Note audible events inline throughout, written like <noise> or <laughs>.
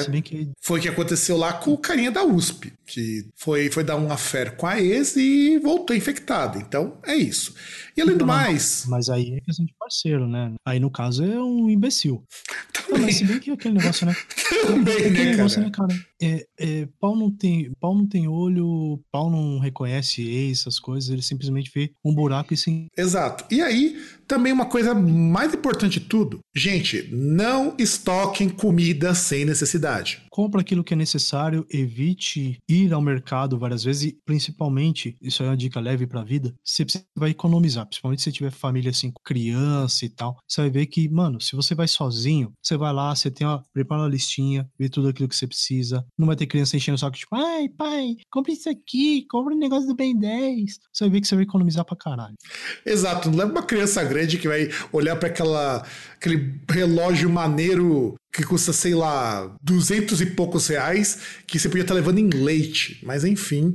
Se bem que Foi o que aconteceu lá com o carinha da USP, que foi, foi dar um affair com a ex e voltou infectado. Então, é isso. E além do Não, não, mais, Mas aí é questão de parceiro, né? Aí no caso é um imbecil. Não, também, mas se bem que aquele negócio, né? <laughs> também né, negócio, né, cara? É, é, pau, não tem, pau não tem olho, pau não reconhece essas coisas, ele simplesmente vê um buraco e sim. Exato. E aí, também uma coisa mais importante de tudo, gente, não estoquem comida sem necessidade. Compra aquilo que é necessário, evite ir ao mercado várias vezes e, principalmente, isso é uma dica leve pra vida, você vai economizar, principalmente se tiver família assim, criança e tal. Você vai ver que, mano, se você vai sozinho, você vai lá, você tem prepara uma listinha, vê tudo aquilo que você precisa. Não vai ter criança enchendo o saco, tipo, ai, pai, compra isso aqui, compra o negócio do Ben 10. Você vai ver que você vai economizar pra caralho. Exato, não leva uma criança grande que vai olhar para aquela aquele relógio maneiro que custa, sei lá, duzentos e poucos reais, que você podia estar levando em leite. Mas enfim,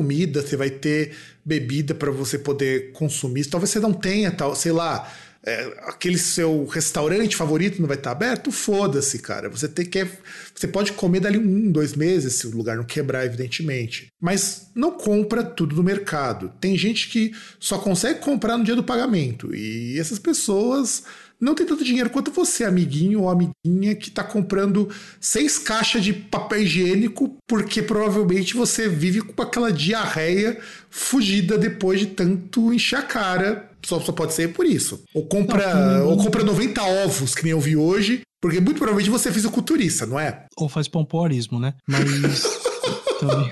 comida, você vai ter bebida para você poder consumir. Talvez você não tenha, tal, sei lá, é, aquele seu restaurante favorito não vai estar aberto, foda-se, cara. Você tem que. Você pode comer dali um, dois meses, se o lugar não quebrar, evidentemente. Mas não compra tudo no mercado. Tem gente que só consegue comprar no dia do pagamento. E essas pessoas não tem tanto dinheiro quanto você, amiguinho ou amiguinha, que tá comprando seis caixas de papel higiênico porque provavelmente você vive com aquela diarreia fugida depois de tanto encher a cara. Só, só pode ser por isso. Ou compra, não, ou compra 90 ovos, que nem eu vi hoje, porque muito provavelmente você é fisiculturista, não é? Ou faz pompoarismo, né? Mas <laughs> também.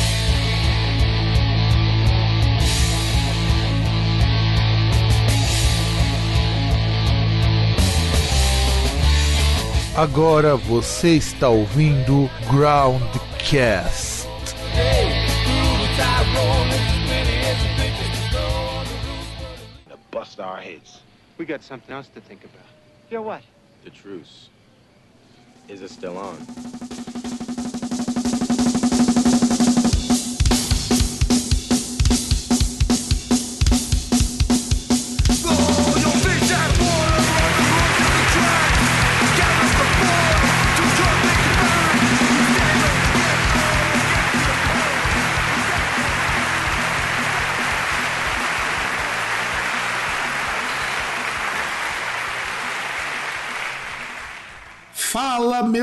Agora você está ouvindo Groundcast. Bust our heads. We got something else to think about. Yeah, what? The truce. Is it still on?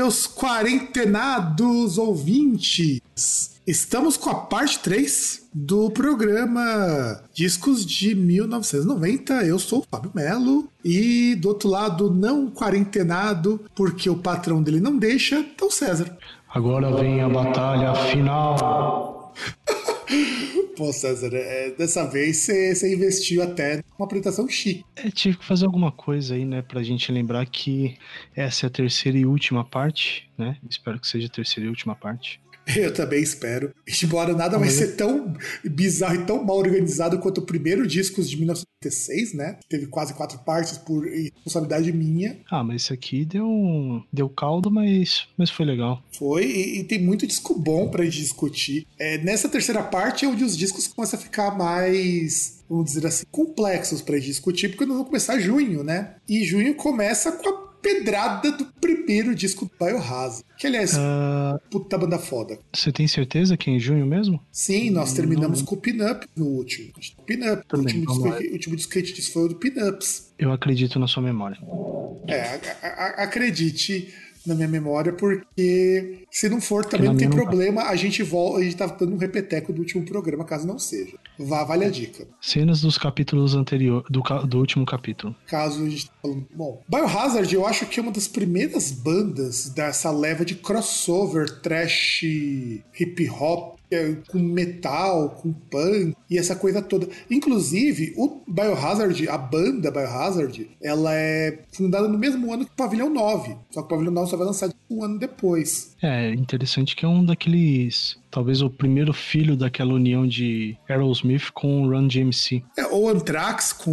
Meus quarentenados ouvintes! Estamos com a parte 3 do programa Discos de 1990. Eu sou o Fábio Melo e do outro lado, não quarentenado, porque o patrão dele não deixa, então César. Agora vem a batalha final. <laughs> Pô, César, é, dessa vez você investiu até uma apresentação chique. É, tive que fazer alguma coisa aí, né, pra gente lembrar que essa é a terceira e última parte, né? Espero que seja a terceira e última parte. <laughs> Eu também espero. Embora nada vai ser tão bizarro e tão mal organizado quanto o primeiro disco de 1996, né? Teve quase quatro partes por responsabilidade minha. Ah, mas esse aqui deu, deu caldo, mas, mas foi legal. Foi, e, e tem muito disco bom pra gente discutir. É, nessa terceira parte é onde os discos começam a ficar mais vamos dizer assim, complexos para discutir, porque nós vamos começar junho, né? E junho começa com a pedrada do primeiro disco do Biohazard. Que, aliás, uh, puta banda foda. Você tem certeza que é em junho mesmo? Sim, nós terminamos não. com o Pin-Up no último. Pin-Up. O, último disco, o último disco que a gente disse foi o do Pin-Ups. Eu acredito na sua memória. É, a, a, acredite na minha memória, porque se não for, também não tem problema. Tá. A gente volta, a gente tá dando um repeteco do último programa, caso não seja. Vá, vale a dica. Cenas dos capítulos anteriores, do, do último capítulo. Caso a gente tá falando. Bom, Biohazard eu acho que é uma das primeiras bandas dessa leva de crossover, trash, hip hop é, com metal, com punk e essa coisa toda. Inclusive, o Biohazard, a banda Biohazard, ela é fundada no mesmo ano que o Pavilhão 9. Só que o Pavilhão 9 só vai lançar um ano depois. É interessante que é um daqueles talvez o primeiro filho daquela união de Aerosmith com o Run DMC. É, ou Anthrax com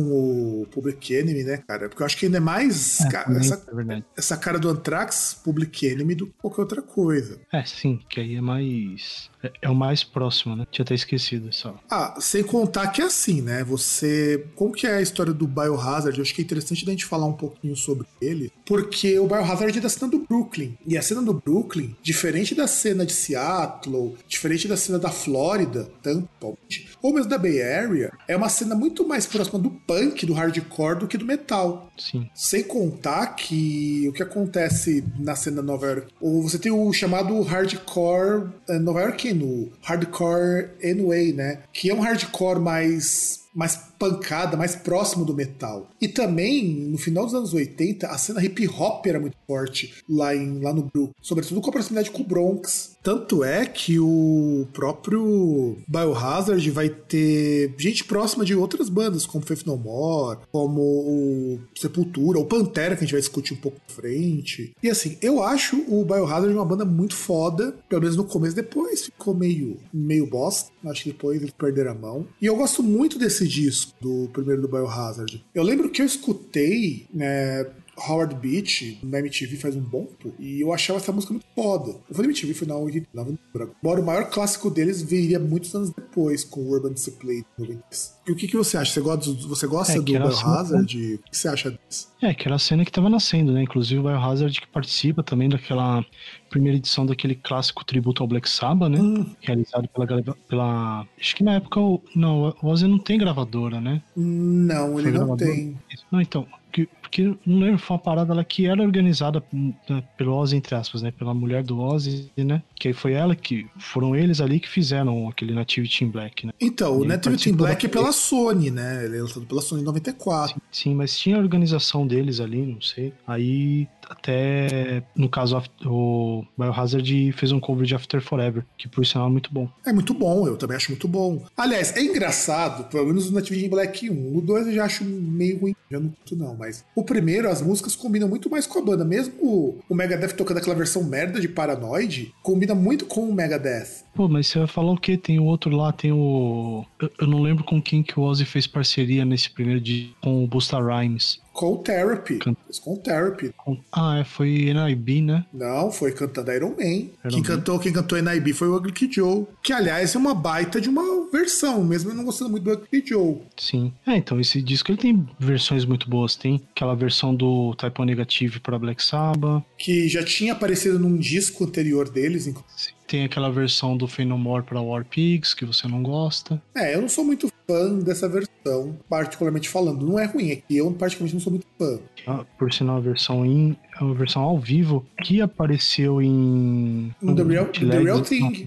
o Public Enemy, né, cara? Porque eu acho que ainda é mais É, ca- também, essa, é verdade. essa cara do Anthrax, Public Enemy, do que qualquer outra coisa. É, sim, que aí é mais. É, é o mais próximo, né? Tinha até esquecido só. Ah, sem contar que é assim, né? Você. Como que é a história do Biohazard? Eu acho que é interessante da gente falar um pouquinho sobre ele, porque o Biohazard é da cena do Brooklyn. E a cena do Brooklyn, diferente da cena de Seattle, diferente da cena da Flórida, tanto, ou mesmo da Bay Area, é uma cena muito mais próxima do punk, do hardcore, do que do metal. Sim. Sem contar que o que acontece na cena Nova York, ou você tem o chamado hardcore eh, nova iorquino, o hardcore NWA, né? Que é um hardcore mais mais pancada, mais próximo do metal. E também, no final dos anos 80, a cena hip hop era muito forte lá, em, lá no Brook, sobretudo com a proximidade com o Bronx. Tanto é que o próprio Biohazard vai ter gente próxima de outras bandas, como Faith No More, como o Sepultura, ou Pantera, que a gente vai discutir um pouco frente. E assim, eu acho o Biohazard uma banda muito foda, pelo menos no começo, depois ficou meio, meio bosta. Acho que depois eles perderam a mão. E eu gosto muito desse disco, do primeiro do Biohazard. Eu lembro que eu escutei, né, Howard Beach na MTV faz um bom tempo e eu achava essa música muito foda. Eu falei MTV foi na 89, não lembro. Embora o maior clássico deles viria muitos anos depois com o Urban Discipline. no 90s. E o que, que você acha? Você gosta, do- você gosta É, do Biohazard? O que você acha disso? É, que era a cena que tava nascendo, né? Inclusive o Biohazard que participa também daquela primeira edição daquele clássico tributo ao Black Sabbath, né? Hum, Realizado pela, pela. Acho que na época. o- Não, o Ozzy não tem gravadora, né? não, ele Foi não tem. Não, então. Que- Porque não lembro, foi uma parada lá que era organizada pelo Ozzy, entre aspas, né? Pela mulher do Ozzy, né? Que aí foi ela que. Foram eles ali que fizeram aquele Nativity in Black, né? Então, o E in participou Black é da- pela Sony, né? Ele é lançado pela Sony em 94. Sim, mas tinha a organização deles ali, não sei. Aí, até no caso, o Biohazard fez um cover de After Forever, que por sinal é muito bom. É muito bom, eu também acho muito bom. Aliás, é engraçado, pelo menos o Nativity Black 1. O 2 eu já acho meio ruim, já não curto não, mas o primeiro, as músicas combinam muito mais com a banda. Mesmo o, Megadeth tocando aquela versão merda de Paranoid, combina muito com o Megadeth. Pô, mas você vai falar o quê? Tem o outro lá, tem o. Eu, eu não lembro com quem que o Ozzy fez parceria nesse primeiro dia com o Busta Rhymes. Com o Therapy. Can- Fez o Therapy. Ah, é, foi NIB, né? Não, foi cantando Iron Man. Iron quem, Man. Cantou, quem cantou NIB foi o Ugly Kid Joe. Que, aliás, é uma baita de uma versão, mesmo eu não gostando muito do Ugly Kid Joe. Sim. É, então esse disco ele tem versões muito boas. Tem aquela versão do Type O Negative para Black Sabbath. Que já tinha aparecido num disco anterior deles, inclusive. Tem aquela versão do Phenomore para War Pigs, que você não gosta. É, eu não sou muito fã dessa versão, particularmente falando. Não é ruim, é que eu particularmente não sou muito fã. Ah, Por sinal, a versão em é uma versão ao vivo que apareceu em. No The Real, Bootleg, The Real Thing.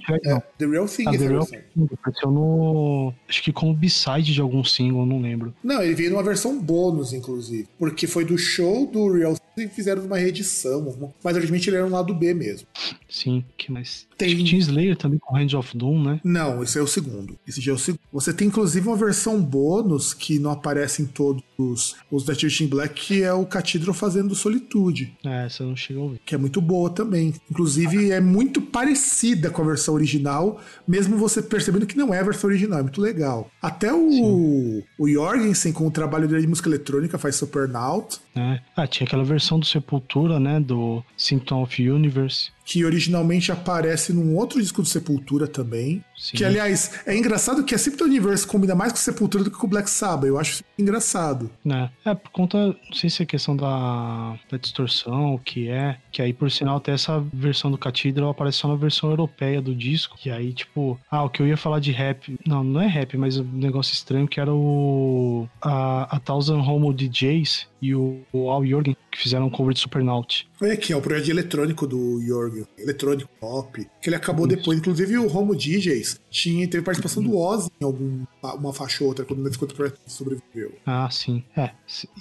The Real Thing, Ah, The Real. Thing, apareceu no. Acho que como B-side de algum single, não lembro. Não, ele veio numa versão bônus, inclusive. Porque foi do show do Real Thing e fizeram uma reedição. Mas originalmente ele era um lado B mesmo. Sim, que mais? Tem- Acho que tinha Slayer também com Hands of Doom, né? Não, esse é o segundo. Esse já é o segundo. Você tem inclusive uma versão bônus que não aparece em todos os, os da Church in Black, que é o Cathedral fazendo Solitude. É, essa eu não cheguei a ouvir. que é muito boa também. Inclusive, é muito parecida com a versão original, mesmo você percebendo que não é a versão original. É muito legal. Até o, o Jorgensen, com o trabalho dele de música eletrônica, faz Supernaut, né? Ah, tinha aquela versão do Sepultura, né? Do Symptom of Universe. que originalmente aparece num outro disco do Sepultura também. Sim. Que, aliás, é engraçado que a Symptom Universe combina mais com Sepultura do que com o Black Sabbath. Eu acho engraçado. né? É, por conta, não sei se é questão da, da distorção, o que é, que aí, por sinal, até essa versão do Cathedral aparece só na versão europeia do disco, e aí, tipo, ah, o que eu ia falar de rap, não, não é rap, mas um negócio estranho, que era o, a, a Thousand Homo DJs e o, o Al Jorgen, que fizeram um cover de Supernaut. Olha aqui, é o projeto de eletrônico do Jorg, eletrônico pop, que ele acabou Isso. depois. Inclusive o Romo DJs tinha, teve participação do Ozzy em alguma faixa ou outra, quando ele ficou projeto sobreviveu. Ah, sim. É.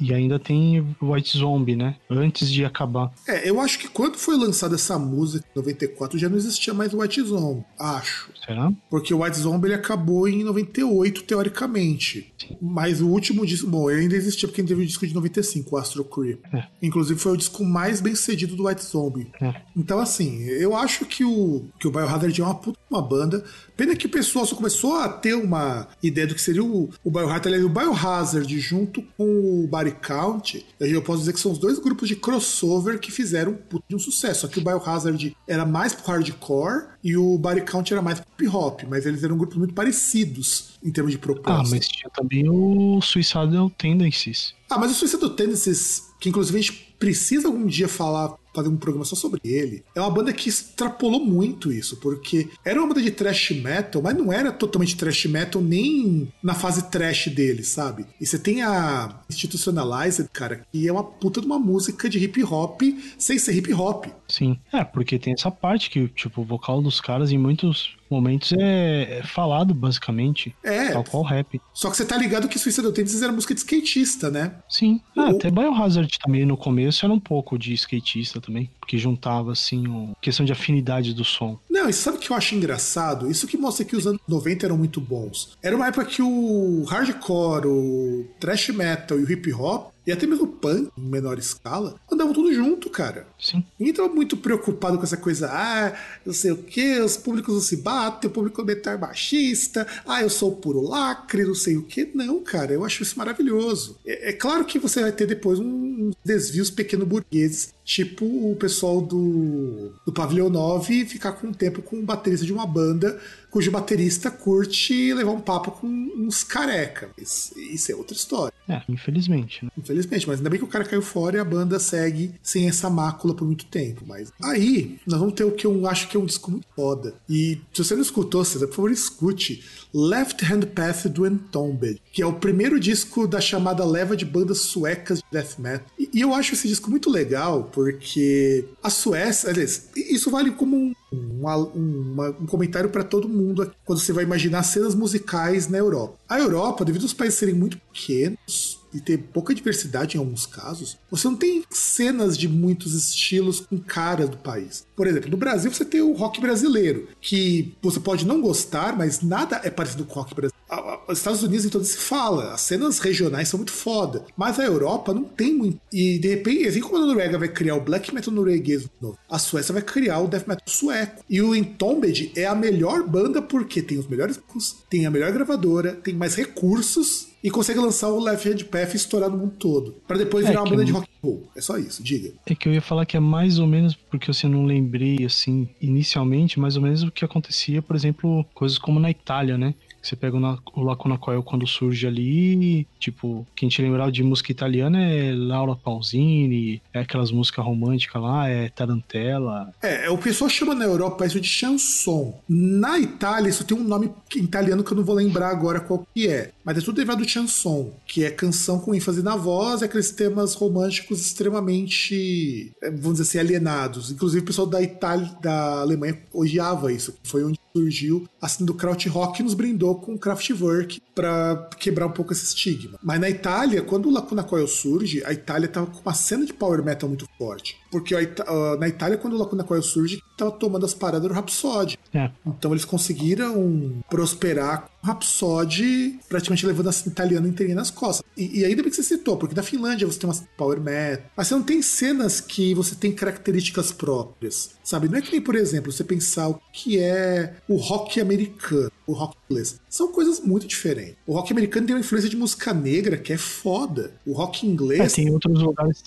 E ainda tem White Zombie, né? Antes de acabar. É, eu acho que quando foi lançada essa música em 94 já não existia mais White Zombie, acho. Será? Porque o White Zombie ele acabou em 98, teoricamente. Sim. Mas o último disco, bom, ele ainda existia porque ele teve o disco de 95, o Astro Creep. É. Inclusive foi o disco mais bem sucedido do White Zombie. É. Então, assim, eu acho que o, que o Biohazard é uma puta uma banda. Pena que o pessoal só começou a ter uma ideia do que seria o, o Biohazard. O Biohazard junto com o Body Count, eu posso dizer que são os dois grupos de crossover que fizeram um, de um sucesso. Só que o Biohazard era mais pro hardcore e o Body Count era mais pro hip hop, mas eles eram grupos muito parecidos em termos de proposta. Ah, mas tinha também o Suicidal Tendencies. Ah, mas o Suicidal Tendencies, que inclusive a gente precisa algum dia falar fazer um programa só sobre ele. É uma banda que extrapolou muito isso, porque era uma banda de thrash metal, mas não era totalmente thrash metal nem na fase thrash dele, sabe? E você tem a Institutionalized, cara, que é uma puta de uma música de hip hop sem ser hip hop. Sim, é, porque tem essa parte que, tipo, o vocal dos caras em muitos momentos é, é falado, basicamente. É. Tal qual rap. Só que você tá ligado que Suicide Tendencies era música de skatista, né? Sim. Ah, o... Até Biohazard também no começo era um pouco de skatista também. Porque juntava, assim, o... questão de afinidade do som. Não, e sabe o que eu acho engraçado? Isso que mostra que os anos 90 eram muito bons. Era uma época que o hardcore, o thrash metal e o hip hop e até mesmo o punk, em menor escala, andavam tudo junto, cara. Sim. Ninguém tava muito preocupado com essa coisa, ah, não sei o que, os públicos não se batem, o público é machista, ah, eu sou puro lacre, não sei o que. Não, cara, eu acho isso maravilhoso. É, é claro que você vai ter depois uns desvios pequeno burgueses tipo o pessoal do, do Pavilhão 9 ficar com um tempo com o baterista de uma banda cujo baterista curte levar um papo com uns careca. Isso, isso é outra história. É, infelizmente. Né? Infelizmente, mas ainda bem que o cara caiu fora e a banda segue sem essa mácula por muito tempo. Mas aí, nós vamos ter o que eu acho que é um disco muito foda. E se você não escutou, César, por favor, escute. Left Hand Path do Entombed, que é o primeiro disco da chamada leva de bandas suecas de death metal. E, e eu acho esse disco muito legal, porque a Suécia, aliás, isso vale como um, um, um comentário para todo mundo quando você vai imaginar cenas musicais na Europa. A Europa, devido aos países serem muito pequenos, e ter pouca diversidade em alguns casos, você não tem cenas de muitos estilos com cara do país. Por exemplo, no Brasil você tem o rock brasileiro, que você pode não gostar, mas nada é parecido com o rock brasileiro. Os Estados Unidos então se fala, as cenas regionais são muito foda, mas a Europa não tem muito. E de repente, assim como a Noruega vai criar o black metal norueguês novo, a Suécia vai criar o death metal sueco. E o Entombed é a melhor banda porque tem os melhores tem a melhor gravadora, tem mais recursos e consegue lançar o Left Hand Path e estourar no mundo todo. para depois é virar uma banda de rock and roll. É só isso, diga. É que eu ia falar que é mais ou menos, porque você não lembrei, assim, inicialmente, mais ou menos o que acontecia, por exemplo, coisas como na Itália, né? Você pega o, Lacuna Coil quando surge ali, tipo, quem te lembrar de música italiana é Laura Pausini, é aquelas músicas românticas lá, é Tarantella. É, é, o pessoal chama na Europa isso de chanson. Na Itália, isso tem um nome italiano que eu não vou lembrar agora qual que é, mas é tudo derivado do chanson, que é canção com ênfase na voz, é aqueles temas românticos extremamente, é, vamos dizer assim, alienados. Inclusive o pessoal da Itália, da Alemanha odiava isso, foi onde surgiu assim do krautrock nos brindou com Kraftwerk para quebrar um pouco esse estigma. Mas na Itália, quando o Lacuna Coil surge, a Itália tava com uma cena de power metal muito forte. Porque na Itália, quando o Lacuna Coil surge, tava tomando as paradas do Rhapsody. É. Então eles conseguiram prosperar com o Rhapsody praticamente levando a cena italiana inteirinha nas costas. E, e ainda bem que você citou, porque na Finlândia você tem umas power metal, mas você não tem cenas que você tem características próprias, sabe? Não é que nem, por exemplo, você pensar o que é o rock americano, o rock inglês. São coisas muito diferentes. O rock americano tem uma influência de música negra que é foda. O rock inglês. É, tem outros lugares,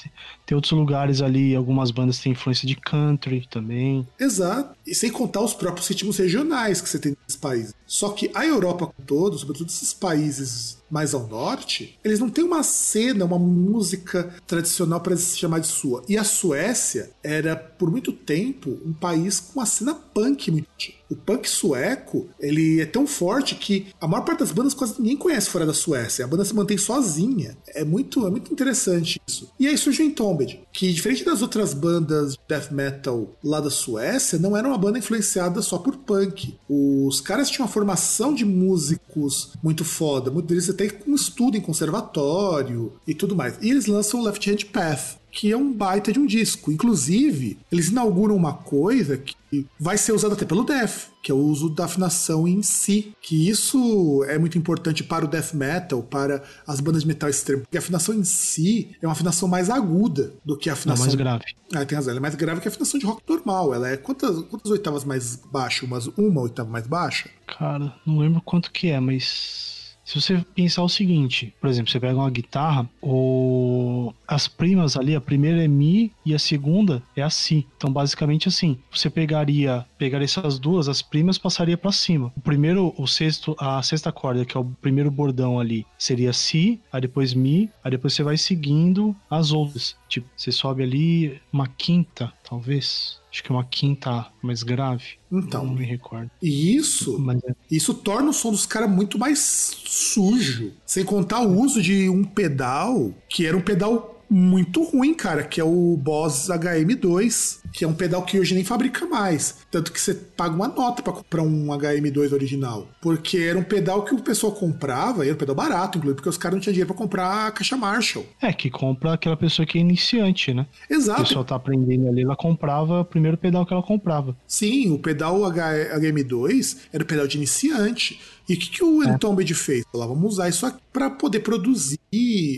tem outros lugares ali, algumas bandas têm influência de country também. Exato. E sem contar os próprios ritmos regionais que você tem nesses países. Só que a Europa como todo, sobretudo esses países mais ao norte, eles não têm uma cena, uma música tradicional para se chamar de sua. E a Suécia era, por muito tempo, um país com uma cena punk muito O punk sueco, ele é tão forte que a maior parte das bandas quase ninguém conhece fora da Suécia. A banda se mantém sozinha. É muito, é muito interessante isso. E aí surge o Entombed, que diferente das outras bandas de death metal lá da Suécia, não era uma banda influenciada só por punk. Os caras tinham uma formação de músicos muito foda, muitos deles até com estudo em conservatório e tudo mais. E eles lançam o Left Hand Path, que é um baita de um disco. Inclusive, eles inauguram uma coisa que vai ser usada até pelo Death, que é o uso da afinação em si. Que isso é muito importante para o death metal, para as bandas de metal extremo. Porque a afinação em si é uma afinação mais aguda do que a afinação. Não, mais grave. Ah, tem razão. Ela é mais grave que a afinação de rock normal. Ela é quantas, quantas oitavas mais baixa? Umas, uma oitava mais baixa? Cara, não lembro quanto que é, mas se você pensar o seguinte, por exemplo, você pega uma guitarra, ou as primas ali, a primeira é Mi e a segunda é a Si. Então, basicamente assim, você pegaria, pegaria essas duas, as primas passaria para cima. O primeiro, o sexto, a sexta corda, que é o primeiro bordão ali, seria Si, aí depois Mi, aí depois você vai seguindo as outras. Tipo, você sobe ali uma quinta, talvez. Acho que é uma quinta mais grave. Então. Não me recordo. E isso, Mas é- isso torna o som dos caras muito mais sujo. Sem contar o uso de um pedal que era um pedal muito ruim, cara, que é o Boss HM2, que é um pedal que hoje nem fabrica mais. Tanto que você paga uma nota pra comprar um HM2 original. Porque era um pedal que o pessoal comprava, e era um pedal barato, inclusive, porque os caras não tinham dinheiro pra comprar a caixa Marshall. É, que compra aquela pessoa que é iniciante, né? O Exato. pessoal tá aprendendo ali, ela comprava o primeiro pedal que ela comprava. Sim, o pedal H- HM2 era o pedal de iniciante. E o que, que o Entombed fez? Lá, vamos usar isso aqui para poder produzir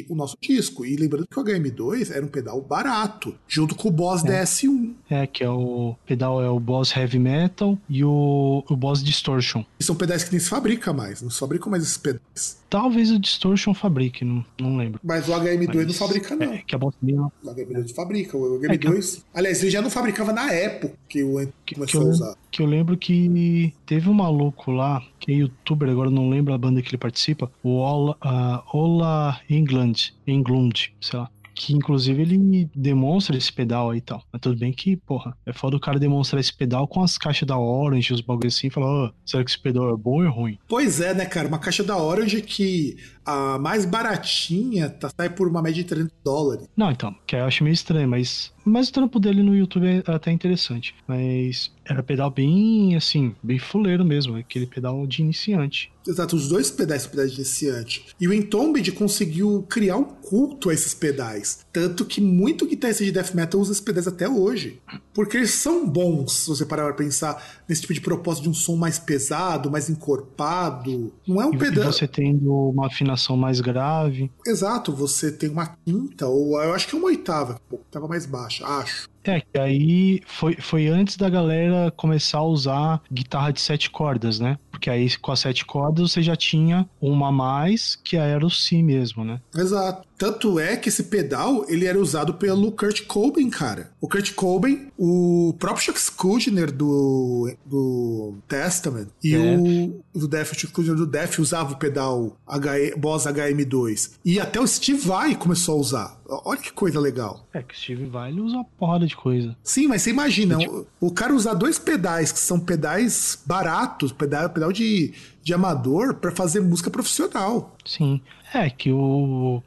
o nosso disco. E lembrando que o HM2 era um pedal barato, junto com o Boss DS1. É, que é o pedal é o Boss Heavy Metal e o, o Boss Distortion. E são pedais que nem se fabrica mais, não se fabricam mais esses pedais. Talvez o Distortion fabrique, não, não lembro. Mas o HM2 não Mas- fabrica, não. É, que a Boss Dino- O HM2 fabrica. O HM2. Aliás, ele já não fabricava na época que o que, que, começou eu, a usar. que eu lembro que teve um maluco lá, que é youtuber, agora não lembro a banda que ele participa, o Ola, ah, Ola England, Englund, sei lá. Que inclusive ele demonstra esse pedal aí e tal. Mas tudo bem que, porra, é foda o cara demonstrar esse pedal com as caixas da Orange, os bagulhos assim, e falar, ó, será que esse pedal é bom ou é ruim? Pois é, né, cara? Uma caixa da Orange que a mais baratinha tá, sai por uma média de 300 dólares. Não, então, que eu acho meio estranho, mas. Mas o trampo dele no YouTube é até interessante. Mas era pedal bem, assim, bem fuleiro mesmo. Aquele pedal de iniciante. Exato, os dois pedais são pedais de iniciante. E o Entombed conseguiu criar um culto a esses pedais. Tanto que muito guitarrista de death metal usa esses pedais até hoje. Porque eles são bons, se você parar pra pensar nesse tipo de propósito de um som mais pesado, mais encorpado. Não é um E pedal. você tendo uma afinação mais grave. Exato, você tem uma quinta, ou eu acho que é uma oitava, que tava mais baixa, acho. É, que aí foi, foi antes da galera começar a usar guitarra de sete cordas, né? Porque aí com as sete cordas você já tinha uma a mais, que era o Si mesmo, né? Exato. Tanto é que esse pedal ele era usado pelo Kurt Cobain, cara. O Kurt Cobain, o próprio Chuck Schuldiner do, do Testament e Death. o do Death, o Chuck Schuldiner do Death usava o pedal HE, Boss HM2. E até o Steve Vai começou a usar. Olha que coisa legal. É que o Steve Vai usa uma porrada de coisa. Sim, mas você imagina, o, o cara usar dois pedais que são pedais baratos, pedal, pedal de, de amador, pra fazer música profissional. Sim. É que o.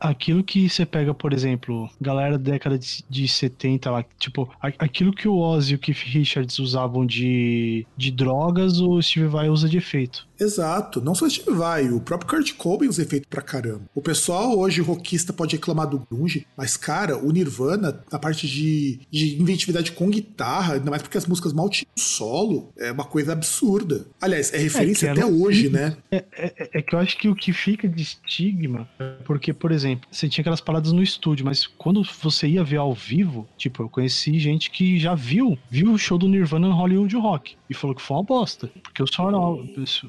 aquilo que você pega, por exemplo, galera da década de, de 70 lá, tipo, a- aquilo que o Ozzy e o Keith Richards usavam de, de drogas, o Steve Vai usa de efeito. Exato, não só o Steve Vai, o próprio Kurt Cobain usa efeito pra caramba. O pessoal hoje, rockista, pode reclamar do grunge, mas cara, o Nirvana, na parte de, de inventividade com guitarra, ainda mais porque as músicas mal tinham solo, é uma coisa absurda. Aliás, é referência É, até que hoje, né? É, é- é que eu acho que o que fica de estigma é porque, por exemplo, você tinha aquelas paradas no estúdio, mas quando você ia ver ao vivo, tipo, eu conheci gente que já viu, viu o show do Nirvana no Hollywood Rock e falou que foi uma bosta, porque o som,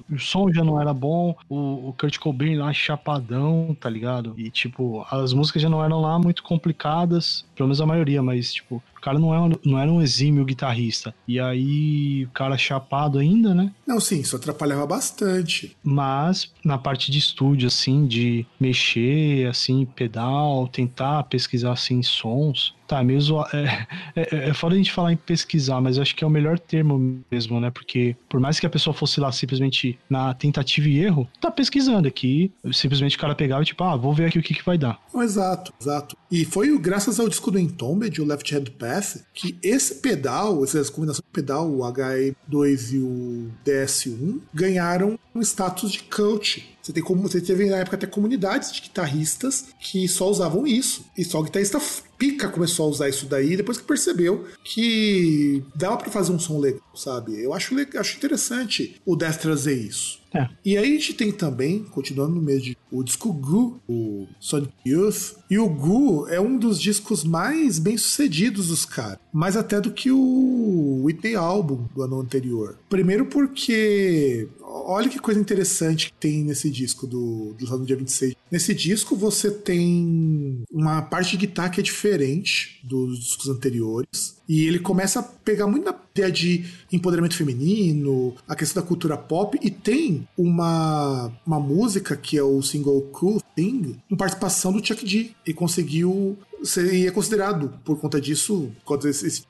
o som já não era bom, o, o Kurt Cobain lá chapadão, tá ligado? E, tipo, as músicas já não eram lá muito complicadas, pelo menos a maioria, mas, tipo, cara não, é um, não era um exímio guitarrista. E aí, o cara chapado ainda, né? Não, sim, isso atrapalhava bastante. Mas na parte de estúdio, assim, de mexer, assim, pedal, tentar pesquisar, assim, sons, Tá, mesmo. É, é, é foda a gente falar em pesquisar, mas acho que é o melhor termo mesmo, né? Porque por mais que a pessoa fosse lá simplesmente na tentativa e erro, tá pesquisando aqui. Simplesmente o cara pegava e tipo, ah, vou ver aqui o que, que vai dar. Exato, exato. E foi graças ao disco do Entombed, o Left Hand Path, que esse pedal, essa combinação de pedal, o HE2 e o DS1, ganharam um status de cult você, tem como, você teve na época até comunidades de guitarristas que só usavam isso. E só o guitarrista pica começou a usar isso daí depois que percebeu que dava para fazer um som legal, sabe? Eu acho, acho interessante o Death trazer isso. É. E aí a gente tem também, continuando no mês de o disco Goo, o Sonic Youth. E o Goo é um dos discos mais bem sucedidos dos caras, mais até do que o Whitney Album do ano anterior. Primeiro porque olha que coisa interessante que tem nesse disco do, do dia 26. Nesse disco você tem uma parte de guitarra que é diferente dos discos anteriores. E ele começa a pegar muito na ideia de empoderamento feminino, a questão da cultura pop, e tem uma, uma música que é o single Cool Thing, com participação do Chuck D. E conseguiu seria considerado, por conta disso,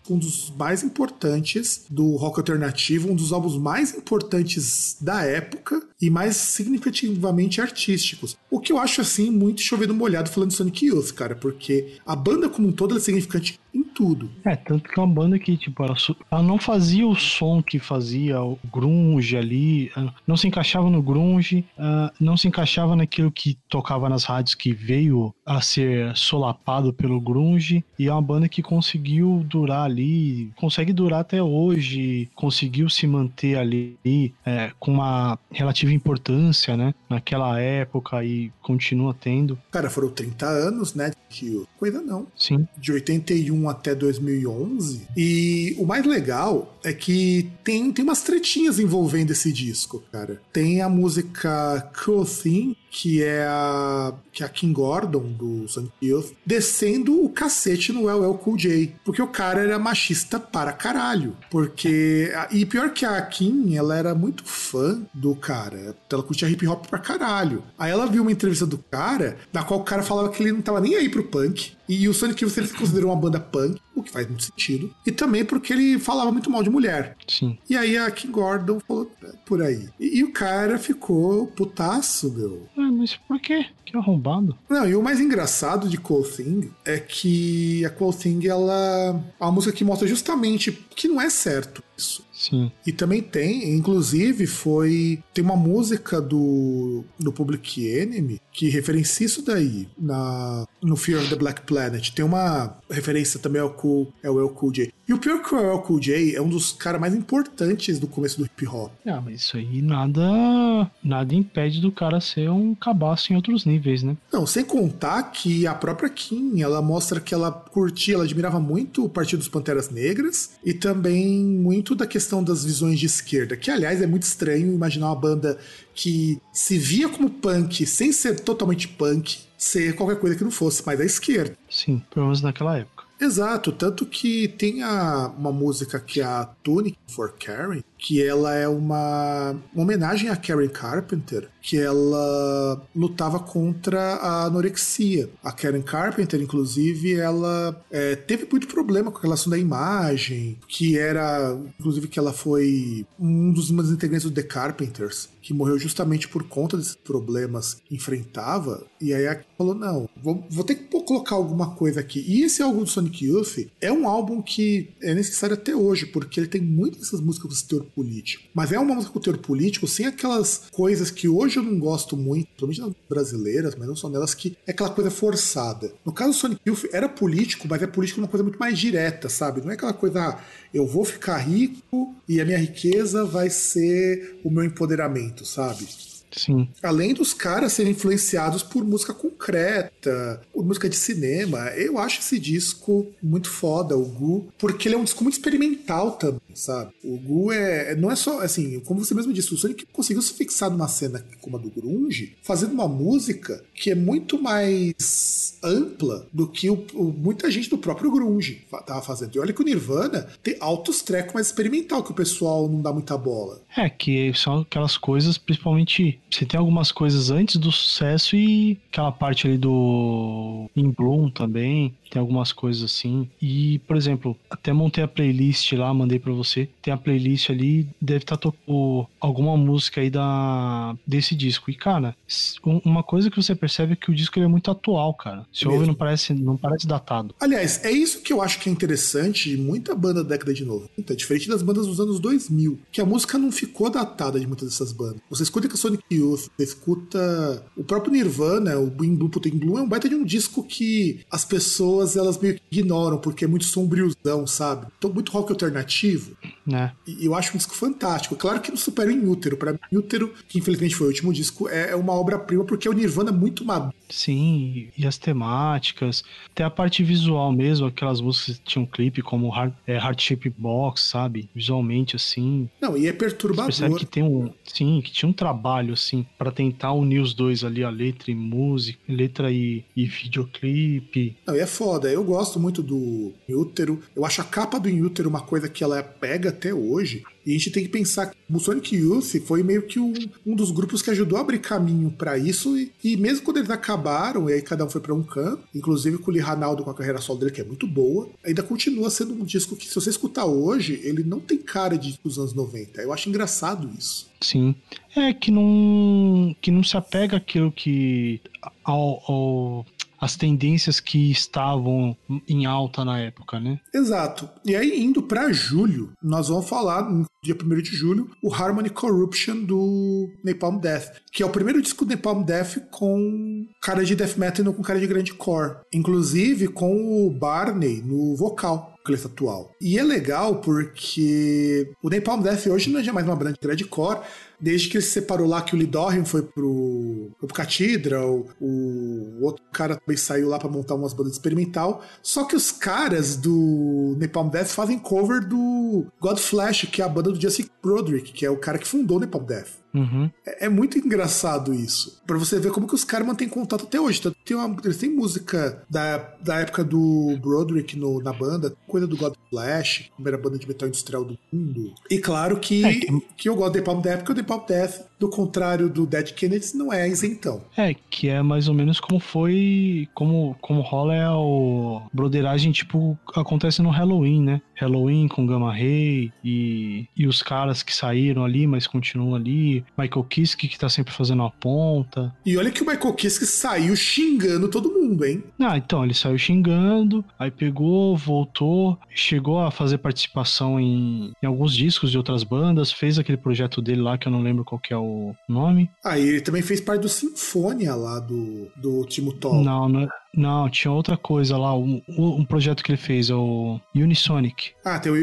um dos mais importantes do rock alternativo, um dos álbuns mais importantes da época e mais significativamente artísticos. O que eu acho, assim, muito chovendo molhado falando de Sonic Youth, cara, porque a banda como um todo é significante em tudo. É, tanto que é uma banda que, tipo, ela, ela não fazia o som que fazia o grunge ali, ah, não se encaixava no grunge, uh, não se encaixava naquilo que tocava nas rádios que veio a ser solapado pelo grunge, e é uma banda que conseguiu durar ali, consegue durar até hoje, conseguiu se manter ali é, com uma relativa importância, né, naquela época e continua tendo. Cara, foram 30 anos, né, que coisa não. Sim. De 81 até 2011. E o mais legal é que tem, tem umas tretinhas envolvendo esse disco, cara. Tem a música Cool Thing, que é a, que é a King Gordon do Sonic Youth, descendo o cacete no LL Cool J. Porque o cara era machista para caralho. Porque. E pior que a Kim, ela era muito fã do cara. Ela curtia hip hop pra caralho. Aí ela viu uma entrevista do cara, na qual o cara falava que ele não tava nem aí pro punk. E o Sonic Youth ele se considerou uma banda punk, o que faz muito sentido. E também porque ele falava muito mal de mulher. Sim. E aí a King Gordon falou é, por aí. E, e o cara ficou putaço, meu. Ah, mas por quê? Que arrombado. Não, e o mais engraçado de Cool Thing é que a Cool Thing, ela é uma música que mostra justamente que não é certo isso. Sim. E também tem, inclusive, foi. Tem uma música do, do Public Enemy que referencia isso daí na, no Fear of the Black Planet. Tem uma referência também ao cool, é o El Cool J. E o pior que o Cool J é um dos caras mais importantes do começo do hip hop. Ah, mas isso aí nada nada impede do cara ser um cabaço em outros níveis, né? Não, sem contar que a própria Kim, ela mostra que ela curtia, ela admirava muito o Partido dos Panteras Negras e também muito da questão das visões de esquerda, que aliás é muito estranho imaginar uma banda que se via como punk sem ser totalmente punk, ser qualquer coisa que não fosse mais da esquerda. Sim, pelo menos naquela época. Exato, tanto que tem a, uma música que é a Tunic for Karen, que ela é uma, uma homenagem a Karen Carpenter, que ela lutava contra a anorexia. A Karen Carpenter, inclusive, ela é, teve muito problema com a relação da imagem, que era, inclusive, que ela foi um dos integrantes do The Carpenters, que morreu justamente por conta desses problemas que enfrentava. E aí falou: não, vou, vou ter que colocar alguma coisa aqui. E esse álbum do Sonic Youth é um álbum que é necessário até hoje, porque ele tem muitas dessas músicas com teor político. Mas é uma música com teor político sem aquelas coisas que hoje eu não gosto muito, principalmente nas brasileiras, mas não só nelas, que é aquela coisa forçada. No caso do Sonic Youth era político, mas é político uma coisa muito mais direta, sabe? Não é aquela coisa, ah, eu vou ficar rico e a minha riqueza vai ser o meu empoderamento, sabe? Sim. Além dos caras serem influenciados por música concreta, por música de cinema, eu acho esse disco muito foda, o Gu, porque ele é um disco muito experimental também, sabe? O Gu é, não é só, assim, como você mesmo disse, o Sonic conseguiu se fixar numa cena como a do Grunge, fazendo uma música que é muito mais mais ampla do que o, o, muita gente do próprio grunge tava fazendo. E olha que o Nirvana tem altos trecos mais experimental que o pessoal não dá muita bola. É, que são aquelas coisas, principalmente, você tem algumas coisas antes do sucesso e aquela parte ali do In Bloom também, tem algumas coisas assim. E, por exemplo, até montei a playlist lá, mandei para você. Tem a playlist ali, deve estar tá tocando alguma música aí da desse disco. E, cara, uma coisa que você percebe é que o disco é muito atual, cara. Se Mesmo. ouve, não parece, não parece datado. Aliás, é isso que eu acho que é interessante de muita banda da década de 90, diferente das bandas dos anos 2000, que a música não ficou datada de muitas dessas bandas. Você escuta que a Sonic Youth, você escuta o próprio Nirvana, o In Blue Putin Blue, é um baita de um disco que as pessoas elas meio que ignoram, porque é muito sombriozão, sabe? Então, muito rock alternativo. É. E eu acho um disco fantástico. Claro que não supera em Útero. Pra mim, Útero, que infelizmente foi o último disco, é, é uma obra-prima, porque é o Nirvana muito maduro. Sim, e as temáticas, até a parte visual mesmo, aquelas músicas que tinham clipe como Hard, é, Heart Shape Box, sabe? Visualmente, assim. Não, e é perturbador. Você percebe que tem um. Sim, que tinha um trabalho, assim, para tentar unir os dois ali, a letra e música, letra e, e videoclipe. Não, e é foda. Eu gosto muito do Útero. Eu acho a capa do Útero uma coisa que ela pega até hoje. E a gente tem que pensar que o Sonic Youth foi meio que um, um dos grupos que ajudou a abrir caminho para isso. E, e, mesmo quando eles acabaram, e aí cada um foi para um canto, inclusive com o Lee Ranaldo com a carreira solo dele, que é muito boa, ainda continua sendo um disco que, se você escutar hoje, ele não tem cara de dos anos 90. Eu acho engraçado isso. Sim. É que não, que não se apega àquilo que. ao, ao as tendências que estavam em alta na época, né? Exato. E aí, indo para julho, nós vamos falar, no dia 1 de julho, o Harmony Corruption do Napalm Death, que é o primeiro disco do Napalm Death com cara de death metal e não com cara de grande core. Inclusive com o Barney no vocal vocalista atual. E é legal porque o Napalm Death hoje não é mais uma banda de grindcore, desde que ele se separou lá, que o Lidorian foi pro, pro Catidra, o, o outro cara também saiu lá para montar umas bandas experimental. Só que os caras do Napalm Death fazem cover do God Flash, que é a banda do Jesse Broderick, que é o cara que fundou o Napalm Death. Uhum. É, é, muito engraçado isso. para você ver como que os caras mantêm contato até hoje. Tem uma, eles têm música da, da época do Broderick no, na banda, coisa do God Flash, primeira banda de metal industrial do mundo. E claro que, é, que... que eu gosto de Palm Death, porque o The Palm Death, do contrário do Dead Kennedys, não é isentão. É, que é mais ou menos como foi, como, como rola é o broderagem, tipo, acontece no Halloween, né? Halloween com Gamma Ray e, e os caras que saíram ali, mas continuam ali. Michael Kiske que tá sempre fazendo a ponta. E olha que o Michael Kiske saiu xingando todo mundo, hein? Ah, então, ele saiu xingando, aí pegou, voltou, chegou a fazer participação em, em alguns discos de outras bandas, fez aquele projeto dele lá que eu não lembro qual que é o nome. Ah, e ele também fez parte do Sinfonia lá do, do Timo Top. Não, não, não, tinha outra coisa lá, um, um projeto que ele fez, o Unisonic. Ah, tem o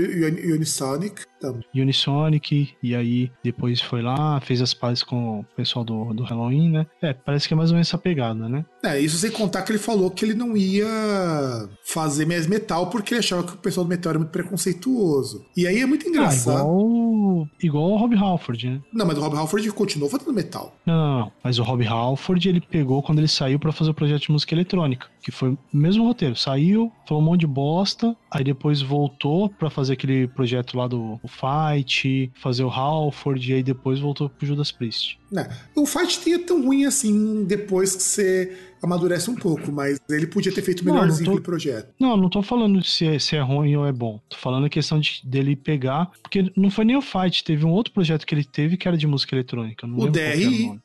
Unisonic também. Unisonic, e aí depois foi lá, fez as pazes com o pessoal do, do Halloween, né? É, parece que é mais ou menos essa pegada, né? É, isso sem contar que ele falou que ele não ia fazer mais metal porque ele achava que o pessoal do metal era muito preconceituoso. E aí é muito engraçado. Ah, igual, igual o Rob Halford, né? Não, mas o Rob Halford continuou fazendo metal. Não, não, não. Mas o Rob Halford ele pegou quando ele saiu para fazer o projeto de música eletrônica que foi o mesmo roteiro. Saiu, falou um monte de bosta, aí depois voltou para fazer aquele projeto lá do Fight, fazer o Halford, e aí depois voltou pro Judas Priest. É, o Fight tinha tão ruim assim depois que você amadurece um pouco, mas ele podia ter feito melhorzinho aquele projeto. Não, não tô falando se é, se é ruim ou é bom. Tô falando a questão de, dele pegar. Porque não foi nem o Fight, teve um outro projeto que ele teve que era de música eletrônica. o DRI,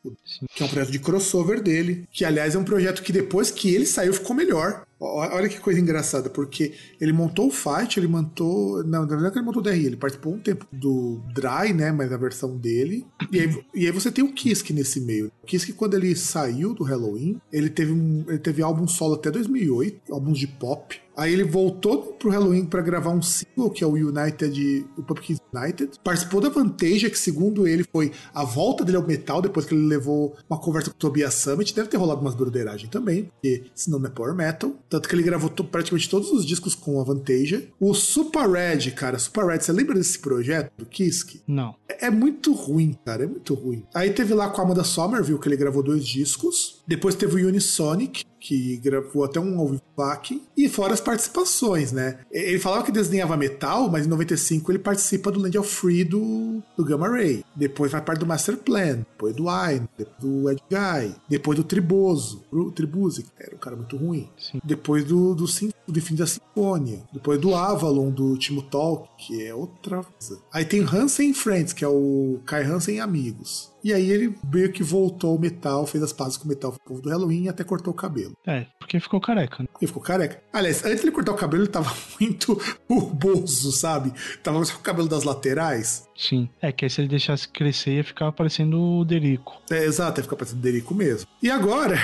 que é um projeto de crossover dele. Que, aliás, é um projeto que depois que ele saiu ficou melhor. Olha que coisa engraçada, porque ele montou o Fight, ele montou. Não, na verdade ele montou o DRI, ele participou um tempo do Dry, né? Mas a versão dele. E aí, e aí você tem o Kisk nesse meio. O Kisk, quando ele saiu do Halloween, ele teve, um, ele teve álbum solo até 2008, álbuns de pop. Aí ele voltou pro Halloween para gravar um single, que é o United, o Pumpkins United. Participou da Vantage, que segundo ele foi a volta dele ao metal, depois que ele levou uma conversa com o Tobias Summit. Deve ter rolado umas broderagem também, porque senão não é power metal. Tanto que ele gravou praticamente todos os discos com a Vantage. O Super Red, cara, Super Red, você lembra desse projeto do Kisk? Não. É, é muito ruim, cara, é muito ruim. Aí teve lá com a Amanda Somerville, que ele gravou dois discos. Depois teve o Unisonic, que gravou até um ao vivo e fora as participações, né? Ele falava que desenhava metal, mas em 95 ele participa do Land of Free do, do Gamma Ray. Depois vai parte do Master Plan, depois do Ayn, depois do Ed Guy, depois do Triboso, o Tribuse, que era um cara muito ruim. Sim. Depois do, do, do fim da Sinfonia. Depois do Avalon, do Timo Talk, que é outra coisa. Aí tem Hansen Friends, que é o Kai Hansen e Amigos. E aí ele meio que voltou ao metal, fez as pazes com o metal povo do Halloween e até cortou o cabelo. É, porque ficou careca, né? Porque ficou careca. Aliás, antes de ele cortar o cabelo, ele tava <laughs> muito urboso, sabe? Tava só com o cabelo das laterais. Sim. É que aí se ele deixasse crescer ia ficar parecendo o Derico. É, exato, ia ficar parecendo o Derico mesmo. E agora,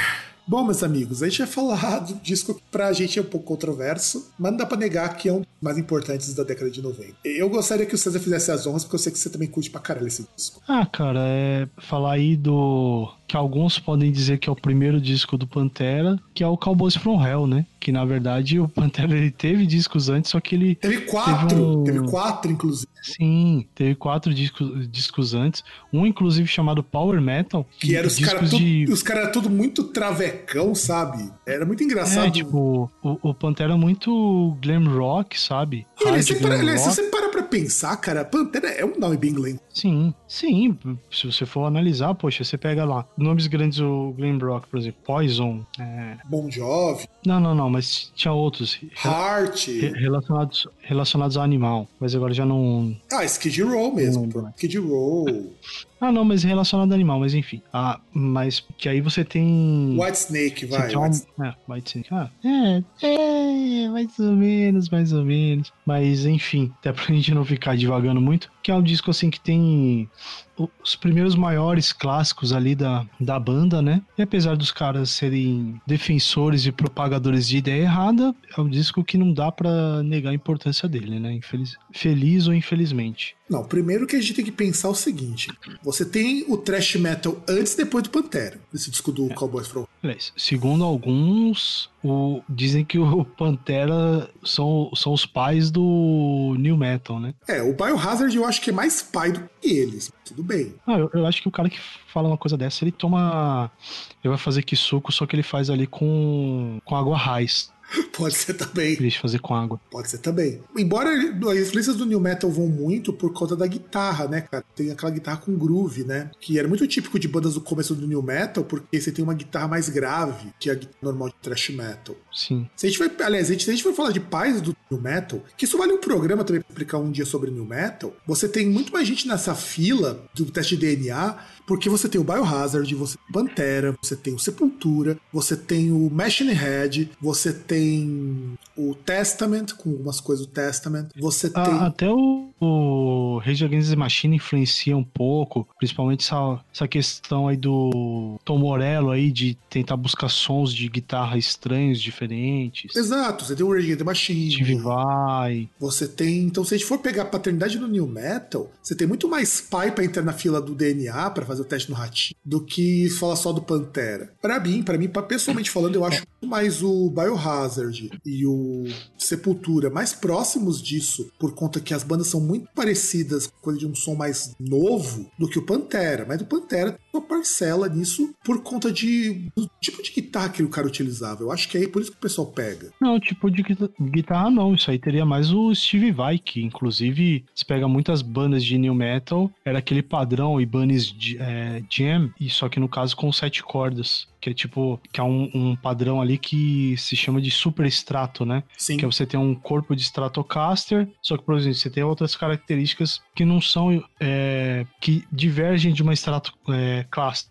Bom, meus amigos, a gente vai falar do disco que pra gente é um pouco controverso, mas não dá pra negar que é um dos mais importantes da década de 90. Eu gostaria que o César fizesse as honras, porque eu sei que você também curte pra caralho esse disco. Ah, cara, é falar aí do que alguns podem dizer que é o primeiro disco do Pantera, que é o Cowboys from Hell, né? Que na verdade o Pantera ele teve discos antes, só que ele. Teve quatro! Teve, um... teve quatro, inclusive. Sim, teve quatro discos, discos antes. Um, inclusive, chamado Power Metal. Que era os caras de... Os caras tudo muito travecão, sabe? Era muito engraçado. É, tipo, o, o Pantera é muito glam rock, sabe? Ele, se, para, se você para pra pensar, cara, Pantera é um nome bem glam. Sim, sim. Se você for analisar, poxa, você pega lá nomes grandes, o glam rock, por exemplo, Poison. É... Bon Jovi. Não, não, não, mas tinha outros. Heart. Relacionados, relacionados a animal. Mas agora já não. Ah, Skid Row mesmo. Não, Skid Row. Ah, não, mas relacionado a animal, mas enfim. Ah, mas que aí você tem. White Snake, vai. White... É, White Snake. Ah, é, é, mais ou menos, mais ou menos. Mas enfim, até pra <laughs> gente não ficar divagando muito, que é um disco assim que tem os primeiros maiores clássicos ali da, da banda, né? E apesar dos caras serem defensores e propagadores de ideia errada, é um disco que não dá para negar a importância dele, né? Infeliz, feliz ou infelizmente. Não, primeiro que a gente tem que pensar o seguinte: você tem o thrash metal antes e depois do Pantera, esse disco do é. Cowboys From. Segundo alguns, o, dizem que o Pantera são, são os pais do New Metal, né? É, o Biohazard eu acho que é mais pai do que eles. Tudo bem. Ah, eu, eu acho que o cara que fala uma coisa dessa, ele toma. Ele vai fazer que suco, só que ele faz ali com, com água raiz. <laughs> Pode ser também. Deixa fazer com água. Pode ser também. Embora as influências do New Metal vão muito por conta da guitarra, né, cara? Tem aquela guitarra com groove, né? Que era muito típico de bandas do começo do New Metal, porque você tem uma guitarra mais grave que a guitarra normal de thrash metal. Sim. Se a gente vai, aliás, se a gente, for falar de pais do New Metal, que isso vale um programa também pra explicar um dia sobre New Metal, você tem muito mais gente nessa fila do teste de DNA porque você tem o Biohazard, você tem Pantera, você tem o Sepultura, você tem o Machine Head, você tem o Testament, com algumas coisas do Testament, você ah, tem... Até o, o Rage Against the Machine influencia um pouco, principalmente essa, essa questão aí do Tom Morello aí, de tentar buscar sons de guitarra estranhos, diferentes. Exato, você tem o Rage Against the Machine. Steve Vai. Você tem... Então, se a gente for pegar a paternidade do New Metal, você tem muito mais pai pra entrar na fila do DNA, pra fazer o teste no ratinho, do que falar só do Pantera. Para mim, para mim, pessoalmente falando, eu acho mais o Biohazard e o Sepultura mais próximos disso, por conta que as bandas são muito parecidas, coisa de um som mais novo, do que o Pantera. Mas o Pantera tem uma parcela nisso por conta de, do tipo de guitarra que o cara utilizava. Eu acho que é por isso que o pessoal pega. Não, tipo de guitarra não. Isso aí teria mais o Steve Vai, que inclusive se pega muitas bandas de new metal, era aquele padrão Ibanez é, Jam, e só que no caso com sete cordas que é tipo, que é um, um, padrão ali que se chama de superestrato, né? Sim. Que é você tem um corpo de Stratocaster, só que, por exemplo, você tem outras características que não são, é, que divergem de uma Stratocaster, é,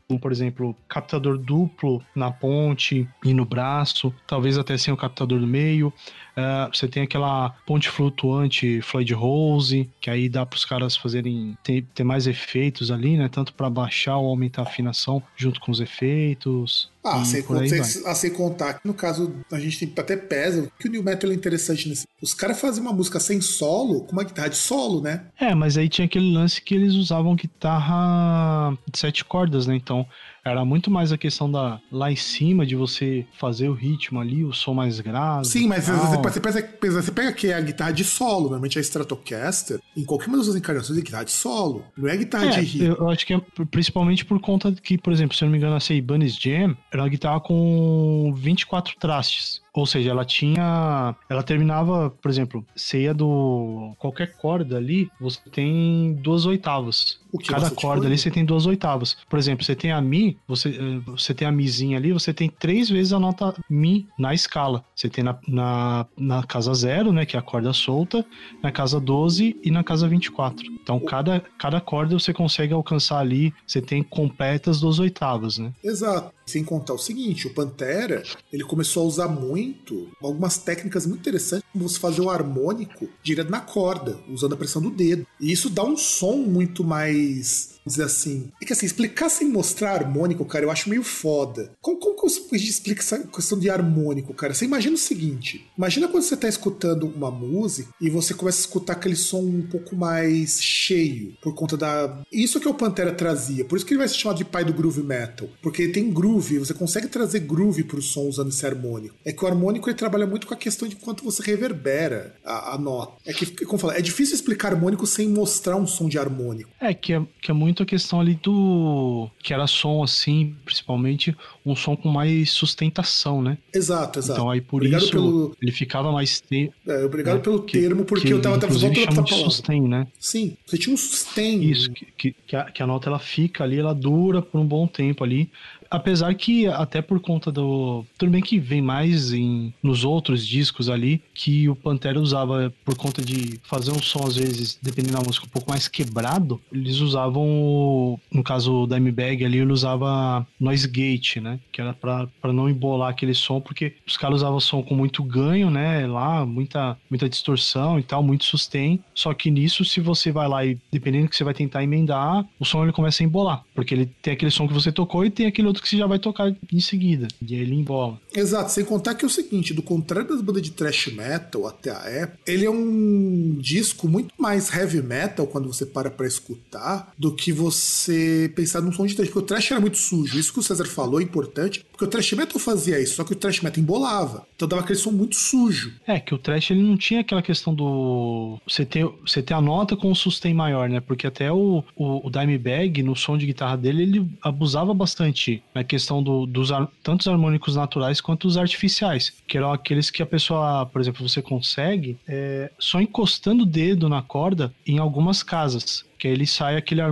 como, por exemplo, captador duplo na ponte e no braço, talvez até sem o captador do meio, Uh, você tem aquela ponte flutuante Floyd Rose, que aí dá para os caras fazerem ter, ter, mais efeitos ali, né? Tanto para baixar ou aumentar a afinação junto com os efeitos. Ah, sem, sem, a sem contar que no caso a gente tem até pesa que o New Metal é interessante nesse. Os caras fazem uma música sem solo com uma guitarra de solo, né? É, mas aí tinha aquele lance que eles usavam guitarra de sete cordas cordas, né? Então era muito mais a questão da lá em cima de você fazer o ritmo ali, o som mais grave. Sim, mas você, você, pega, você pega que é a guitarra de solo, normalmente a Stratocaster, em qualquer uma das suas encarnações é guitarra de solo, não é guitarra é, de ritmo. Eu acho que é principalmente por conta que, por exemplo, se eu não me engano, a Ibanez Jam era uma guitarra com 24 trastes. Ou seja, ela tinha. Ela terminava, por exemplo, você ia do. Qualquer corda ali, você tem duas oitavas. Cada corda ali você tem duas oitavas. Por exemplo, você tem a Mi, você, eh, você tem a Mizinha ali, você tem três vezes a nota Mi na escala. Você tem na, na, na casa zero, né? Que é a corda solta, na casa 12 e na casa 24. Então, cada, cada corda você consegue alcançar ali, você tem completas duas oitavas, né? Exato. Sem contar o seguinte, o Pantera, ele começou a usar muito algumas técnicas muito interessantes, como você fazer o harmônico direto na corda, usando a pressão do dedo. E isso dá um som muito mais dizer assim. É que assim, explicar sem mostrar harmônico, cara, eu acho meio foda. Como, como que você explica essa questão de harmônico, cara? Você imagina o seguinte: imagina quando você tá escutando uma música e você começa a escutar aquele som um pouco mais cheio, por conta da. Isso que o Pantera trazia. Por isso que ele vai se chamar de pai do groove metal. Porque ele tem groove, você consegue trazer groove pro som usando esse harmônico. É que o harmônico ele trabalha muito com a questão de quanto você reverbera a, a nota. É que, como fala, é difícil explicar harmônico sem mostrar um som de harmônico. É, que é, que é muito muito a questão ali do. que era som assim, principalmente um som com mais sustentação, né? Exato, exato. Então aí por obrigado isso pelo... ele ficava mais. Te... É, obrigado né? pelo que, termo, porque eu tava até voltando pra palavra. sustain, né? Sim, você tinha um sustain. Isso, que, que, a, que a nota ela fica ali, ela dura por um bom tempo ali. Apesar que, até por conta do. Tudo bem que vem mais em, nos outros discos ali, que o Pantera usava, por conta de fazer um som, às vezes, dependendo da música, um pouco mais quebrado, eles usavam, no caso da M-Bag ali, ele usava noise gate, né? Que era pra não embolar aquele som, porque os caras usavam som com muito ganho, né? Lá, muita, muita distorção e tal, muito sustain. Só que nisso, se você vai lá e, dependendo do que você vai tentar emendar, o som ele começa a embolar. Porque ele tem aquele som que você tocou e tem aquele outro que você já vai tocar em seguida. E aí ele embola. Exato, sem contar que é o seguinte, do contrário das bandas de thrash metal até a época, ele é um disco muito mais heavy metal quando você para pra escutar do que você pensar num som de thrash, porque o thrash era muito sujo. Isso que o César falou é importante, porque o thrash metal fazia isso, só que o thrash metal embolava. Então dava aquele som muito sujo. É, que o thrash ele não tinha aquela questão do você ter, você ter a nota com o sustain maior, né? Porque até o, o, o Dimebag, no som de guitarra dele, ele abusava bastante na questão do, dos tanto os harmônicos naturais quanto os artificiais, que eram aqueles que a pessoa, por exemplo, você consegue é, só encostando o dedo na corda em algumas casas que ele sai aquele,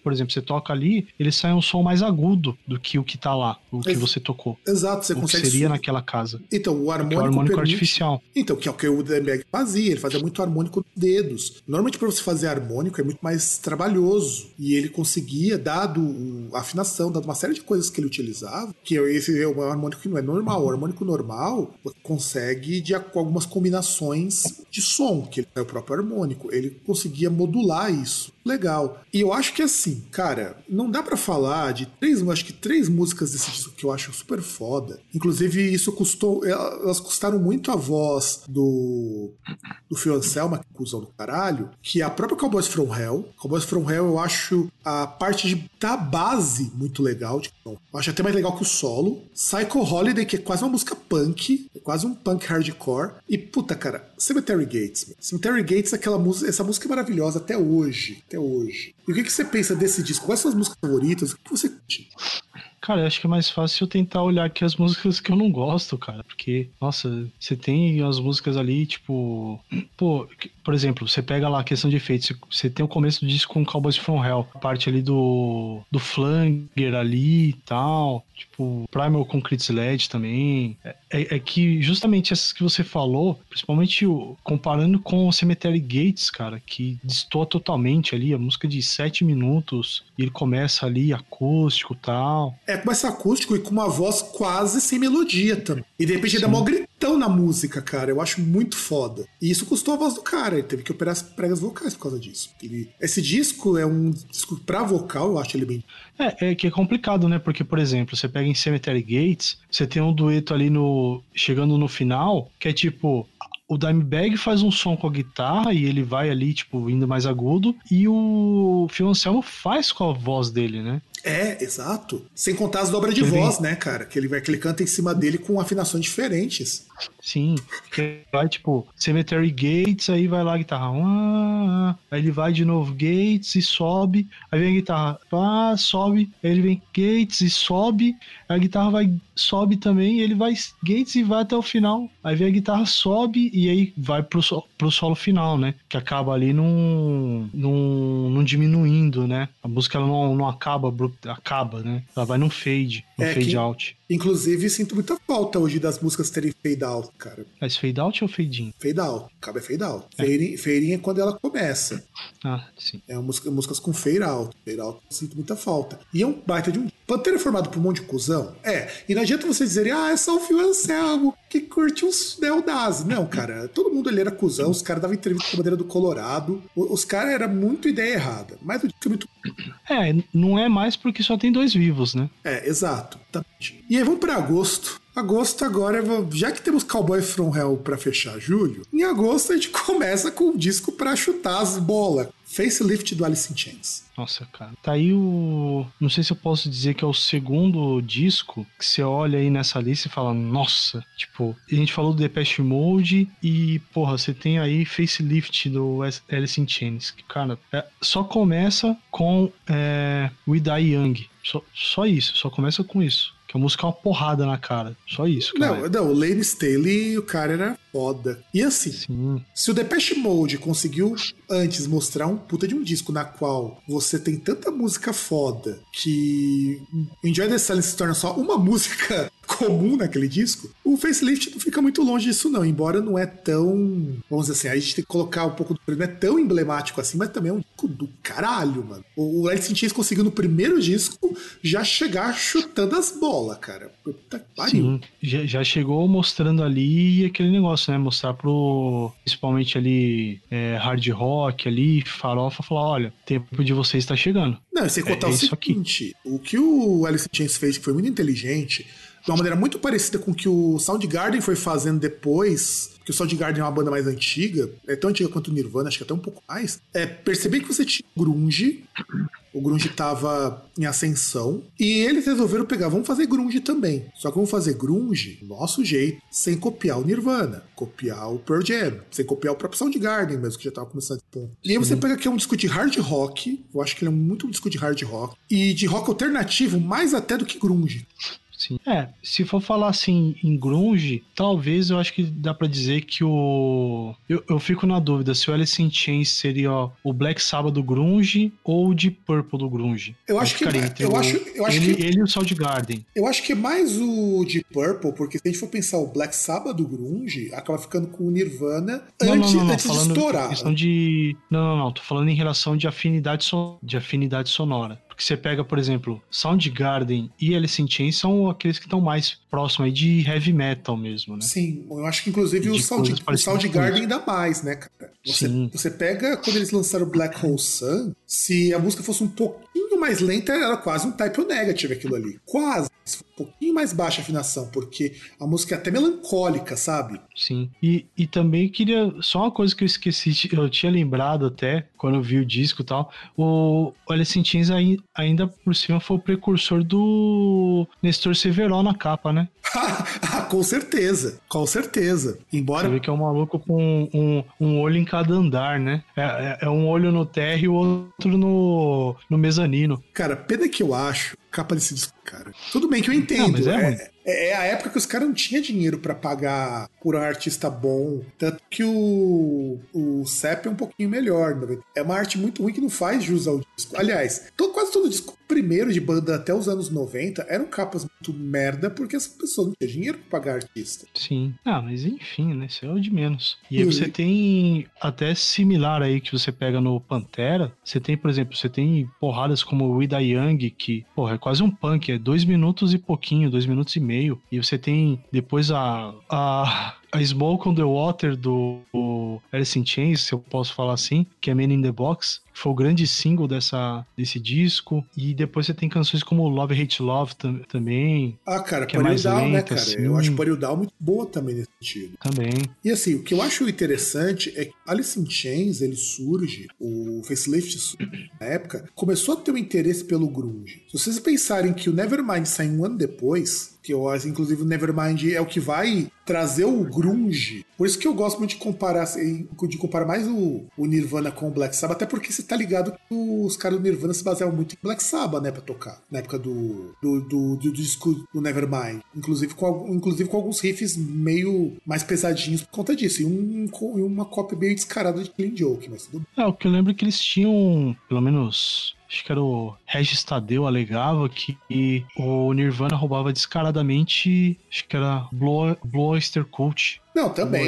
por exemplo, você toca ali, ele sai um som mais agudo do que o que tá lá, o que você tocou. Exato, você o consegue. Que seria naquela casa. Então, o harmônico, é o harmônico permite... artificial. Então, que é o que o Denberg fazia, ele fazia muito harmônico dos dedos. Normalmente, para você fazer harmônico, é muito mais trabalhoso. E ele conseguia, dado a afinação, dado uma série de coisas que ele utilizava, que esse é um harmônico que não é normal. O harmônico normal você consegue de algumas combinações de som, que é o próprio harmônico. Ele conseguia modular isso legal. E eu acho que assim, cara, não dá para falar de três, acho que três músicas desse disco que eu acho super foda. Inclusive, isso custou. Elas custaram muito a voz do. do Phil Anselmo, que é cuzão do caralho, que é a própria Cowboys From Hell. Cowboys From Hell, eu acho a parte de, da base muito legal. Tipo, eu acho até mais legal que o solo. Psycho Holiday, que é quase uma música punk, é quase um punk hardcore. E puta, cara, Cemetery Gates. Cemetery Gates, aquela música, essa música é maravilhosa até hoje até hoje. E o que, que você pensa desse disco? Quais são as músicas favoritas? O que você curte? Cara, eu acho que é mais fácil eu tentar olhar aqui as músicas que eu não gosto, cara. Porque, nossa, você tem as músicas ali, tipo. Pô, por exemplo, você pega lá a questão de efeitos. Você tem o começo do disco com Cowboys From Hell. A parte ali do. do Flanger ali e tal. Tipo, Primal Concrete LED também. É, é, é, que justamente essas que você falou, principalmente o, comparando com o Cemetery Gates, cara, que destoa totalmente ali. A música de 7 minutos. E ele começa ali acústico e tal. É, começa acústico e com uma voz quase sem melodia também. E de repente Sim. dá mó gritão na música, cara. Eu acho muito foda. E isso custou a voz do cara. Ele teve que operar as pregas vocais por causa disso. Ele... Esse disco é um disco pra vocal, eu acho ele bem. É, é que é complicado, né? Porque, por exemplo, você pega em Cemetery Gates, você tem um dueto ali no. chegando no final, que é tipo o Dimebag faz um som com a guitarra e ele vai ali, tipo, indo mais agudo. E o Phil Anselmo faz com a voz dele, né? É, exato. Sem contar as dobras de ele voz, vem... né, cara? Que ele vai que ele canta em cima dele com afinações diferentes. Sim, vai tipo Cemetery Gates, aí vai lá a guitarra, ah, aí ele vai de novo Gates e sobe, aí vem a guitarra, ah, sobe, aí ele vem Gates e sobe, a guitarra vai sobe também, ele vai Gates e vai até o final, aí vem a guitarra sobe e aí vai pro, pro solo final, né? Que acaba ali num, num, num diminuindo, né? A música não, não acaba, acaba, né? Ela vai num fade, num é fade que... out. Inclusive, sinto muita falta hoje das músicas terem fade out, cara. Mas fade out ou fade in? Fade out. Acaba é fade out. É. Fade, in, fade in é quando ela começa. Ah, sim. É música, músicas com fade out. Fade out sinto muita falta. E é um baita de um. Pantera é formado por um monte de cuzão? É. E não adianta você dizer, ah, é só o Phil Anselmo que curte os Neodaz. Não, cara. Todo mundo ali era cuzão. Os caras davam entrevista com a bandeira do Colorado. Os caras eram muito ideia errada. Mas o disco é muito. É, não é mais porque só tem dois vivos, né? É, exato. E aí vamos para agosto. Agosto agora, já que temos Cowboy From Hell para fechar julho, em agosto a gente <laughs> começa com o disco para chutar as bolas. Facelift do Alice in Chains. Nossa, cara. Tá aí o. Não sei se eu posso dizer que é o segundo disco que você olha aí nessa lista e fala, nossa, tipo, a gente falou do Depeche Mode e, porra, você tem aí Facelift do Alice in Chains. Que, cara, é, só começa com é, We Die Young. Só, só isso, só começa com isso. Que a música é uma porrada na cara. Só isso, cara. Não, não, o Lane Staley, o cara era foda. E assim, Sim. se o Depeche Mode conseguiu antes mostrar um puta de um disco na qual você tem tanta música foda que Enjoy the Silence se torna só uma <laughs> música comum naquele disco, o facelift não fica muito longe disso, não. Embora não é tão. Vamos dizer assim, a gente tem que colocar um pouco do. Não é tão emblemático assim, mas também é um disco do caralho, mano. O Alice in Chains conseguiu no primeiro disco já chegar chutando as bolas, cara. Puta que pariu. Sim, já, já chegou mostrando ali aquele negócio, né? Mostrar pro. Principalmente ali é, hard rock ali, farofa, falar: olha, tempo de vocês está chegando. Não, você contar é, o seguinte: aqui. o que o Alice in Chains fez, que foi muito inteligente de uma maneira muito parecida com o que o Soundgarden foi fazendo depois, que o Soundgarden é uma banda mais antiga, é tão antiga quanto o Nirvana, acho que até um pouco mais, é perceber que você tinha grunge, o grunge estava em ascensão, e eles resolveram pegar, vamos fazer grunge também. Só que vamos fazer grunge nosso jeito, sem copiar o Nirvana, copiar o Pearl Jam, sem copiar o próprio Soundgarden mesmo, que já estava começando. E aí você pega aqui um disco de hard rock, eu acho que ele é muito um disco de hard rock, e de rock alternativo mais até do que grunge. Sim. É, se for falar assim em grunge, talvez eu acho que dá para dizer que o. Eu, eu fico na dúvida se o Alice in Chains seria ó, o Black Sabbath do grunge ou o Deep Purple do grunge. Eu acho que. Eu, o, acho, eu acho ele, que. Ele e o Soundgarden. Eu acho que é mais o Deep Purple, porque se a gente for pensar o Black Sabbath do grunge, acaba ficando com o Nirvana não, antes, não, não, antes de estourar. Questão de. Não, não, não. Tô falando em relação de afinidade, so... de afinidade sonora que você pega, por exemplo, Soundgarden e Alice in Chains são aqueles que estão mais próximos aí de heavy metal mesmo, né? Sim, eu aacho que inclusive o, Sound, o Soundgarden ainda mais, né, cara? Você, Sim. você pega quando eles lançaram Black Hole Sun, se a música fosse um pouquinho mais lenta, era quase um type negative aquilo ali. Quase um pouquinho mais baixa a afinação, porque a música é até melancólica, sabe? Sim. E, e também queria. Só uma coisa que eu esqueci, eu tinha lembrado até quando eu vi o disco e tal. O Alice in Chains ainda por cima foi o precursor do Nestor Severo na capa, né? <laughs> Ah, com certeza, com certeza. Embora. Você vê que é um maluco com um, um olho em cada andar, né? É, é, é um olho no terra e o outro no, no mezanino. Cara, pena que eu acho capa desse disco, cara. Tudo bem que eu entendo. Não, é, é, é, é, a época que os caras não tinham dinheiro para pagar por um artista bom. Tanto que o, o CEP é um pouquinho melhor. Né? É uma arte muito ruim que não faz jus ao disco. Aliás, todo, quase todo disco primeiro de banda até os anos 90 eram capas muito merda porque as pessoas não tinham dinheiro pra pagar artista. Sim. Ah, mas enfim, né? Isso é o de menos. E aí você tem até similar aí que você pega no Pantera. Você tem, por exemplo, você tem porradas como o Ida Young, que, porra, é quase um punk, é dois minutos e pouquinho, dois minutos e meio. E você tem depois a. a a Smoke on the Water do Alice in Chains, se eu posso falar assim, que é Man in the Box, foi o grande single dessa, desse disco. E depois você tem canções como Love Hate Love tam, também. Ah, cara, que é mais Down, né, lenta, cara? assim. Eu acho Pariu Down muito boa também nesse sentido. Também. E assim, o que eu acho interessante é que Alice in Chains, ele surge, o facelift surge na época, começou a ter um interesse pelo grunge. Se vocês pensarem que o Nevermind sai um ano depois, que eu acho, inclusive, o Nevermind é o que vai trazer o grunge. Por isso que eu gosto muito de comparar, assim, de comparar mais o, o Nirvana com o Black Sabbath, até porque você tá ligado que os caras do Nirvana se baseavam muito em Black Sabbath, né, pra tocar, na época do, do, do, do disco do Nevermind. Inclusive com, inclusive com alguns riffs meio mais pesadinhos por conta disso. E, um, e uma cópia meio descarada de Clean Joke, mas tudo bem. É, o que eu lembro é que eles tinham, pelo menos, acho que era o Regis Tadeu alegava que o Nirvana roubava descaradamente, acho que era Blow Oyster Cult. Não, também.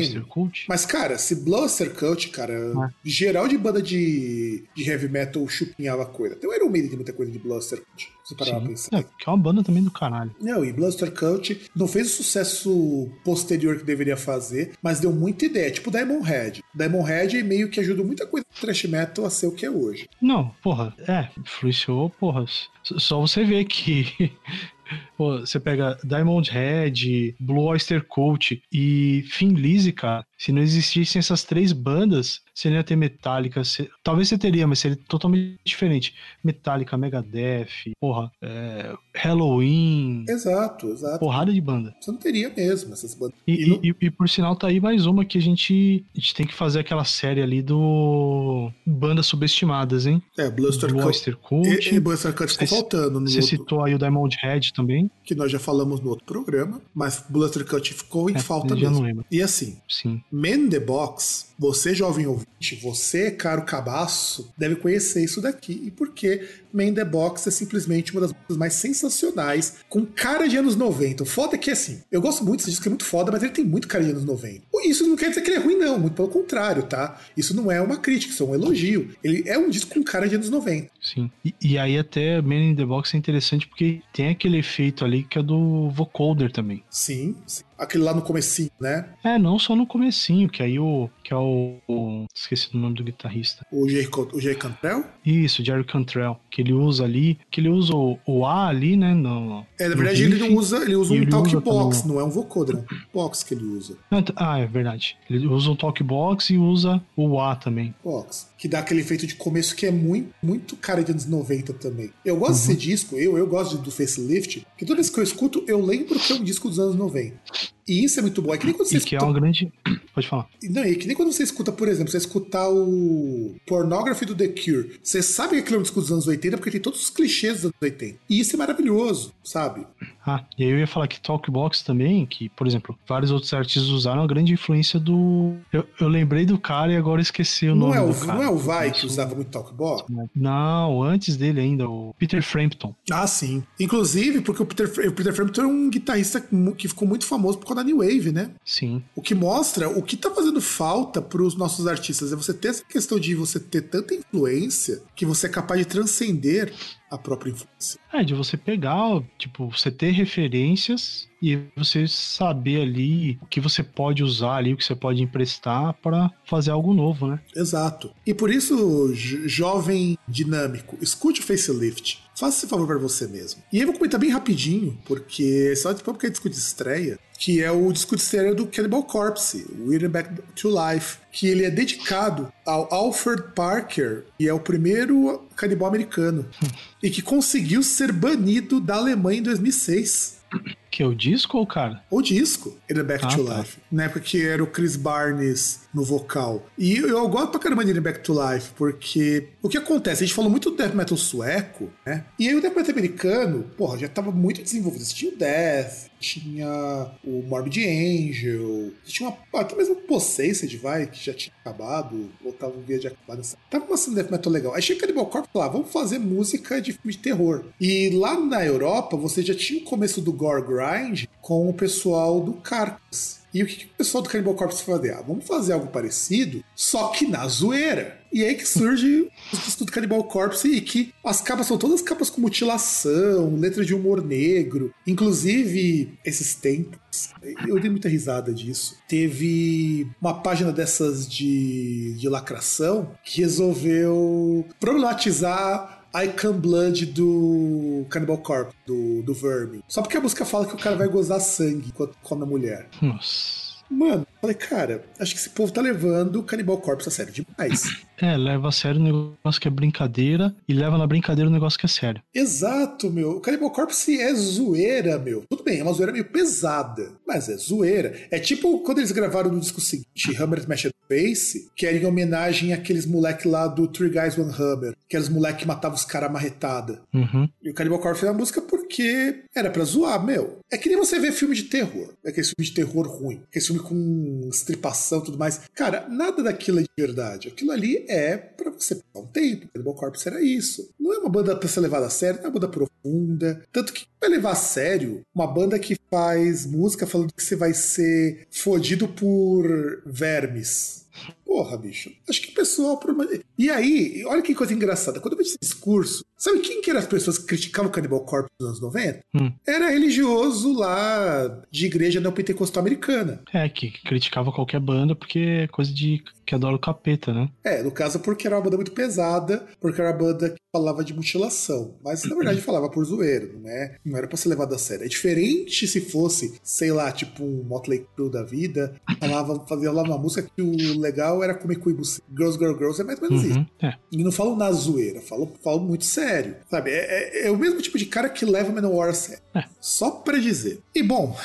Mas, cara, se Bluster Cult, cara, Ah. geral de banda de, de heavy metal chupinhava coisa. Até o Iron Maiden tem muita coisa de Bluster Cult, você parar Sim. pensar. É, que é uma banda também do caralho. Não, e Bluster Cult não fez o sucesso posterior que deveria fazer, mas deu muita ideia, tipo Diamond Head. Diamond Head meio que ajudou muita coisa do thrash metal a ser o que é hoje. Não, porra, é, influenciou, porra. Só você ver que. <laughs> Pô, você pega Diamond Head, Blue Oyster Cult e Lizzy, cara. Se não existissem essas três bandas, você não ia ter Metallica. você- Talvez você teria, mas seria totalmente diferente. Metallica, Megadeth, porra, é, Halloween, Exato, exato. porrada de banda. Você não teria mesmo essas bandas. E, E não- e- e- por sinal, tá aí mais uma que a gente, a gente tem que fazer aquela série ali do Bandas Subestimadas, hein? É, Bluster Cult. Oyster Cult. E, e Bluster Cult ficou faltando no Você outro, citou aí o Diamond Head também? Que nós já falamos no outro programa, mas Bluster Cult ficou em É, falta mesmo. E assim, Sim. Man the Box, você jovem ouvinte, você caro cabaço, deve conhecer isso daqui. E por quê? Man in the Box é simplesmente uma das músicas mais sensacionais, com cara de anos 90. O foda é que assim, eu gosto muito desse disco, é muito foda, mas ele tem muito cara de anos 90. Isso não quer dizer que ele é ruim, não, muito pelo contrário, tá? Isso não é uma crítica, isso é um elogio. Ele é um disco com cara de anos 90. Sim. E, e aí até Man in the Box é interessante porque tem aquele efeito ali que é do vocoder também. Sim, sim. Aquele lá no comecinho, né? É, não só no comecinho, que aí o... que é o... o- esqueci o nome do guitarrista. O Co- o Jay Cantrell. Isso, Jerry Cantrell, que ele usa ali, que ele usa o, o A ali, né, no... É, na verdade, ele não usa, ele usa um ele talk usa box, como- não é um vocoder, é um box que ele usa. Ah, é verdade. Ele usa o talkbox e usa o A também. Box, que dá aquele efeito de começo que é muito, muito cara de anos 90 também. Eu gosto Uhum. desse disco, eu, eu gosto do Facelift, que toda vez que eu escuto, eu lembro que é um disco dos anos 90. E isso é muito bom. É que nem quando você E que é escuta. uma grande... <clears throat> Pode falar. Não, e que nem quando você escuta, por exemplo, você escutar o Pornography do The Cure. Você sabe que aquilo é um disco dos anos 80 porque tem todos os clichês dos anos 80. E isso é maravilhoso, sabe? Ah, e aí eu ia falar que Talkbox também, que, por exemplo, vários outros artistas usaram a grande influência do. Eu, eu lembrei do cara e agora esqueci o Não nome é, o, do cara. não é o Vai que usava muito Talkbox? Não, antes dele ainda, o Peter Frampton. Ah, sim. Inclusive, porque o Peter, o Peter Frampton é um guitarrista que ficou muito famoso por causa da New Wave, né? Sim. O que mostra o que tá fazendo falta para os nossos artistas é você ter essa questão de você ter tanta influência que você é capaz de transcender a própria influência. É, de você pegar, tipo, você ter referências e você saber ali o que você pode usar ali, o que você pode emprestar para fazer algo novo, né? Exato. E por isso, jo- jovem dinâmico, escute o facelift. Faça esse favor para você mesmo. E aí eu vou comentar bem rapidinho, porque só depois porque é disco de estreia, que é o disco de estreia do Cannibal Corpse, We're Back to Life, que ele é dedicado ao Alfred Parker, que é o primeiro canibal americano, <laughs> e que conseguiu ser banido da Alemanha em 2006. Que é o disco ou o cara? O disco, Ele Back Ah, to tá. Life. Na época que era o Chris Barnes no vocal. E eu, eu gosto pra caramba de Back to Life, porque o que acontece? A gente falou muito do death metal sueco, né? E aí o death metal americano, porra, já tava muito desenvolvido. Tinha o Death, tinha o Morbid Angel, tinha uma, até mesmo o Possessed, vai, que já tinha acabado, ou tava via de acabar nessa. Tava uma cena de death metal legal. Aí chega Cannibal Corpse fala, "Ah, vamos fazer música de filme de terror. E lá na Europa, você já tinha o começo do Gore Grind, com o pessoal do Carcass. E o que, que o pessoal do Cannibal Corpse fazer? Ah, vamos fazer algo parecido, só que na zoeira. E aí que surge o disco do Cannibal Corpse e que as capas são todas capas com mutilação, letra de humor negro. Inclusive, esses tempos, eu dei muita risada disso. Teve uma página dessas de, de lacração que resolveu problematizar Icon Blood do Cannibal Corpse, do, do Vermin. Só porque a música fala que o cara vai gozar sangue enquanto come a mulher. Nossa. Mano, falei, cara, acho que esse povo tá levando o Cannibal Corpse a sério demais. É, leva a sério o negócio que é brincadeira e leva na brincadeira o negócio que é sério. Exato, meu. O Cannibal Corpse é zoeira, meu. Tudo bem, é uma zoeira meio pesada, mas é zoeira. É tipo quando eles gravaram no disco seguinte, Hammer Smash Face, que era em homenagem àqueles moleque lá do Three Guys One Hammer, aqueles moleque que matavam os caras marretada. Uhum. E o Cannibal Corpse é uma música porque era pra zoar, meu. É que nem você vê filme de terror. É aquele filme de terror ruim. Aquele filme com estripação e tudo mais. Cara, nada daquilo é de verdade. Aquilo ali é para você passar um tempo. Cannibal Corpse era isso. Não é uma banda pra ser levada a sério, não é uma banda profunda. Tanto que vai levar a sério uma banda que faz música falando que você vai ser fodido por vermes. Porra, bicho. Acho que o pessoal. E aí, olha que coisa engraçada. Quando eu vejo esse discurso, sabe quem que eram as pessoas que criticavam o Cannibal Corpse nos anos 90? Hum. Era religioso lá de igreja neopentecostal americana. É, que criticava qualquer banda porque é coisa de que adora o capeta, né? É, no caso porque era uma banda muito pesada, porque era uma banda que falava de mutilação. Mas na verdade <clears throat> falava por zoeiro, não é? Não era pra ser levado a sério. É diferente se fosse, sei lá, tipo um Motley Crue da vida, falava, fazia lá uma música que o legal era comer cuibo. Girls, Girl, Girls é mais ou menos Uhum, isso. é. E não falam na zoeira, falam, falam muito sério. Sabe? É, é- é o mesmo tipo de cara que leva o Manowar a sério. É. Só pra dizer. E bom,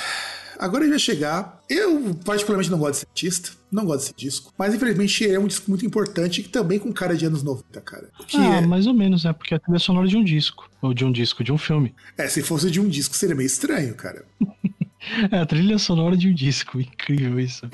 agora ele vai chegar. Eu, particularmente, não gosto desse artista. Não gosto desse disco. Mas, infelizmente, é um disco muito importante e também com cara de anos 90, cara. Que ah, é, mais ou menos, né? Porque é a trilha sonora de um disco. Ou de um disco, de um filme. é, se fosse de um disco, seria meio estranho, cara. <laughs> É a trilha sonora de um disco. <laughs> Incrível isso.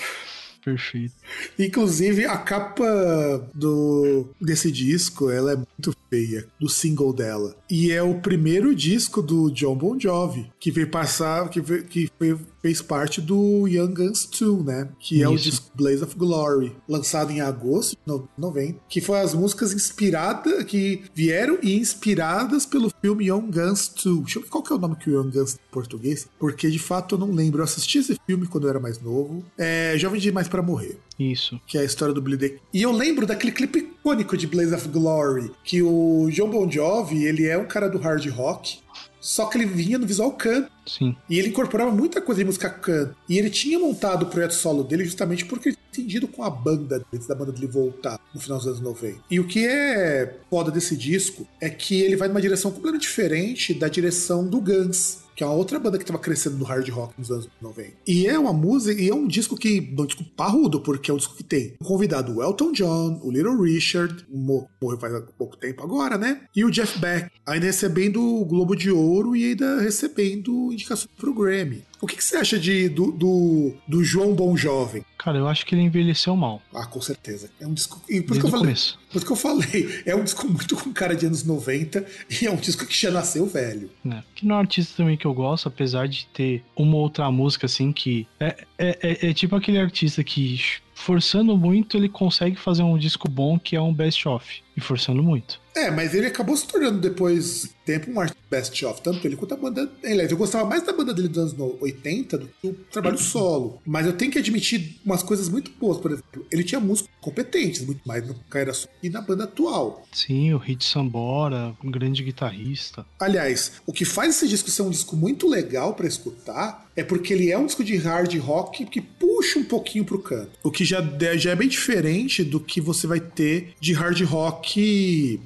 Perfeito. Inclusive, a capa do desse disco, ela é muito feia, do single dela. E é o primeiro disco do John Bon Jovi, que veio passar, que, veio- que foi- fez parte do Young Guns 2, né? Que é o Isso. disco Blaze of Glory, lançado em agosto de no- 90, que foi as músicas inspiradas, que vieram e inspiradas pelo filme Young Guns 2. Deixa eu ver qual que é o nome que o Young Guns em português, porque de fato eu não lembro. Eu assisti esse filme quando eu era mais novo. É Jovem Demais pra Morrer Isso. que é a história do Billy the E eu lembro daquele clipe icônico de Blaze of Glory, que o John Bon Jovi, ele é um cara do hard rock, só que ele vinha no visual country. Sim. E ele incorporava muita coisa de música country. E ele tinha montado o projeto solo dele justamente porque ele tinha entendido com a banda, antes da banda dele voltar no final dos anos 90. E o que é foda desse disco é que ele vai numa direção completamente diferente da direção do Guns. Que é uma outra banda que estava crescendo no hard rock nos anos 90. E é uma música, e é um disco que. Um disco parrudo, porque é um disco que tem o convidado o Elton John, o Little Richard, mo- morreu faz pouco tempo agora, né? E o Jeff Beck, ainda recebendo o Globo de Ouro e ainda recebendo indicação pro Grammy. O que, que você acha de, do, do, do João Bom Jovem? Cara, eu acho que ele envelheceu mal. Ah, com certeza. É um disco. E por Desde que eu falei. começo. Por isso que eu falei. <laughs> É um disco muito com cara de anos 90 e é um disco que já nasceu velho. né? Que não é um artista também que eu gosto, apesar de ter uma outra música assim que. É, é, é, é tipo aquele artista que, forçando muito, ele consegue fazer um disco bom que é um best-of. E forçando muito. É, mas ele acabou se tornando depois tempo um artista best of, tanto ele quanto a banda. Aliás, eu gostava mais da banda dele dos anos no- 80 do que o trabalho solo. Mas eu tenho que admitir umas coisas muito boas, por exemplo, ele tinha músicos competentes, muito mais no carreira solo e na banda atual. Sim, o Hit Sambora, um grande guitarrista. Aliás, o que faz esse disco ser um disco muito legal pra escutar é porque ele é um disco de hard rock que puxa um pouquinho pro canto. O que já, de- já é bem diferente do que você vai ter de hard rock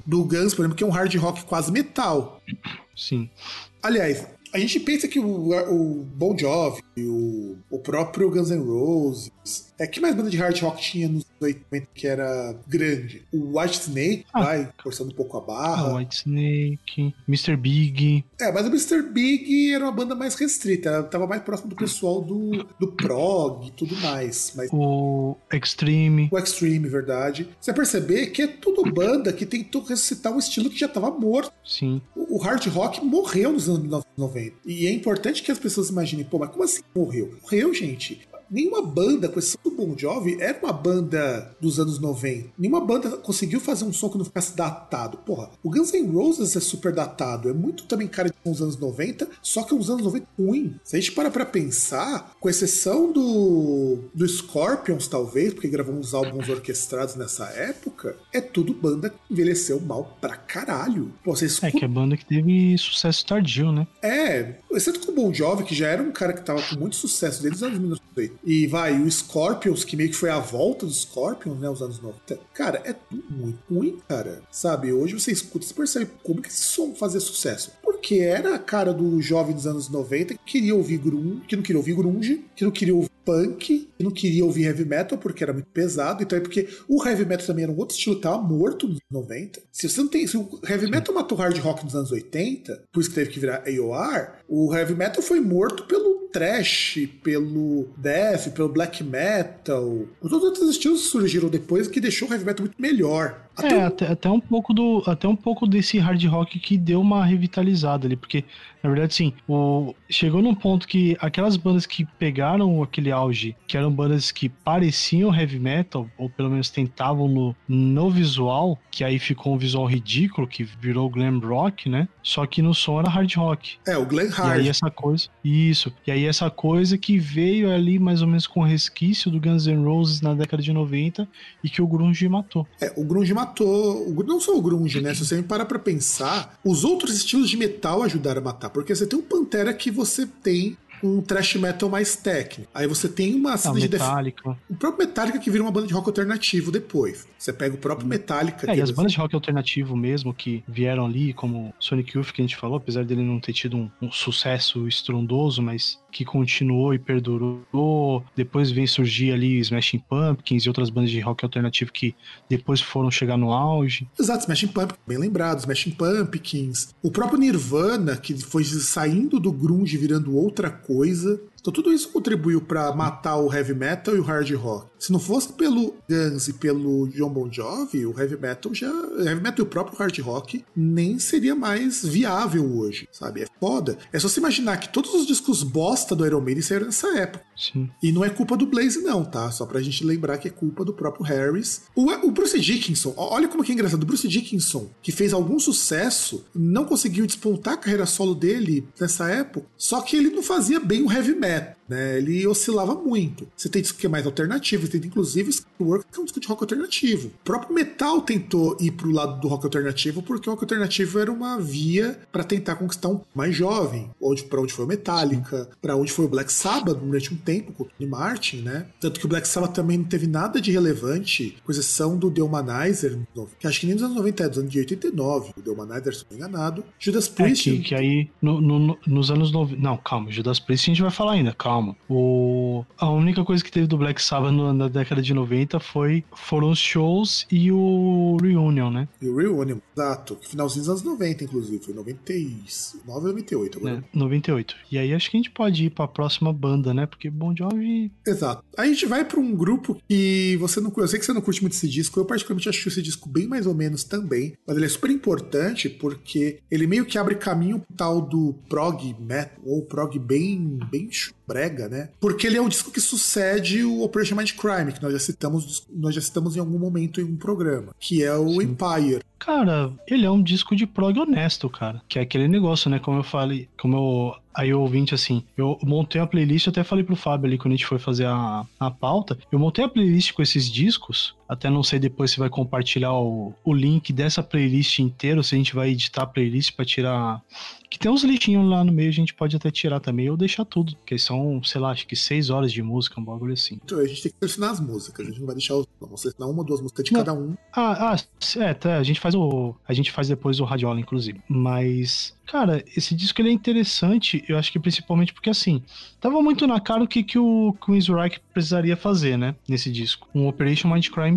do Guns, por exemplo, que é um hard rock quase metal. Sim. Aliás, a gente pensa que o, o Bon Jovi, o, o próprio Guns N' Roses, é que mais banda de hard rock tinha nos 80 que era grande? O White Snake, Ah. vai, forçando um pouco a Ah, barra. White Snake, Mr. Big. É, mas o Mr. Big era uma banda mais restrita, ela tava mais próximo do pessoal do, do prog e tudo mais. Mas O Extreme. o Extreme, verdade. Você vai perceber que é tudo banda que tentou ressuscitar um estilo que já tava morto. Sim. O o hard rock morreu nos anos 90. 90. E é importante que as pessoas imaginem, pô, mas como assim morreu? Morreu, gente nenhuma banda, com exceção do Bon Jovi, era uma banda dos anos 90. Nenhuma banda conseguiu fazer um som que não ficasse datado. Porra, o Guns N' Roses é super datado, é muito também cara de uns anos 90, só que é uns anos 90 ruim. Se a gente para pra pensar, com exceção do, do Scorpions, talvez, porque gravou uns álbuns orquestrados nessa época, é tudo banda que envelheceu mal pra caralho. Pô, vocês... É que é banda que teve sucesso tardio, né? É, exceto com o Bon Jovi, que já era um cara que tava com muito sucesso desde os anos 1980. E vai, o Scorpions, que meio que foi a volta do Scorpions, né, os anos 90. Cara, é tudo muito ruim, cara. Sabe, hoje você escuta, você percebe como que esse som fazia sucesso. Porque era a cara do jovem dos anos 90 que queria ouvir grunge, que não queria ouvir grunge, que não queria ouvir punk, que não queria ouvir heavy metal porque era muito pesado. Então é porque o heavy metal também era um outro estilo que tava morto nos 90. Se você não tem. Se o heavy metal matou hard rock nos anos 80, por isso que teve que virar AOR, o heavy metal foi morto pelo trash, pelo death, pelo black metal. Os outros estilos surgiram depois que deixou o heavy metal muito melhor. Até é, até, até, um pouco do, até um pouco desse hard rock que deu uma revitalizada ali, porque na verdade sim, o, chegou num ponto que aquelas bandas que pegaram aquele auge, que eram bandas que pareciam heavy metal ou pelo menos tentavam no, no visual, que aí ficou um visual ridículo que virou glam rock, né? Só que no som era hard rock. É, o glam hard. E aí essa coisa, isso. E aí essa coisa que veio ali mais ou menos com resquício do Guns N' Roses na década de 90 e que o grunge matou. É, o grunge matou matou. Não só o grunge, né? Se você parar pra pensar, os outros estilos de metal ajudaram a matar. Porque você tem um Pantera que você tem um thrash metal mais técnico. Aí você tem uma cena ah, de Metallica. O próprio Metallica que vira uma banda de rock alternativo depois. Você pega o próprio. Metallica. É, e as bandas de rock alternativo mesmo que vieram ali, como Sonic Youth que a gente falou, apesar dele não ter tido um, um sucesso estrondoso, mas que continuou e perdurou. Depois vem surgir ali Smashing Pumpkins e outras bandas de rock alternativo que depois foram chegar no auge. Exato, Smashing Pumpkins, bem lembrado, Smashing Pumpkins. O próprio Nirvana, que foi saindo do grunge virando outra coisa. Então tudo isso contribuiu para matar o heavy metal e o hard rock. Se não fosse pelo Guns e pelo John Bon Jovi, o heavy metal já, o heavy metal e o próprio hard rock nem seria mais viável hoje, sabe? É foda. É só se imaginar que todos os discos bosta do Iron Maiden saíram nessa época. Sim. E não é culpa do Blaze não, tá? Só pra gente lembrar que é culpa do próprio Harris. O, o Bruce Dickinson, olha como que é engraçado, o Bruce Dickinson, que fez algum sucesso, não conseguiu despontar a carreira solo dele nessa época, só que ele não fazia bem o heavy metal that né? Ele oscilava muito. Você tem disco que é mais alternativo, você tem inclusive Work, que é um disco de rock alternativo. O próprio metal tentou ir pro lado do rock alternativo porque o rock alternativo era uma via para tentar conquistar um mais jovem, onde para onde foi o Metallica, para onde foi o Black Sabbath durante um tempo com o Tony Martin, né? Tanto que o Black Sabbath também não teve nada de relevante, com exceção do The Humanizer, que acho que nem nos anos 90, é dos anos de 89, o The Humanizer, se não me engano. Judas Priest. É que, que aí no, no, nos anos 90. Não, calma, Judas Priest a gente vai falar ainda, calma calma. O... A única coisa que teve do Black Sabbath na década de 90 foi, foram os shows e o Reunion, né? E o Reunion, exato. Finalzinho dos anos 90, inclusive. Foi 99 ou 98 agora. É, 98. E aí acho que a gente pode ir pra próxima banda, né? Porque Bon Jovi... Exato. A gente vai pra um grupo que você não... Eu sei que você não curte muito esse disco. Eu particularmente acho esse disco bem mais ou menos também. Mas ele é super importante porque ele meio que abre caminho pro tal do prog metal, ou prog bem, bem brega, né? Porque ele é um disco que sucede o Operation Mind Crime, que nós já citamos, nós já citamos em algum momento em um programa, que é o Sim. Empire. Cara, ele é um disco de prog honesto, cara. Que é aquele negócio, né? Como eu falei, como eu. Aí o ouvinte, assim, eu montei a playlist, até falei pro Fábio ali quando a gente foi fazer a, a pauta. Eu montei a playlist com esses discos. Até não sei depois se vai compartilhar o, o link dessa playlist inteira, se a gente vai editar a playlist para tirar que tem uns lixinhos lá no meio, a gente pode até tirar também ou deixar tudo. Porque são, sei lá, acho que seis horas de música, um bagulho assim. Então, a gente tem que selecionar as músicas, a gente não vai deixar os. Vamos selecionar uma ou duas músicas de não. cada um. Ah, ah, é, tá, a gente faz o. A gente faz depois o radiola, inclusive. Mas Cara, esse disco ele é interessante, eu acho que principalmente porque assim, tava muito na cara o que, que o Queen's Reich precisaria fazer, né, nesse disco. Um Operation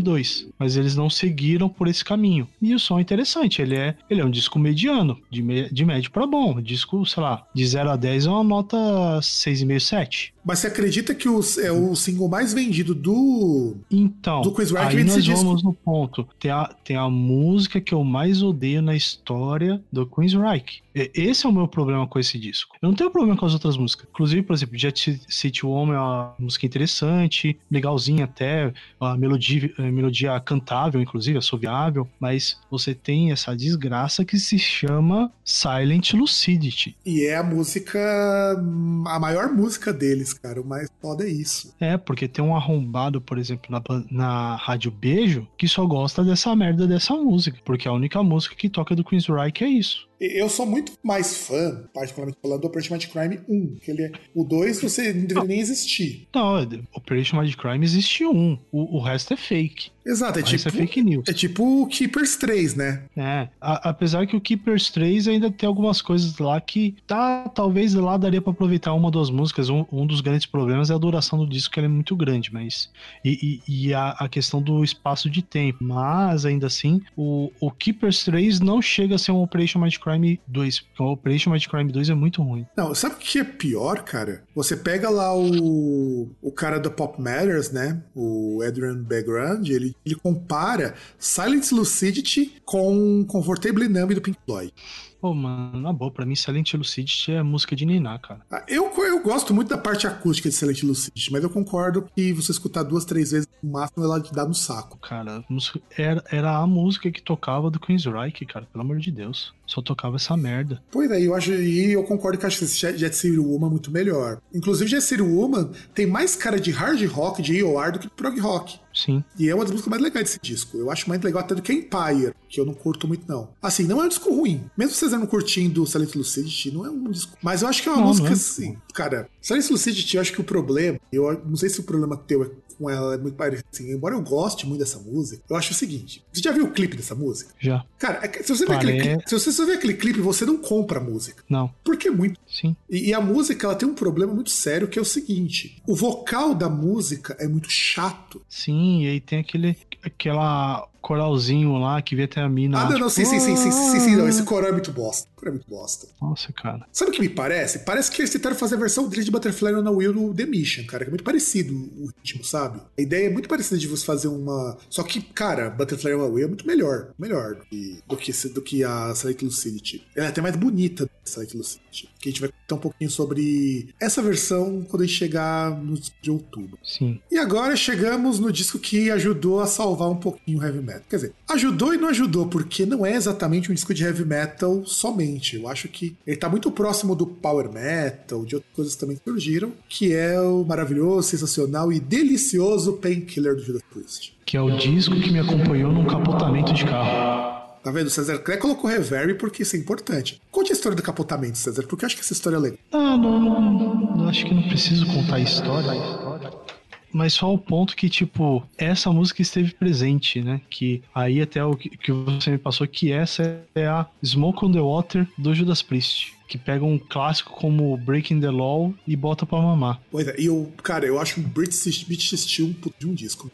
Mindcrime 2, mas eles não seguiram por esse caminho. E o som é interessante, ele é, ele é um disco mediano, de, me, de médio para bom, disco, sei lá, de 0 a 10 é uma nota 6,5, 7. Mas você acredita que os, é o single mais vendido do. Então, do Chris Rock aí nós disco? vamos no ponto. Tem a, tem a música que eu mais odeio na história do Queen's Reich. Esse é o meu problema com esse disco. Eu não tenho problema com as outras músicas. Inclusive, por exemplo, Jet City Woman é uma música interessante, legalzinha até, a melodia, a melodia cantável, inclusive, assoviável, mas você tem essa desgraça que se chama Silent Lucidity. E é a música. a maior música deles, cara. O mais foda é isso. É, porque tem um arrombado, por exemplo, na, na Rádio Beijo, que só gosta dessa merda dessa música. Porque a única música que toca do Queen's Reich é isso. Eu sou muito mais fã, particularmente falando, do Operation Mighty Crime 1. Que ele é, o 2 você não deveria nem existir. Não, é- Operation Mad Crime existe um. O, o resto é fake. Exato, é resto tipo. é fake news. É tipo o Keepers 3, né? É, a- apesar que o Keepers 3 ainda tem algumas coisas lá que tá, talvez lá daria pra aproveitar uma ou duas músicas. Um, um dos grandes problemas é a duração do disco, que ela é muito grande, mas. E, e- e a, a questão do espaço de tempo. Mas ainda assim, o, o Keepers 3 não chega a ser um Operation Mad Crime 2. Porque o Operation Mad Crime 2 é muito ruim. Não, sabe o que é pior, cara? Você pega lá o, o cara da Pop Matters, né? O Adrian Background, ele, ele compara Silent Lucidity com Comfortably Numb do Pink Floyd. Pô, mano, na boa, pra mim Silent Lucidity é música de Niná, cara. Ah, Eu, eu gosto muito da parte acústica de Silent Lucidity, mas eu concordo que você escutar duas, três vezes no máximo ela te dá no saco. Cara, era, era a música que tocava do Queen's Reich, cara, pelo amor de Deus. Só tocava essa merda. Pois é, eu acho, e eu concordo que acho esse Jet City Woman muito melhor. Inclusive, Jet City Woman tem mais cara de hard rock, de AOR, do que de prog rock. Sim. E é uma das músicas mais legais desse disco. Eu acho mais legal até do que Empire, que eu não curto muito, não. Assim, não é um disco ruim. Mesmo vocês não curtindo Silent Lucidity, não é um disco. Mas eu acho que é uma Não, música não é. assim. Cara, Silent Lucidity, eu acho que o problema. Eu não sei se o problema teu é com ela é muito parecido. Assim, embora eu goste muito dessa música, eu acho o seguinte: você já viu o clipe dessa música? Já. Cara, é se você, vê Pare- aquele, clipe- se você só vê aquele clipe, você não compra a música. Não. Porque é muito. Sim. E, e a música, ela tem um problema muito sério, que é o seguinte: o vocal da música é muito chato. Sim, e aí tem aquele. aquela coralzinho lá que vê até a mina. Ah, lá, não, não, sim, tipo, sim, sim, sim, sim, sim, não, esse coral é muito bosta. O coral é muito bosta. Nossa, cara. Sabe o que me parece? Parece que eles tentaram fazer a versão deles de Butterfly on a Wheel do The Mission, cara, que é muito parecido o ritmo, sabe? A ideia é muito parecida de você fazer uma... Só que, cara, Butterfly on a Wheel é muito melhor, melhor do que, do que, do que a Silent Lucidity. Ela é até mais bonita do que a Silent Lucidity. Que a gente vai contar um pouquinho sobre essa versão quando a gente chegar no disco de outubro. Sim. E agora chegamos no disco que ajudou a salvar um pouquinho o heavy metal. Quer dizer, ajudou e não ajudou, porque não é exatamente um disco de heavy metal somente. Eu acho que ele tá muito próximo do power metal, de outras coisas também que surgiram, que é o maravilhoso, sensacional e delicioso Painkiller do Judas Priest. Que é o disco que me acompanhou num capotamento de carro. Tá vendo? O César Clé colocou reverb porque isso é importante. Conte a história do capotamento, César, porque eu acho que essa história é legal. Ah, não, não, não, acho que não preciso contar a história. Mas só o ponto que, tipo, essa música esteve presente, né? Que aí até o que, você me passou, que essa é a Smoke on the Water do Judas Priest. Que pega um clássico como Breaking the Law e bota pra mamar. Pois é, e eu, cara, eu acho um British, British Steel um de um disco.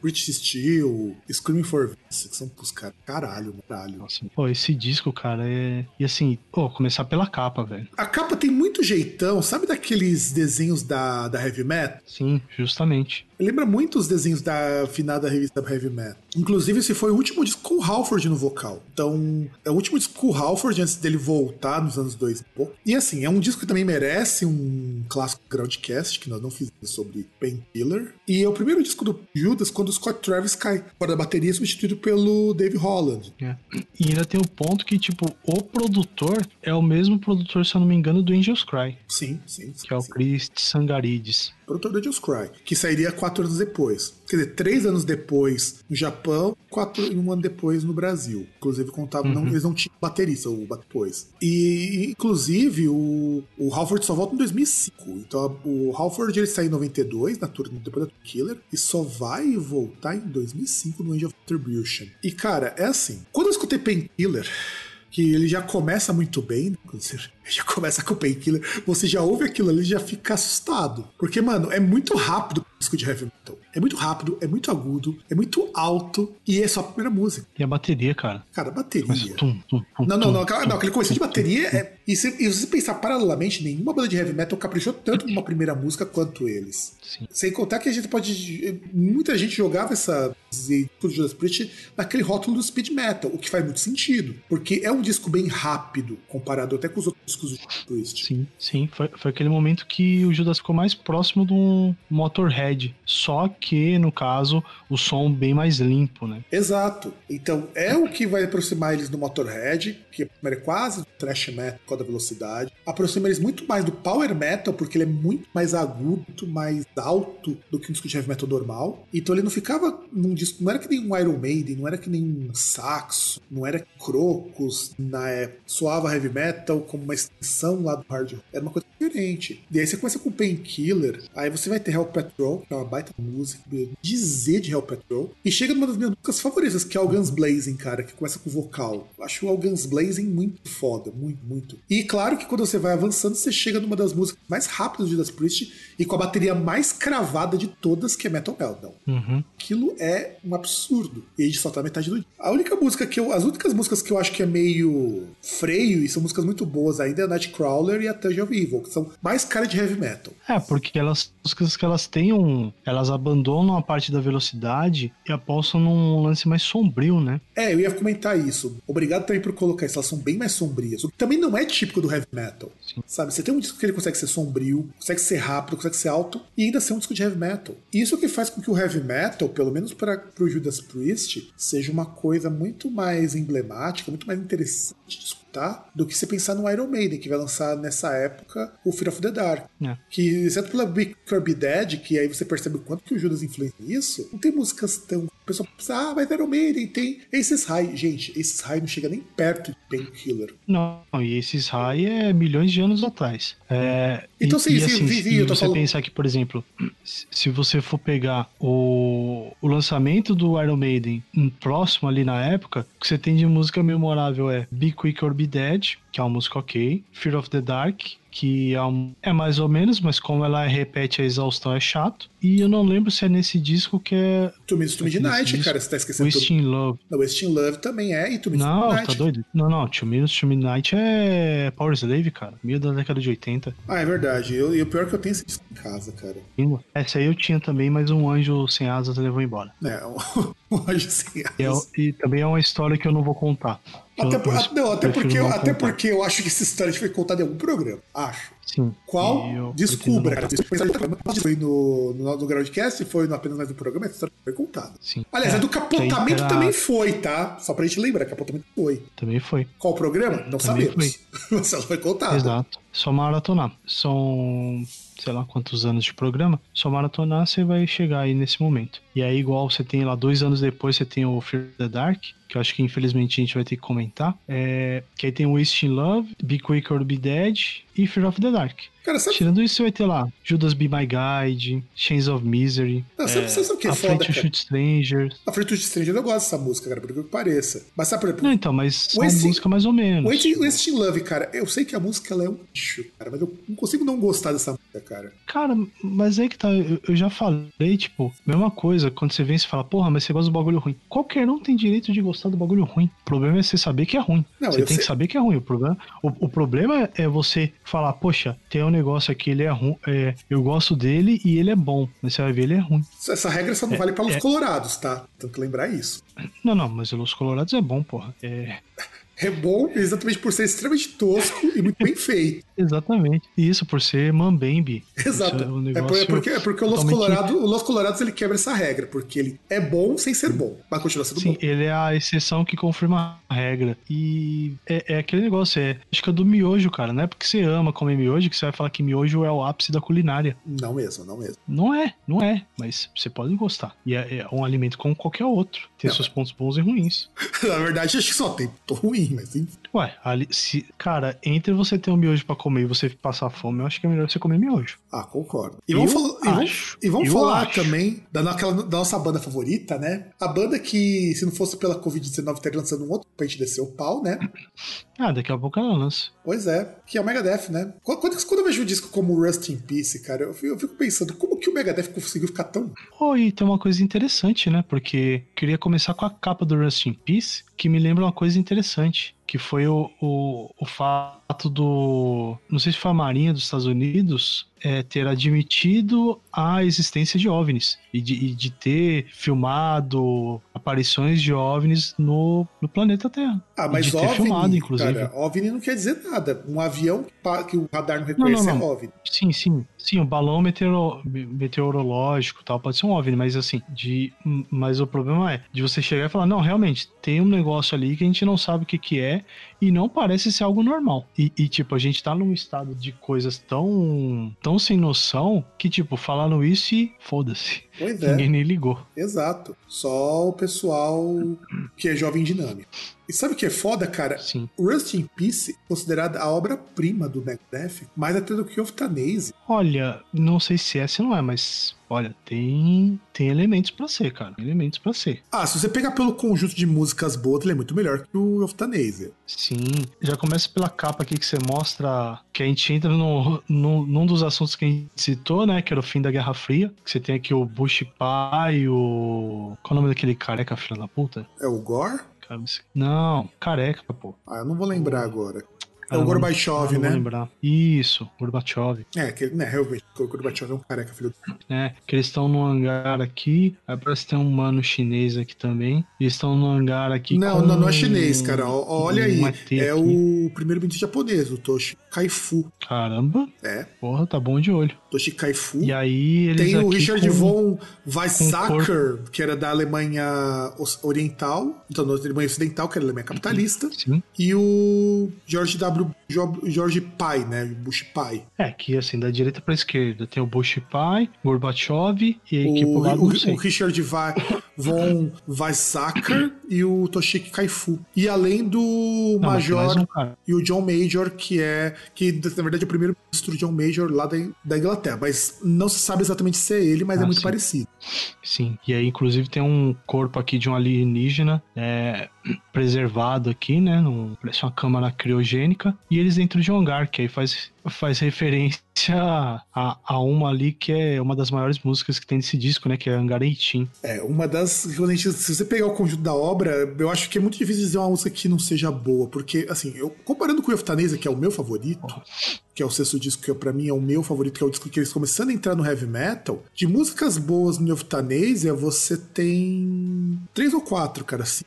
British Steel, Screaming for Vince, que são pros caras, caralho, caralho. Nossa, pô, esse disco, cara, é. E assim, pô, começar pela capa, velho. A capa tem muito jeitão, sabe daqueles desenhos da, da Heavy Metal? Sim, justamente. Lembra muito os desenhos da finada revista Heavy Metal. Inclusive, esse foi o último disco com o Halford no vocal. Então, é o último disco com o Halford antes dele voltar nos anos 2000. E assim, é um disco que também merece um clássico Groundcast, que nós não fizemos sobre Painkiller. E é o primeiro disco do Judas quando o Scott Travis cai fora da bateria, substituído pelo Dave Holland. É. E ainda tem o ponto que, tipo, o produtor é o mesmo produtor, se eu não me engano, do Angels Cry, Sim, sim. sim que é o sim. Chris Sangarides. Produtor do Angels Cry, que sairia quatro anos depois. Quer dizer, três anos depois no Japão, quatro e um ano depois no Brasil. Inclusive, contava, não, eles não tinham baterista o depois. E, inclusive, o, o Halford só volta em 2005. Então, o Halford ele sai em 92, na tour, depois da Killer, e só vai voltar em 2005 no Angel of Retribution. E, cara, é assim, quando eu escutei Painkiller, que ele já começa muito bem, né? Já começa com o Painkiller, você já ouve aquilo ali e já fica assustado. Porque, mano, é muito rápido disco de heavy metal. É muito rápido, é muito agudo, é muito alto e é só a primeira música. E a bateria, cara. Cara, a bateria. Começa tum, tum, tum, Não, não, não, aquela, não, aquele começo de bateria é. E se, e você pensar paralelamente, nenhuma banda de heavy metal caprichou tanto numa primeira música quanto eles. Sim. Sem contar que a gente pode. Muita gente jogava essa de Judas Priest naquele rótulo do speed metal, o que faz muito sentido. Porque é um disco bem rápido, comparado até com os outros discos do Priest. Sim, sim. Foi, foi aquele momento que o Judas ficou mais próximo de um Motorhead. Só que, no caso, o som bem mais limpo, né? Exato. Então é o que vai aproximar eles do Motorhead, que é quase thrash metal causa da velocidade. Aproxima eles muito mais do power metal, porque ele é muito mais agudo, muito mais alto do que um disco de heavy metal normal. Então ele não ficava num disco, não era que nem um Iron Maiden, não era que nem um saxo, não era Crocus, na época. soava heavy metal como uma extensão lá do hard rock. Era uma coisa diferente. E aí você começa com Painkiller, aí você vai ter Hell Patrol, que é uma baita música, dizer de Hell Patrol, e chega numa das minhas músicas favoritas, que é o Guns Blazing, cara, que começa com vocal. Eu acho o Guns Blazing muito foda, muito, muito. E claro que quando você vai avançando, você chega numa das músicas mais rápidas de Judas Priest e com a bateria mais cravada de todas, que é Metal Meltdown. Uhum. Aquilo é um absurdo. E a gente só tá metade do dia. A única música que eu. As únicas músicas que eu acho que é meio freio, e são músicas muito boas ainda, é a Nightcrawler e a Touch of Evil, que são mais cara de heavy metal. É, porque elas, as músicas que elas têm um. Elas abandonam a parte da velocidade e apostam num lance mais sombrio, né? É, eu ia comentar isso. Obrigado também por colocar isso. Elas são bem mais sombrias. O que também não é típico do heavy metal. Sim. Sabe? Você tem um disco que ele consegue ser sombrio, consegue ser rápido, consegue ser alto e ainda ser um disco de heavy metal. Isso que faz com que o heavy metal, pelo menos para o Judas Priest, seja uma coisa muito mais emblemática, muito mais interessante escutar do que você pensar no Iron Maiden, que vai lançar nessa época o Fear of the Dark. É. Que, exceto pela Big Kirby Dead, que aí você percebe o quanto que o Judas influencia nisso, não tem músicas tão. O pessoal pensa, ah, mas Iron Maiden tem Aces High. Gente, Aces High não chega nem perto de Painkiller. Não, e esses high é milhões de anos atrás. É, Então, e, sim, e, sim, assim, sim, sim, e eu tô você falando- pensar que, por exemplo, se se você for pegar o, o lançamento do Iron Maiden um próximo ali na época, o que você tem de música memorável é Be Quick or Be Dead, que é uma música ok, Fear of the Dark, que é, um- é mais ou menos, mas como ela repete a exaustão é chato. E eu não lembro se é nesse disco que é To Miss to Midnight, Isso. cara, você tá esquecendo. Wasting Love. Não, Wasting Love também é, e To Miss to Não, tá doido? Não, não, Two Minutes to Midnight é Power Slave, cara. Meio da década de 80. Ah, é verdade. Eu- E o pior é que eu tenho esse disco em casa, cara. Essa aí eu tinha também, mas um anjo sem asas levou embora. É, <laughs> um anjo sem E, é- asas. e também é uma história que eu não vou contar. Até, Eu- por- não, até, porque, até porque eu acho que essa história foi contada em algum programa. Acho. Sim. Qual? Eu Descubra, Foi no, no, no Groundcast, foi no apenas mais um programa, essa história foi contada. Sim. Aliás, É, a do capotamento era- também foi, tá? Só pra gente lembrar, capotamento foi. Também foi. Qual o programa? Não Também sabemos. <laughs> Mas ela foi contada. Exato. Só maratonar. São, sei lá quantos anos de programa. Só maratonar, você vai chegar aí nesse momento. E aí, igual você tem lá dois anos depois, você tem o Fear the Dark, que eu acho que infelizmente a gente vai ter que comentar. É, que aí tem Wasting Love, Be Quick or Be Dead e Fear of the Dark. Cara, sabe, Tirando isso, você vai ter lá Judas Be My Guide, Chains of Misery, Não, sabe- sabe o que é A foda, Frente to? Shoot Strangers. a Frente de Stranger eu gosto dessa música, cara, por que pareça. Mas sabe, por exemplo, Não, então, mas são Wasting- música mais ou menos. Waiting, Wasting Love, cara, eu sei que a música ela é um lixo, cara, mas eu não consigo não gostar dessa música, cara. Cara, mas aí que tá, eu, eu já falei, tipo, mesma coisa, quando você vem e fala, porra, mas você gosta do bagulho ruim. Qualquer um tem direito de gostar do bagulho ruim. O problema é você saber que é ruim. Não, você tem sei- que saber que é ruim. O problema, o, o problema é você falar, poxa, tem um negócio aqui, ele é ruim, é, eu gosto dele e ele é bom. Mas você vai ver, ele é ruim. Essa regra só não vale pra Los é- Colorados, tá? Tem que lembrar isso. Não, não, mas o Los Colorados é bom, porra. É, <laughs> É bom exatamente por ser extremamente tosco e muito bem feito. <laughs> exatamente. E isso por ser Mambembe. Exato. É um É, é porque, é porque o Los, Colorado, o Los Colorados ele quebra essa regra, porque ele é bom sem ser bom, mas continua sendo Sim, bom. ele é a exceção que confirma a regra. E é, é aquele negócio, é. Acho que é do miojo, cara. Não é porque você ama comer miojo que você vai falar que miojo é o ápice da culinária. Não mesmo, não mesmo. Não é, não é. Mas você pode gostar. E é, é um alimento como qualquer outro. Tem Não. seus pontos bons e ruins. <laughs> Na verdade, acho que só tem ruim. Mas enfim. Ué, ali, se, cara, entre você ter um miojo pra comer e você passar fome, eu acho que é melhor você comer miojo. Ah, concordo. E vamos, falar, e vamos, acho, e vamos falar acho. também da, naquela, da nossa banda favorita, né? A banda que, se não fosse pela Covid-19, estaria lançando um outro pra gente descer o pau, né? <laughs> Ah, daqui a pouco ela lança. Pois é, que é o Megadeth, né? Quando, quando, eu vejo um disco como Rust in Peace, cara, eu fico, eu fico pensando, como que o Megadeth conseguiu ficar tão. Oh, e tem uma coisa interessante, né? Porque queria começar com a capa do Rust in Peace, que me lembra uma coisa interessante, que foi o, o, o fato do. Não sei se foi a Marinha dos Estados Unidos é, ter admitido a existência de OVNIs e de, e de ter filmado aparições de OVNIs no, no planeta Terra. Ah, E mas de ter OVNI, filmado, inclusive. cara, OVNI não quer dizer nada. Um avião que o radar não reconhece não, não. é OVNI. Sim, sim. Sim, o balão meteoro, meteorológico e tal, pode ser um OVNI, mas assim, de, mas o problema é de você chegar e falar, não, realmente, tem um negócio ali que a gente não sabe o que que é e não parece ser algo normal. E, e, tipo, a gente tá num estado de coisas tão, tão sem noção que, tipo, falaram isso e foda-se. Pois é. Ninguém nem ligou. Exato. Só o pessoal que é jovem dinâmico. E sabe o que é foda, cara? Sim. Rust in Peace, considerada a obra-prima do Megadeth, mais até do que Optanase. Olha, não sei se é, se não é, mas olha, tem tem elementos pra ser, cara. Tem elementos pra ser. Ah, se você pegar pelo conjunto de músicas boas, ele é muito melhor que o Optanase. Sim, já começa pela capa aqui que você mostra que a gente entra no, no, num dos assuntos que a gente citou, né? Que era o fim da Guerra Fria. Que você tem aqui o Bush pai e o. Qual é o nome daquele careca, filho da puta? É o Gore? Não, careca, pô. Ah, eu não vou lembrar agora. É o Gorbachev, ah, não né? Lembrar. Isso, Gorbachev. É, que, né, realmente, o Gorbachev é um careca, filho do... né? Que eles estão no hangar aqui. Aí parece que tem um mano chinês aqui também. Eles estão no hangar aqui. Não, com não, não é chinês, cara. Olha aí. É o primeiro ministro japonês, o Toshi Kaifu. Caramba, É, porra, tá bom de olho. Toshi Kaifu. E aí eles. Tem o Richard com- von Weizsäcker, que era da Alemanha Oriental, então da Alemanha Ocidental, que era a Alemanha capitalista, Sim. e o George W. Jo- George Pai, né? Bush Pai. É, que assim, da direita pra esquerda tem o Bush pai, Gorbachev e pro O, lado o, o Richard Va- <laughs> von Weizsäcker e o Toshiki Kaifu. E além do Não, Major um e o John Major, que é, que na verdade é o primeiro ministro John Major lá da, da Inglaterra. Mas não se sabe exatamente se é ele, mas é Ah, muito sim. parecido. Sim. E aí, inclusive, tem um corpo aqui de um alienígena é, preservado aqui, né? Num, parece uma câmara criogênica. E eles dentro de um hangar, que aí faz, faz referência a, a uma ali que é uma das maiores músicas que tem nesse disco, né? Que é 18. É, uma das. gente- se você pegar o conjunto da obra, eu acho que é muito difícil dizer uma música que não seja boa, porque, assim, eu, comparando com o Euthanasia, que é o meu favorito, que é o sexto disco que pra mim é o meu favorito, que é o disco que eles começando a entrar no heavy metal, de músicas boas no Euthanasia, você tem três ou quatro, cara, assim.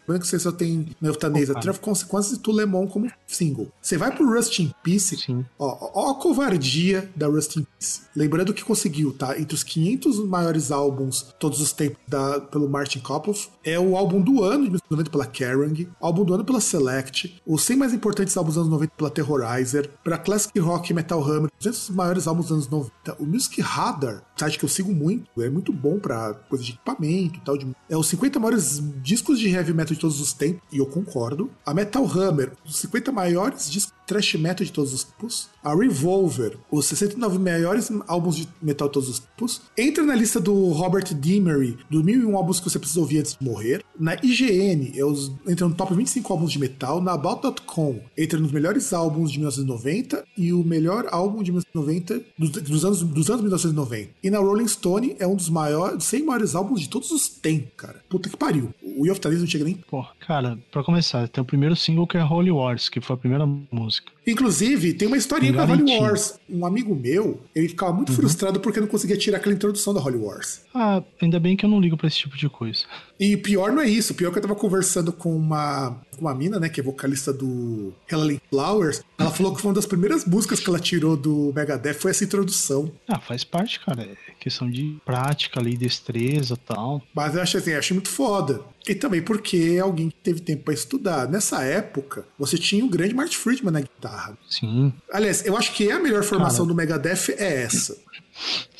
Lembrando que você só tem no Euthanasia Opa. Traffic Consequences e Tulemon como single. Você vai pro Rust in Peace, Sim. Ó, ó a covardia da Rust in Peace. Lembrando que conseguiu, tá? Entre os 500 maiores álbuns todos os tempos da, pelo Martin Kopoff. É o álbum do ano de 1990 pela Kerrang. Álbum do ano pela Select. Os 100 mais importantes álbuns dos anos 90 pela Terrorizer. Pra Rock e Metal Hammer. 200 maiores álbuns dos anos 90. O Music Radar, site que eu sigo muito. É muito bom pra coisa de equipamento e tal. de- é os 50 maiores discos de heavy metal de todos os tempos. E eu concordo. A Metal Hammer, os 50 maiores discos de thrash metal de todos os tempos. A Revolver, os 69 maiores álbuns de metal de todos os tempos. Entra na lista do Robert Dimery, do 1001 álbuns que você precisa ouvir antes de morrer. Na IGN, é os, entra no top 25 álbuns de metal. Na About.com, entra nos melhores álbuns de 1990 e o melhor álbum de 1990 dos, dos anos, dos anos 1990. E na Rolling Stone, é um dos maiores, 100 maiores álbuns de todos os tempos, cara. Puta que pariu. O Way of não chega nem Pô, cara, pra começar, tem o primeiro single que é Holy Wars, que foi a primeira música. Inclusive, tem uma historinha com a Holy. Wars. Um amigo meu, ele ficava muito frustrado porque não conseguia tirar aquela introdução da Holy Wars. Ah, ainda bem que eu não ligo pra esse tipo de coisa. E pior não é isso, pior que eu tava conversando com uma, com uma mina, né, que é vocalista do Helen Flowers. Ela falou que foi uma das primeiras músicas que ela tirou do Megadeth foi essa introdução. Ah, faz parte, cara. Questão de prática ali, destreza e tal. Mas eu achei assim, eu achei muito foda. E também porque é alguém que teve tempo pra estudar. Nessa época, você tinha o grande Marty Friedman na guitarra. Sim, Aliás, eu acho que a melhor formação do Megadeth é essa.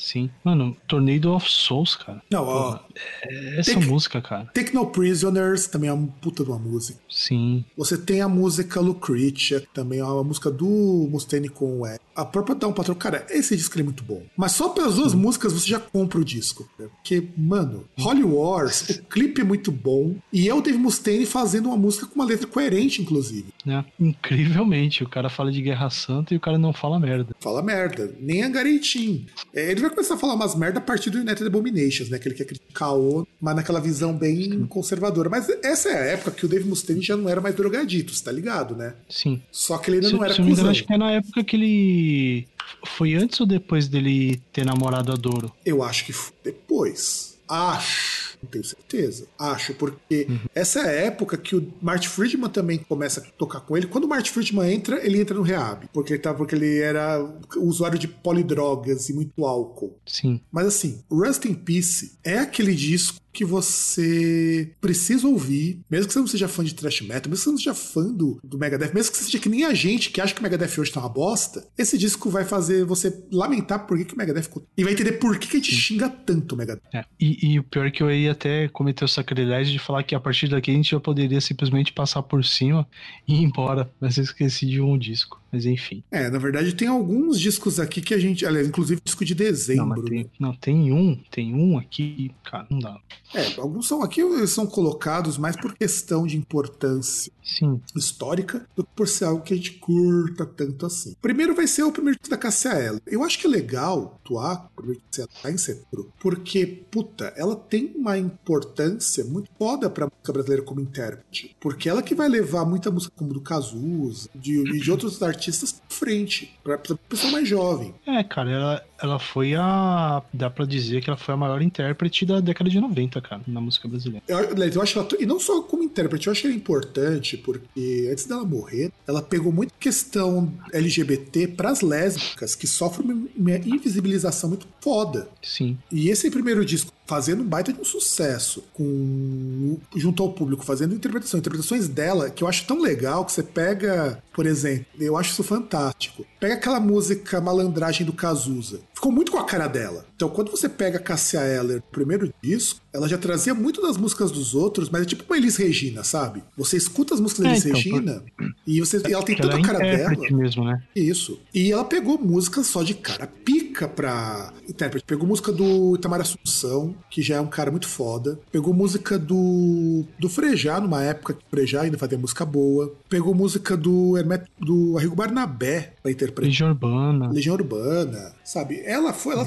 Sim. Mano, Tornado of Souls, cara. Não, ó. É essa música, cara. Take No Prisoners também é uma puta de uma música. Sim. Você tem a música Lucretia, também é uma música do Mustaine com o Ed. A própria Down Patrol, cara, esse disco é muito bom. Mas só pelas duas músicas você já compra o disco. Porque, mano, Holy Wars, o <laughs> clipe é muito bom. E é o Dave Mustaine fazendo uma música com uma letra coerente, inclusive. Né? Incrivelmente, o cara fala de Guerra Santa e o cara não fala merda. Fala merda. Nem a Garetim. É, ele vai começar a falar umas merda a partir do United Abominations, né? Que ele quer criticar o mas naquela visão bem conservadora. Mas essa é a época que o Dave Mustaine já não era mais drogadito, você tá ligado, né? Sim. Só que ele ainda Se, não era se eu cuzão. acho que é na época que ele. Foi antes ou depois dele ter namorado a Doro? Eu acho que foi depois. Acho. Não tenho certeza. Acho, porque essa é a época que o Marty Friedman também começa a tocar com ele. Quando o Marty Friedman entra, ele entra no rehab. Porque ele, tá, porque ele era usuário de polidrogas e muito álcool. Sim. Mas assim, Rust in Peace é aquele disco que você precisa ouvir, mesmo que você não seja fã de thrash metal, mesmo que você não seja fã do, do Megadeth, mesmo que você seja que nem a gente que acha que o Megadeth hoje tá uma bosta, esse disco vai fazer você lamentar por que, que o Megadeth ficou. E vai entender por que, que a gente xinga tanto o Megadeth. É. E, e o pior é que eu ia até cometer o sacrilégio de falar que a partir daqui a gente já poderia simplesmente passar por cima e ir embora. Mas eu esqueci de um disco. Mas enfim. É, na verdade tem alguns discos aqui que a gente, aliás, inclusive disco de Não, dezembro. mas né? tem, não, tem um, tem um aqui, cara, não dá. É, alguns são aqui são colocados mais por questão de importância Sim, histórica do que por ser algo que a gente curta tanto assim. Primeiro vai ser o primeiro disco da Cassia Eller. Eu acho que é legal atuar o primeiro disco dela em setembro, porque, puta, ela tem uma importância muito foda pra música brasileira como intérprete. Porque ela que vai levar muita música como do Cazuza de, e de outros artistas pra frente, pra, pra pessoa mais jovem. É, cara, ela, ela foi a. Dá pra dizer que ela foi a maior intérprete da década de 90, cara, na música brasileira. Eu, eu acho ela, e não só como intérprete, eu acho ela importante porque antes dela morrer, ela pegou muita questão LGBT pras lésbicas que sofrem uma, uma invisibilização muito foda. Sim, E esse primeiro disco fazendo um baita de um sucesso com junto ao público, fazendo interpretação, interpretações dela que eu acho tão legal que você pega, por exemplo, eu acho isso fantástico. Pega aquela música Malandragem do Cazuza. Ficou muito com a cara dela. Então, quando você pega a Cassia Eller, no primeiro disco, ela já trazia muito das músicas dos outros, mas é tipo uma Elis Regina, sabe? Você escuta as músicas da É, Elis então, Regina e, você, e ela tem tanta ela é cara dela. mesmo, né? Isso. E ela pegou música só de cara pica pra intérprete. Pegou música do Itamar Assunção, que já é um cara muito foda. Pegou música do, do Frejá, numa época que o Frejá ainda fazia música boa. Pegou música do Hermeto, do Arrigo Barnabé pra interpretar. Legião Urbana, Legião Urbana, sabe? Ela foi, ela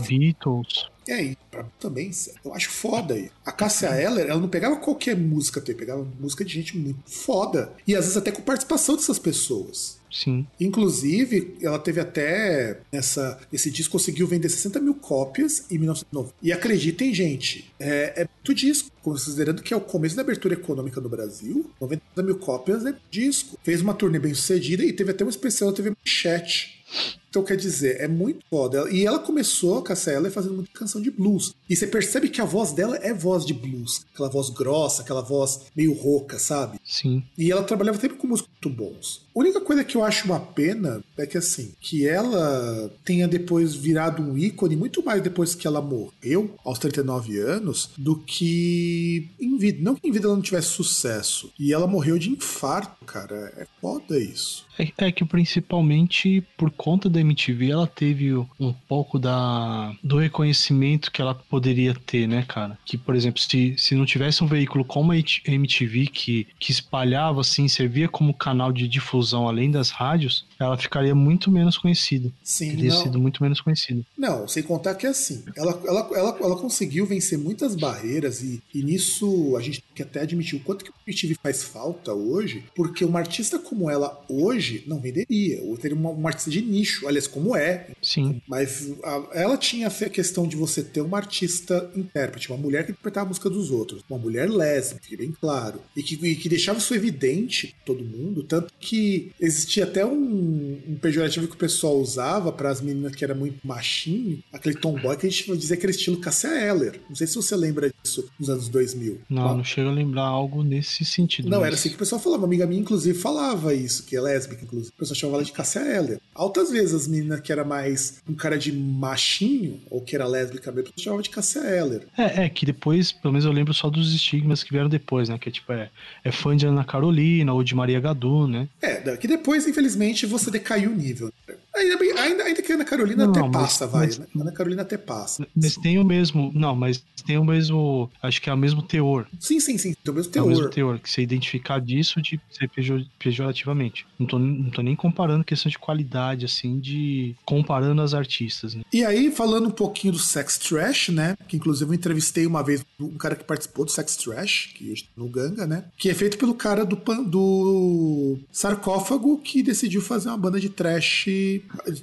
É aí, pra mim também, eu acho foda aí. A Cássia Eller, ela não pegava qualquer música, tem, pegava música de gente muito foda. E às vezes até com participação dessas pessoas. Sim, Inclusive, ela teve até essa. Esse disco conseguiu vender 60 mil cópias em 1990. E acreditem, gente, é, é muito disco. Considerando que é o começo da abertura econômica no Brasil, 90 mil cópias é disco. Fez uma turnê bem sucedida e teve até um especial na TV Manchete. Então, quer dizer, é muito foda. E ela começou, a Cassia Eller, fazendo muita canção de blues. E você percebe que a voz dela é voz de blues. Aquela voz grossa, aquela voz meio rouca, sabe? sim. E ela trabalhava sempre com músicos muito bons. A única coisa que eu acho uma pena é que, assim, que ela tenha depois virado um ícone, muito mais depois que ela morreu, aos 39 anos, do que em vida. Não que em vida ela não tivesse sucesso. E ela morreu de infarto, cara. É foda isso. É, é que principalmente por conta da MTV ela teve um pouco da, do reconhecimento que ela poderia ter, né, cara? Que, por exemplo, se, se não tivesse um veículo como a MTV que, que espalhava, assim, servia como canal de difusão além das rádios, ela ficaria muito menos conhecida. Sim, Teria não. sido muito menos conhecida. Não, sem contar que é assim, ela, ela, ela, ela conseguiu vencer muitas barreiras e, e nisso a gente tem que até admitir o quanto que o MTV faz falta hoje, porque uma artista como ela hoje não venderia, ou teria uma, uma artista de nicho, aliás, como é, Sim, mas a- ela tinha a questão de você ter uma artista intérprete, uma mulher que interpretava a música dos outros, uma mulher lésbica, fique bem claro, e que, e que deixava isso evidente todo mundo, tanto que existia até um, um pejorativo que o pessoal usava para as meninas que era muito machinho, aquele tomboy que a gente que era estilo Cassia Eller. Não sei se você lembra disso isso nos anos 2000. Não, não chega a lembrar algo nesse sentido. Não, mas... era assim que o pessoal falava. Uma amiga minha, inclusive, falava isso, que é lésbica, inclusive. O pessoal chamava ela de Cassia Eller. Altas vezes as meninas que era mais um cara de machinho, ou que era lésbica mesmo, chamava de Cassia Eller. É, é, que depois, pelo menos eu lembro só dos estigmas que vieram depois, né? Que é tipo, é, é fã de Ana Carolina ou de Maria Gadu, né? É, que depois, infelizmente, você decaiu o nível. Ainda, ainda, ainda que a Ana Carolina não, até mas, passa, vai. Mas, né? Ana Carolina até passa. Mas tem o mesmo. Não, mas tem o mesmo. Acho que é o mesmo teor. Sim, sim, sim. Tem o mesmo teor. É o mesmo teor, que você identificar disso de ser pejorativamente. Não tô, não tô nem comparando questão de qualidade, assim, de. comparando as artistas. Né? E aí, falando um pouquinho do sex trash, né? Que inclusive eu entrevistei uma vez um cara que participou do sex trash, que hoje tá no Ganga, né? Que é feito pelo cara do, do sarcófago que decidiu fazer uma banda de trash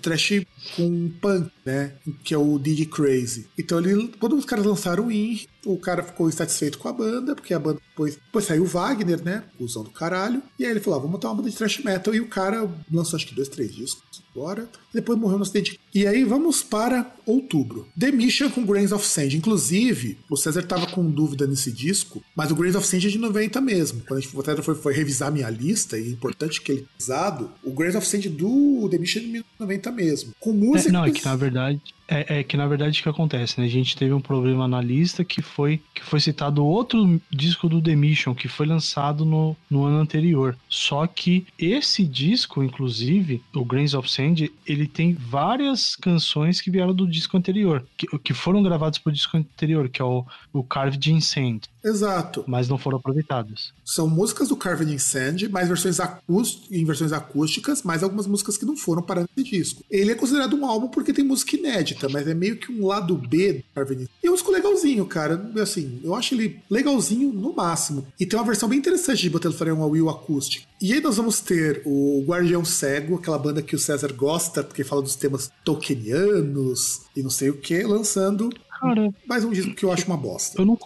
trash com punk, né? Que é o DJ Crazy. Então ele, quando os caras lançaram o IN, o cara ficou insatisfeito com a banda, porque a banda depois, depois saiu o Wagner, né? Usão do caralho. E aí ele falou: ah, vamos montar uma banda de thrash metal. E o cara lançou acho que dois, três discos agora. E depois morreu no acidente. E aí vamos para outubro. The Mission com Grains of Sand. Inclusive, o César tava com dúvida nesse disco, mas o Grains of Sand é de 90 mesmo. Quando a gente foi, foi revisar minha lista, e é importante que ele usado, o Grains of Sand do The Mission é de 90 mesmo. Com música. É, não, é que na verdade verdade. É, é, que na verdade o que acontece, né? A gente teve um problema na lista que foi que foi citado outro disco do The Mission que foi lançado no, no ano anterior. Só que esse disco, inclusive, o Grains of Sand, ele tem várias canções que vieram do disco anterior, que, que foram gravadas pro disco anterior, que é o, o Carved in Sand. Exato. Mas não foram aproveitadas. São músicas do Carved in Sand, mais versões em versões acústicas, mais algumas músicas que não foram para esse disco. Ele é considerado um álbum porque tem música inédita, mas é meio que um lado B do Carved in E é um disco legalzinho, cara. Assim, eu acho ele legalzinho no máximo. E tem uma versão bem interessante de Battlefield uma Will acústica. E aí nós vamos ter o Guardião Cego, aquela banda que o César gosta, porque fala dos temas tolkienianos e não sei o que, lançando Cara, mais um disco que eu acho uma bosta. Eu não,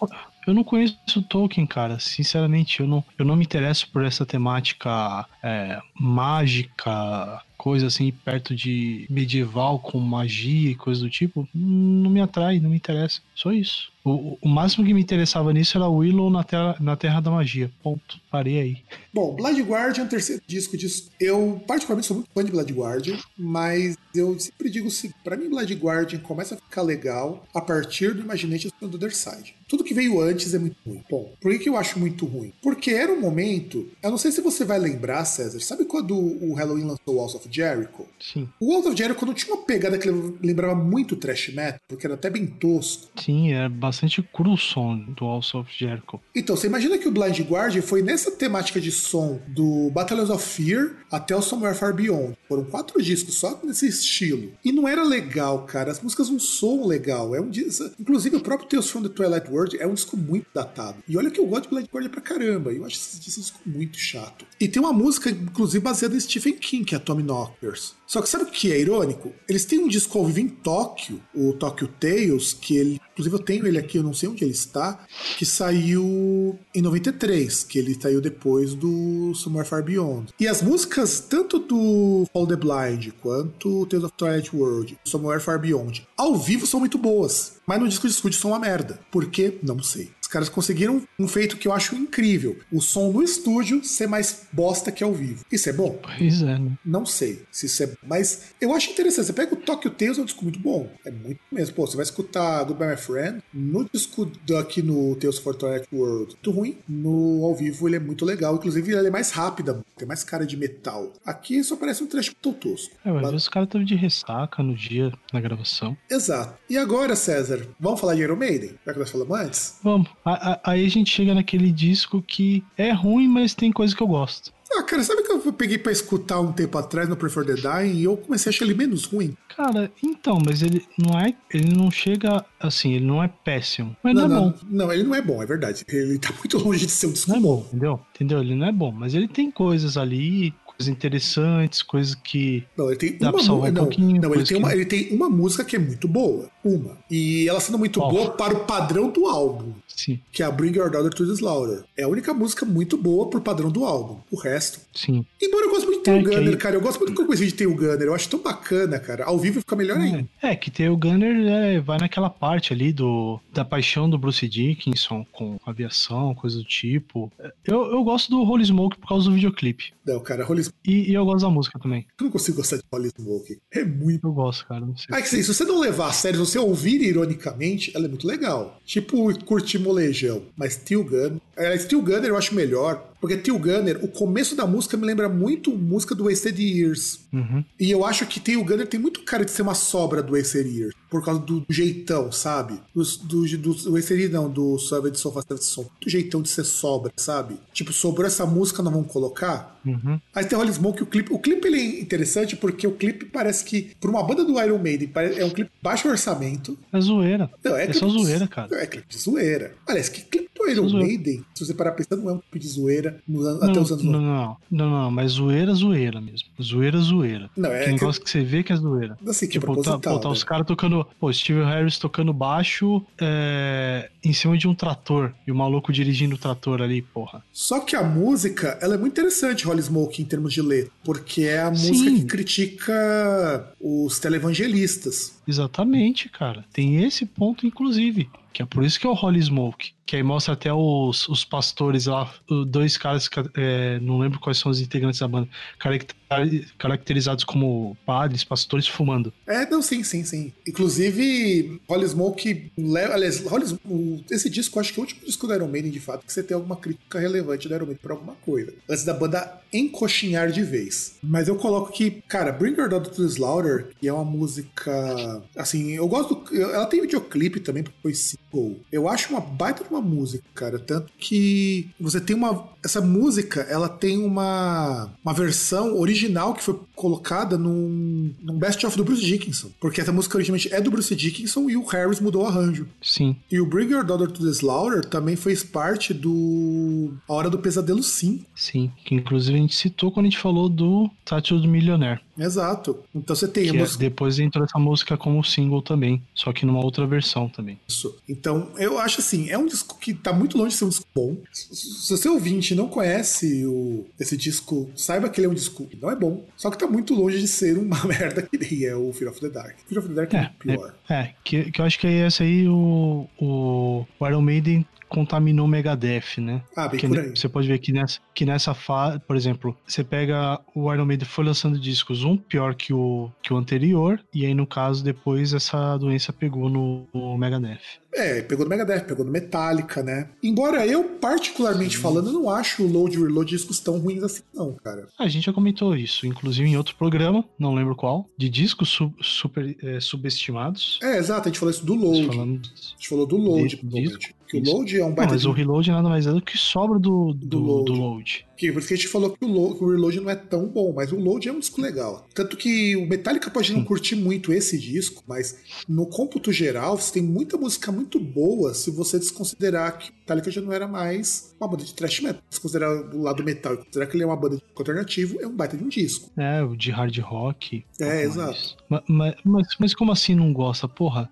eu não conheço Tolkien, cara. Sinceramente, eu não, eu não me interesso por essa temática é, mágica, coisa assim, perto de medieval com magia e coisa do tipo. Não me atrai, não me interessa. Só isso. O, o máximo que me interessava nisso era Willow na terra, na terra da Magia. Ponto. Parei aí. Bom, Blood Guardian, terceiro disco disso. Eu, particularmente, sou muito fã de Blood Guardian, mas eu sempre digo o seguinte: pra mim, Blood Guardian começa a ficar legal a partir do Imagination do Other Side. Tudo que veio antes é muito ruim. Bom, por que, que eu acho muito ruim? Porque era um momento. Eu não sei se você vai lembrar, César. Sabe quando o Halloween lançou Walls of Jericho? Sim. O Walls of Jericho não tinha uma pegada que lembrava muito thrash metal, porque era até bem tosco. Sim, é bastante cru o som do Walls of Jericho. Então, você imagina que o Blind Guardian foi nessa temática de som do Battles of Fear até o Somewhere Far Beyond. Foram quatro discos só nesse estilo. E não era legal, cara. As músicas não soam legal. É um disco. Inclusive, o próprio Tales from the Twilight World é um disco muito datado. E olha que eu gosto de Blind Guardian pra caramba. Eu acho esse, disco muito chato. E tem uma música, inclusive, baseada em Stephen King, que é Tommy Knockers. Só que sabe o que é irônico? Eles têm um disco ao vivo em Tóquio, o Tokyo Tales, que ele, inclusive eu tenho ele aqui, eu não sei onde ele está, que saiu em 93, que ele saiu depois do Somewhere Far Beyond. E as músicas, tanto do Fall the Blind quanto Tales of Twilight World, Somewhere Far Beyond, ao vivo são muito boas, mas no disco de estúdio são uma merda. Por quê? Não sei caras conseguiram um feito que eu acho incrível. O som no estúdio ser mais bosta que ao vivo. Isso é bom? Pois é, né? Não sei se isso é. Mas eu acho interessante. Você pega o Tokyo Tales, é um disco muito bom. É muito mesmo. Pô, você vai escutar Goodbye My Friend. No disco aqui no Tales for Twilight World, muito ruim. No ao vivo ele é muito legal. Inclusive ele é mais rápida, tem mais cara de metal. Aqui só parece um trecho tosco. É, mas os caras estavam de ressaca no dia na gravação. Exato. E agora, César, vamos falar de Iron Maiden? Já que nós falamos antes? Vamos aí a gente chega naquele disco que é ruim, mas tem coisa que eu gosto. Ah, cara, sabe que eu peguei para escutar um tempo atrás no Prefer the Dying e eu comecei a achar ele menos ruim? Cara, então, mas ele não é. Ele não chega assim, ele não é péssimo. Mas não, não é não, bom. Não, ele não é bom, é verdade. Ele tá muito longe de ser um disco não é bom. Entendeu? Entendeu? Ele não é bom, mas ele tem coisas ali coisas interessantes, coisas que. Não, ele tem uma música. Um não, não ele, tem uma, ele tem uma música que é muito boa. Uma. E ela sendo muito boa para o padrão do álbum. Sim. Que é a Bring Your Daughter to the Slaughter. É a única música muito boa pro padrão do álbum. O resto. Sim. Embora eu goste muito de Tail É, que Gunner, cara. Eu gosto muito do coisa de Tail Gunner. Eu acho tão bacana, cara. Ao vivo fica melhor ainda. É, que tem o Gunner é, vai naquela parte ali do da paixão do Bruce Dickinson com aviação, coisa do tipo. Eu, eu gosto do Holy Smoke por causa do videoclipe. Não, cara, Holy Smoke. E, e eu gosto da música também. Eu não consigo gostar de Holy Smoke. É muito. Eu gosto, cara. Não sei. Ah, que se você não levar a sério, se você ouvir ironicamente, ela é muito legal. Tipo, curtir molejão. Mas Steel Gunner. É, Steel Gunner eu acho melhor. Porque Steel Gunner, o começo da música me lembra muito música do Wasted Years. Uhum. E eu acho que Steel Gunner tem muito cara de ser uma sobra do Wasted Years. Por causa do, do jeitão, sabe? Do, do, do Wasted Years, não, do Savage Sofa Savage Som. Do jeitão de ser sobra, sabe? Tipo, sobrou essa música, nós vamos colocar. Uhum. Aí tem Holy Smoke, o clipe. O clipe ele é interessante porque o clipe parece que, por uma banda do Iron Maiden, é um clipe baixo orçamento. É zoeira. Não, é clipe só de- zoeira, cara. É clipe de zoeira. Aliás, que clipe do Iron. Maiden, se você parar pensando, não é um clipe de zoeira no Não, até os anos não, 90. não, não, não, mas zoeira, zoeira mesmo. Zoeira, zoeira. Não, é que negócio que você vê que é zoeira. Assim, que é Tipo, tá, proposital. pô, tá né? os caras tocando. Pô, Steve Harris tocando baixo é, em cima de um trator. E o maluco dirigindo o trator ali, porra. Só que a música, ela é muito interessante, Holy Smoke, em termos de letra. Porque é a Sim. música que critica os televangelistas. Exatamente, cara. Tem esse ponto, inclusive. Que é por isso que é o Holy Smoke. Que aí mostra até os, os pastores lá, dois caras, é, não lembro quais são os integrantes da banda, caracter- caracterizados como padres, pastores fumando. É, não, sim, sim, sim. Inclusive, Holy Smoke. Aliás, Holy Sm- o- esse disco, acho que é o último disco do Iron Maiden, de fato, que você tem alguma crítica relevante do Iron Maiden pra alguma coisa. Antes da banda encoxinhar de vez. Mas eu coloco que, cara, Bring Your Daughter to the Slaughter, que é uma música. Assim, eu gosto. ela tem videoclipe também, porque foi single. Eu acho uma baita uma música, cara. Tanto que você tem uma. Essa música, ela tem uma, uma versão original que foi colocada num, num best-of do Bruce Dickinson. Porque essa música originalmente é do Bruce Dickinson e o Harris mudou o arranjo. Sim. E o Bring Your Daughter to the Slaughter também fez parte do A Hora do Pesadelo 5. Sim, que inclusive a gente citou quando a gente falou do Tattoo do Millionaire. Exato. Então você tem a Que é- música. depois entrou essa música como single também, só que numa outra versão também. Isso. Então, eu acho assim, é um disco que tá muito longe de ser um disco bom. Se você ouvinte não conhece o, esse disco, saiba que ele é um disco que não é bom, só que tá muito longe de ser uma <laughs> merda que nem é o Fear of the Dark. Fear of the Dark é, É, pior. É, que, que eu acho que aí essa aí o, o, o Iron Maiden contaminou o Megadeth, né? Ah, bem Que por aí. Você pode ver que nessa, que nessa fase, por exemplo, você pega o Iron Maiden foi lançando discos, um pior que o, que o anterior, e aí no caso depois essa doença pegou no, no Megadeth. É, pegou no Megadeth, pegou no Metallica, né? Embora eu, particularmente falando, eu não acho o Load e Reload discos tão ruins assim, não, cara. A gente já comentou isso, inclusive em outro programa, não lembro qual, de discos su- super eh, subestimados. É, exato, a gente falou isso do Load. Falando A gente falou do Load, De-. Que o. Load é um Não, baita mas de o Reload nada mais é do que sobra do, do, Do Load. do load. Que, por isso que a gente falou que o, Lo- que o Reload não é tão bom, mas o Load é um disco legal. Tanto que o Metallica pode não curtir muito esse disco, mas no cômputo geral, você tem muita música muito boa se você desconsiderar que o Metallica já não era mais uma banda de thrash metal. Se considerar o lado metal e considerar que ele é uma banda de alternativo, é um baita de um disco. É, o de hard rock. É, Mas- exato. ma- ma- Mas, mas, como assim não gosta? Porra,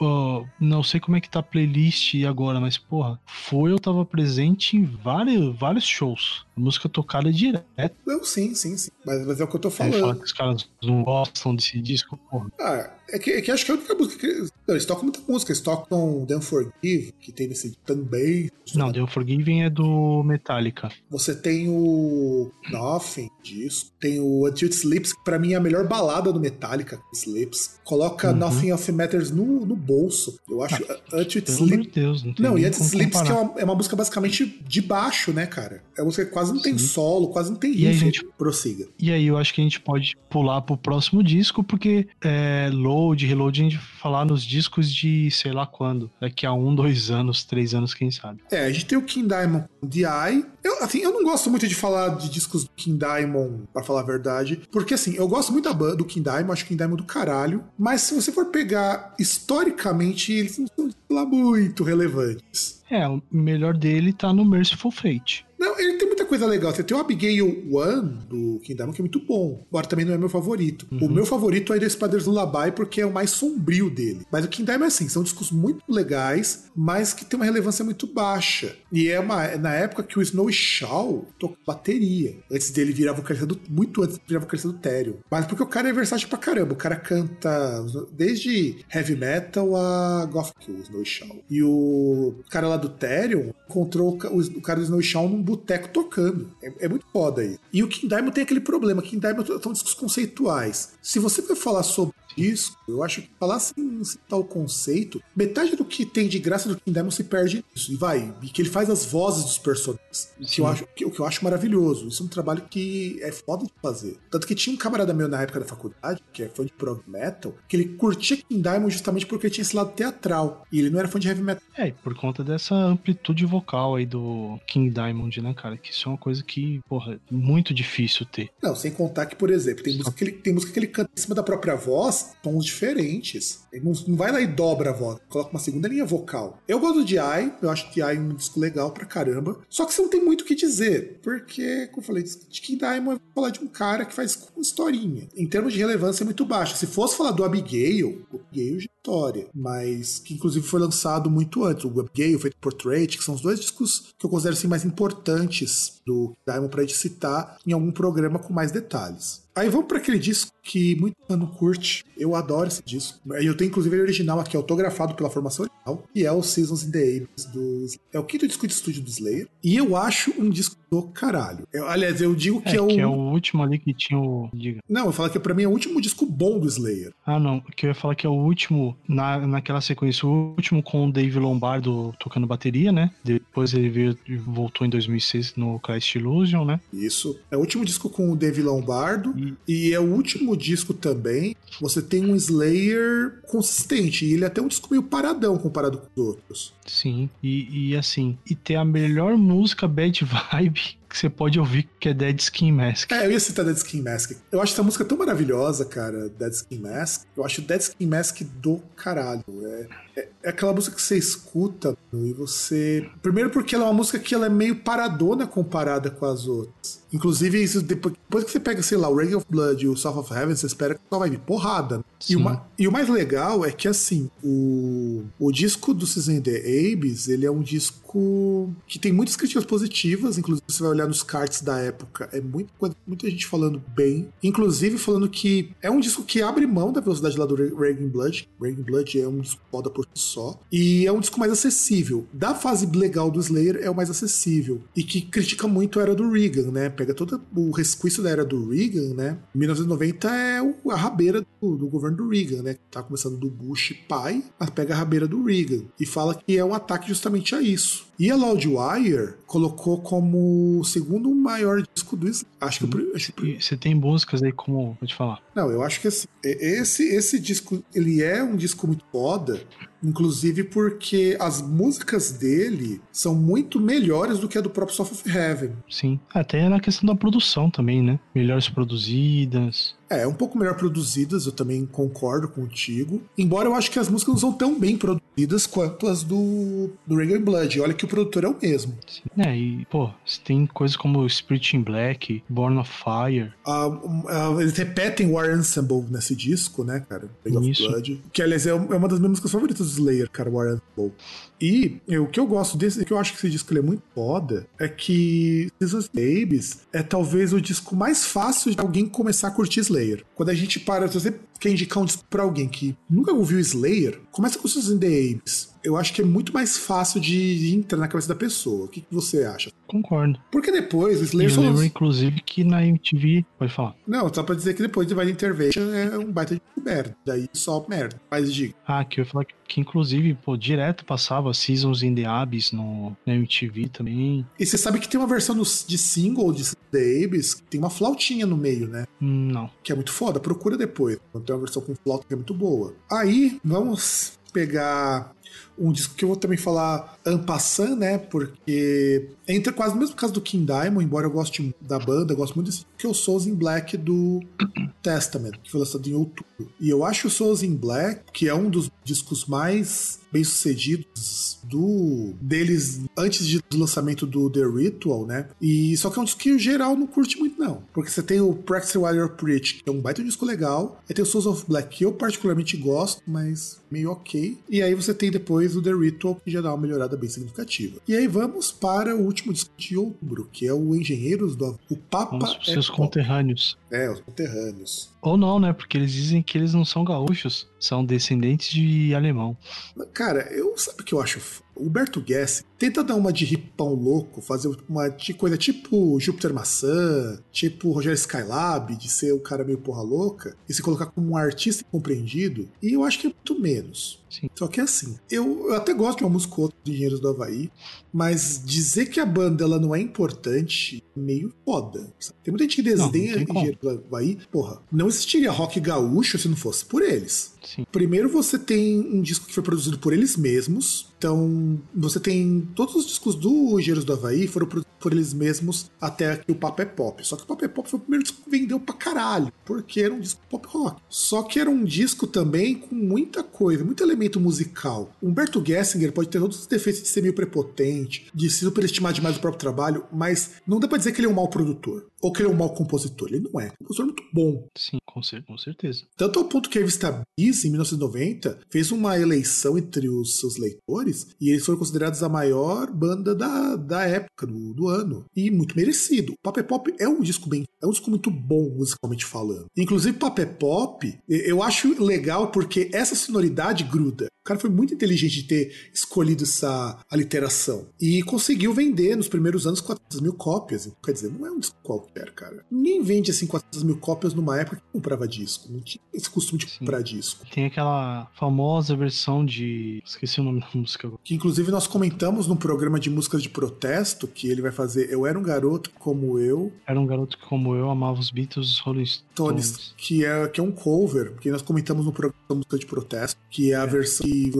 ó, não sei como é que tá a playlist agora, mas porra, foi eu tava presente em vários, vários shows. Música tocada direto. Não, sim, sim, sim. Mas, mas é o que eu tô Aí fala falando. que os caras não gostam desse disco, porra. Ah, é que, é que acho que é a única música que. Não, eles tocam muita música. Eles tocam The Unforgive, que tem nesse também. Não, The Unforgiven é do Metallica. Você tem o Nothing disco, tem o Until It Sleeps, que pra mim é a melhor balada do Metallica, Sleeps. Coloca Uhum. Nothing of Matters no, no bolso. Eu acho Until It Sleeps. de Deus, não tem Não, e Until It Sleeps, que é comparar. uma, é uma música basicamente de baixo, né, cara? É uma música que quase não tem Sim. solo, quase não tem E aí, riff. gente- Prossiga. E aí eu acho que a gente pode pular pro próximo disco, porque é, load, reload, a gente falar nos discos de sei lá quando. Daqui a um, dois anos, três anos, quem sabe. É, a gente tem o King Diamond Eye. Eu, assim, eu não gosto muito de falar de discos do King Diamond, pra falar a verdade. Porque, assim, eu gosto muito da banda, do King Diamond, acho King Diamond do caralho. Mas se você for pegar historicamente, eles não são lá muito relevantes. É, o melhor dele tá no Merciful Fate. Não, ele tem muita coisa legal, você tem o Abigail One do King Diamond que é muito bom, embora também não é meu favorito. Uhum. O meu favorito é Iris Padres Labai porque é o mais sombrio dele. Mas o King Diamond é assim, são discos muito legais, mas que tem uma relevância muito baixa. E é uma, é na época que o Snow Shaw tocou bateria. Antes dele virar vocalista do. Muito antes de virar vocalista do Therion. Mas porque o cara é versátil pra caramba. O cara canta desde heavy metal a gothic, o Snow Shaw. E o cara lá do Therion encontrou o, cara do Snow Shaw num boteco tocando. É, é, muito foda aí. E o King Diamond tem aquele problema. King Diamond são discos conceituais. Se você vai falar sobre disco, eu acho que falar sem citar o conceito, metade do que tem de graça do King Diamond se perde nisso. E vai, e que ele faz as vozes dos personagens. Que eu acho, que, o que eu acho maravilhoso. Isso é um trabalho que é foda de fazer. Tanto que tinha um camarada meu na época da faculdade, que é fã de prog metal, que ele curtia King Diamond justamente porque ele tinha esse lado teatral. E ele não era fã de heavy metal. É, por conta dessa amplitude vocal aí do King Diamond, né, cara? Que isso é uma coisa que, porra, é muito difícil ter. Não, sem contar que, por exemplo, tem música que ele, tem música que ele canta em cima da própria voz, tons diferentes. Ele não, não vai lá e dobra a voz, coloca uma segunda linha vocal. Eu gosto de I, eu acho que I é um disco legal pra caramba. Só que você não tem muito o que dizer, porque, como eu falei, de King Diamond é falar de um cara que faz historinha. Em termos de relevância é muito baixa. Se fosse falar do Abigail, o Abigail já é história, mas que inclusive foi lançado muito antes. O Abigail, feito Portrait, que são os dois discos que eu considero assim, mais importantes do Diamond pra gente citar em algum programa com mais detalhes. Aí vamos para aquele disco que muito ano curte. Eu adoro esse disco. Eu tenho inclusive ele original aqui, autografado pela formação original, e é o Seasons in the Abyss do É o quinto disco de estúdio do Slayer. E eu acho um disco do caralho. Eu, aliás, eu digo que é, é o. Que é o último ali que tinha o. Diga. Não, eu falo que pra mim é o último disco bom do Slayer. Ah, não. Que eu ia falar que é o último, na, naquela sequência, o último com o Dave Lombardo tocando bateria, né? Depois ele veio, voltou em 2006 no Christ Illusion, né? Isso. É o último disco com o Dave Lombardo. E e é o último disco também. Você tem um Slayer consistente. E ele é até um disco meio paradão comparado com os outros. Sim, e, e assim, e ter a melhor música bad <laughs> vibe que você pode ouvir, que é Dead Skin Mask. É, eu ia citar Dead Skin Mask. Eu acho essa música tão maravilhosa, cara, Dead Skin Mask. Eu acho Dead Skin Mask do caralho. É, é, é aquela música que você escuta e você. Primeiro, porque ela é uma música que ela é meio paradona comparada com as outras. Inclusive, isso depois, depois que você pega, sei lá, o Ring of Blood e o South of Heaven, você espera que só vai vir porrada. E, uma, e, o mais legal é que, assim, o, o disco do Season The Abyss, ele é um disco que tem muitas críticas positivas, inclusive você vai olhar nos cards da época, é muito, muita gente falando bem, inclusive falando que é um disco que abre mão da velocidade lá do Raging Blood. Raging Blood é um disco foda por si só, e é um disco mais acessível. Da fase legal do Slayer é o mais acessível, e que critica muito a era do Reagan, né? Pega todo o resquício da era do Reagan, né? 1990 é a rabeira do, do governo do Reagan, né? Tá começando do Bush pai, pega a rabeira do Reagan e fala que é um ataque justamente a isso. E a Loudwire colocou como o segundo maior disco do Slayer. Acho que, acho que você tem músicas aí como, vou te falar. Não, eu acho que assim, esse esse disco, ele é um disco muito foda, inclusive porque as músicas dele são muito melhores do que a do próprio Soft of Heaven. Sim, até na questão da produção também, né? Melhores produzidas. É, um pouco melhor produzidas, eu também concordo contigo. Embora eu acho que as músicas não são tão bem produzidas quanto as do, do Blood. Olha que o produtor é o mesmo. Sim. É, e, pô, tem coisas como Spirit in Black, Born of Fire. Uh, uh, eles repetem War Ensemble nesse disco, né, cara? Reagan Isso. Blood. Que, aliás, é, é uma das minhas músicas favoritas do Slayer, cara, War Ensemble. E o que eu gosto desse, que eu acho que esse disco ele é muito foda, é que Jesus Babies é talvez o disco mais fácil de alguém começar a curtir Slayer. Quando a gente para, se você quer indicar um disco pra alguém que nunca ouviu Slayer, começa com the Abyss eu acho que é muito mais fácil de entrar na cabeça da pessoa. O que, que você acha? Concordo. Porque depois o Slayer. Eu lembro, inclusive, que na MTV. Pode falar. Não, só pra dizer que depois de Divine Intervention é um baita de merda. Daí só merda. Mas diga. Ah, que eu ia falar que, que, inclusive, pô, direto passava Seasons in the Abyss no, na MTV também. E você sabe que tem uma versão de single de The Abyss que tem uma flautinha no meio, né? Hum, não. Que é muito foda. Procura depois. Tem uma versão com flauta que é muito boa. Aí, vamos pegar um disco que eu vou também falar Ampassan, né? Porque entra quase no mesmo caso do King Diamond, embora eu goste da banda, eu gosto muito desse, que é o Souls in Black do <coughs> Testament, que foi lançado em outubro. E eu acho o Souls in Black, que é um dos discos mais bem-sucedidos do deles antes de, do lançamento do The Ritual, né? E só que é um disco que o geral não curte muito não, porque você tem o Practice While You're Preach, que é um baita disco legal, aí tem o Souls of Black, que eu particularmente gosto, mas meio ok. E aí você tem depois o The Ritual, que já dá uma melhorada bem significativa. E aí vamos para o último disco de outubro, que é o Engenheiros do O Papa pros é seus Pop. conterrâneos. É, os conterrâneos. Ou não, né? Porque eles dizem que eles não são gaúchos, são descendentes de alemão. Cara, eu sabe o que eu acho? O Humberto Guess tenta dar uma de ripão louco, fazer uma de coisa tipo Júpiter Maçã, tipo Rogério Skylab, de ser o cara meio porra louca, e se colocar como um artista incompreendido, e eu acho que é muito menos. Sim. Só que é assim, eu, eu até gosto de uma música ou outra de Engenheiros do Havaí, mas dizer que a banda ela não é importante é meio foda. sabe? Tem muita gente que desdenha. Engenheiros do Havaí, porra, não existiria rock gaúcho se não fosse por eles. Sim. Primeiro você tem um disco que foi produzido por eles mesmos. Então, você tem todos os discos do Engenheiros do Havaí foram produzidos por eles mesmos até que o Papo é Pop. Só que o Papo é Pop foi o primeiro disco que vendeu pra caralho, porque era um disco pop rock. Só que era um disco também com muita coisa, muito elemento musical. Humberto Gessinger pode ter todos os defeitos de ser meio prepotente, de se superestimar demais o próprio trabalho, mas não dá pra dizer que ele é um mau produtor. Ou que ele é um mau compositor. Ele não é. Um compositor muito bom. Sim, com, cer com certeza. Tanto ao ponto que a revista Bis, em 1990, fez uma eleição entre os seus leitores e eles foram considerados a maior banda da, da época, do, do ano. E muito merecido. Pop é Pop é um disco bem. É um disco muito bom, musicalmente falando. Inclusive, Pop é Pop, e- eu acho legal porque essa sonoridade gruda. O cara foi muito inteligente de ter escolhido essa aliteração. E conseguiu vender nos primeiros anos 400 mil cópias. Quer dizer, não é um disco qualquer, cara. Ninguém vende assim 400 mil cópias numa época que comprava disco. Não tinha esse costume de Sim. comprar disco. Tem aquela famosa versão de. Esqueci o nome da <laughs> música agora. Que inclusive nós comentamos num programa de músicas de protesto que ele vai fazer Eu Era um Garoto Como Eu, Era um garoto que, como eu, amava os Beatles os Rolling Tones, Stones. que é, que é um cover, que nós comentamos no programa de música de protesto, que é a versão que,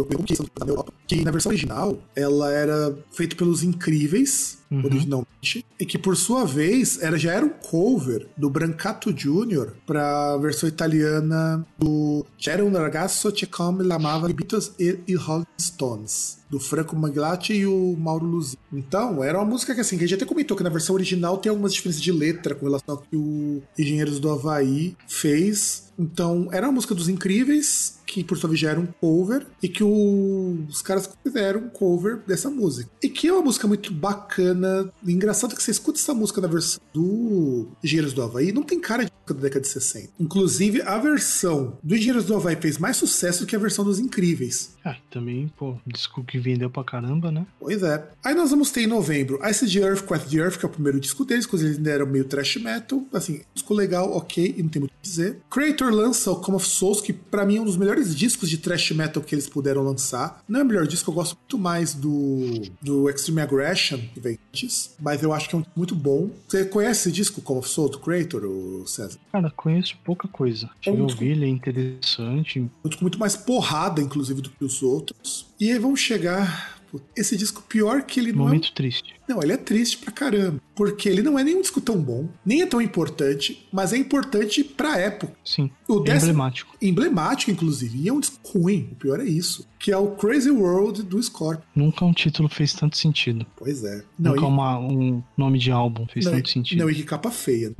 na Europa, que na versão original ela era feita pelos Incríveis, Uhum. originalmente, e que por sua vez era, já era um cover do Brancato Jr. pra versão italiana do C'era un ragazzo che come l'amava i Beatles e i Rolling Stones. Do Franco Maglatti e o Mauro Luzi. Então, era uma música que assim, que a gente até comentou que na versão original tem algumas diferenças de letra com relação ao que o Engenheiros do Havaí fez. Então, era uma música dos Incríveis, que por sua vez já era um cover, e que o- os caras fizeram um cover dessa música. E que é uma música muito bacana. Engraçado que você escuta essa música na versão do Engenheiros do Havaí, não tem cara de música da década de 60. Inclusive, a versão do Engenheiros do Havaí fez mais sucesso do que a versão dos Incríveis. Ah, também, pô, disco que vendeu pra caramba, né? Pois é. Aí nós vamos ter em novembro Ice the Earth, Quest the Earth, que é o primeiro disco deles, quando eles ainda eram meio trash metal. Assim, disco legal, ok, e não tem muito o que dizer. Creator lança o Come of Souls, que pra mim é um dos melhores discos de trash metal que eles puderam lançar. Não é o melhor disco, eu gosto muito mais do, do Extreme Aggression, que vem antes, mas eu acho que é um muito bom. Você conhece esse disco, Come of Souls, do Creator, o César? Cara, conheço pouca coisa. Cheguei a um ele é interessante. Um disco muito mais porrada, inclusive, do que os outros. E aí vamos chegar. Esse disco pior que ele não é Momento triste. Não, ele é triste pra caramba. Porque ele não é nem um disco tão bom, nem é tão importante, mas é importante pra época. Sim. O é décimo- emblemático. Emblemático, inclusive. E é um disco ruim, o pior é isso. Que é o Crazy World do Scorpion. Nunca um título fez tanto sentido. Pois é. Não, Nunca e, uma- um nome de álbum fez não, tanto e- sentido. não, e que capa feia.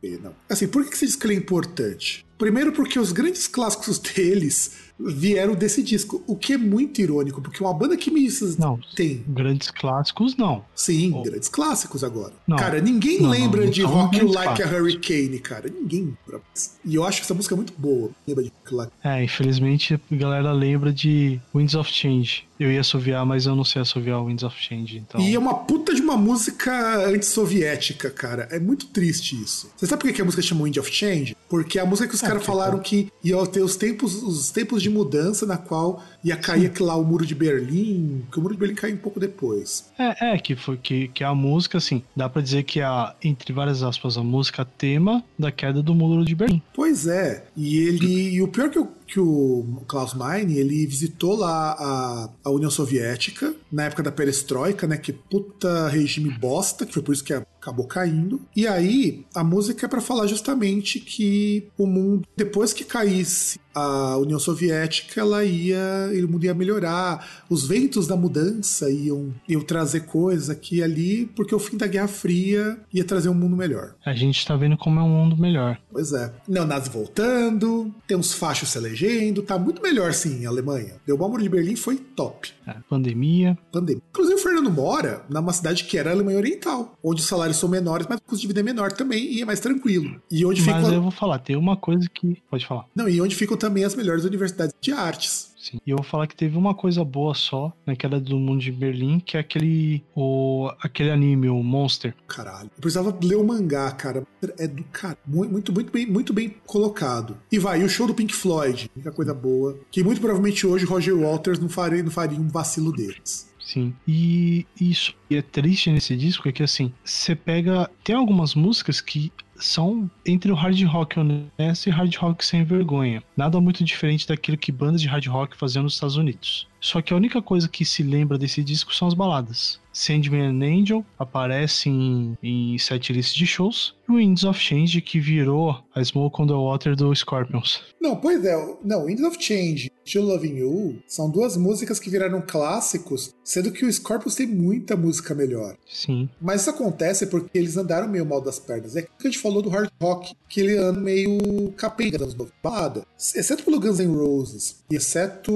feia, Não. Assim, por que que esse disco ele é importante? Primeiro porque os grandes clássicos <laughs> deles vieram desse disco, o que é muito irônico, porque uma banda que me Não, tem grandes clássicos, não. Sim, Oh. grandes clássicos agora. Não. Cara, ninguém Não, lembra de Rock You Like a clássicos. Hurricane, cara. Ninguém lembra. E eu acho essa música muito boa. Lembra de Rock Like É, infelizmente a galera lembra de Winds of Change. Eu ia assoviar, mas eu não sei assoviar Winds of Change, então... E é uma puta de uma música antissoviética, cara. É muito triste isso. Você sabe por que a música chama Wind of Change? Porque é a música que os É, caras falaram que ia ter os tempos, os tempos de mudança na qual ia cair aquele lá o muro de Berlim, que o muro de Berlim caiu um pouco depois. É, é, que foi que, que a música, assim, dá pra dizer que a, entre várias aspas, a música tema da queda do muro de Berlim. Pois é. E ele. E o pior que eu, que o Klaus Meine, ele visitou lá a, a União Soviética, na época da perestroika, né? Que puta regime bosta, que foi por isso que acabou caindo. E aí, a música é para falar justamente que o mundo, depois que caísse a União Soviética, ela ia, o mundo ia melhorar, os ventos da mudança iam, iam trazer coisas aqui e ali, porque o fim da Guerra Fria ia trazer um mundo melhor. A gente tá vendo como é um mundo melhor. Pois é. Neonazis voltando, tem uns fachos se elegendo, tá muito melhor sim, a Alemanha. Deu o Muro de Berlim foi top. Pandemia. Pandemia. Inclusive o Fernando mora numa cidade que era a Alemanha Oriental, onde os salários são menores, mas o custo de vida é menor também e é mais tranquilo. E onde mas eu vou falar, tem uma coisa que... Pode falar. Não, e onde ficam também as melhores universidades de artes. Sim. E eu vou falar que teve uma coisa boa só naquela do mundo de Berlim, que é aquele o aquele anime, o Monster. Caralho. Eu precisava ler o mangá, cara. É do cara. Muito, muito, muito bem, muito bem colocado. E vai, e o show do Pink Floyd, única coisa boa. Que muito provavelmente hoje Roger Walters não faria, não faria um vacilo deles. Sim. E isso que é triste nesse disco é que assim, você pega. Tem algumas músicas que são entre o hard rock honesto e hard rock sem vergonha. Nada muito diferente daquilo que bandas de hard rock faziam nos Estados Unidos. Só que a única coisa que se lembra desse disco são as baladas. Sandman and Angel aparece em, em listas de shows e o Winds of Change que virou a Smoke on the Water do Scorpions. Não, pois é, não, Winds of Change Still Loving You são duas músicas que viraram clássicos, sendo que o Scorpions tem muita música melhor. Sim. Mas isso acontece porque eles andaram meio mal das pernas. É que a gente falou do hard rock, que ele anda meio capenga nos balada. Exceto pelo Guns N' Roses, e exceto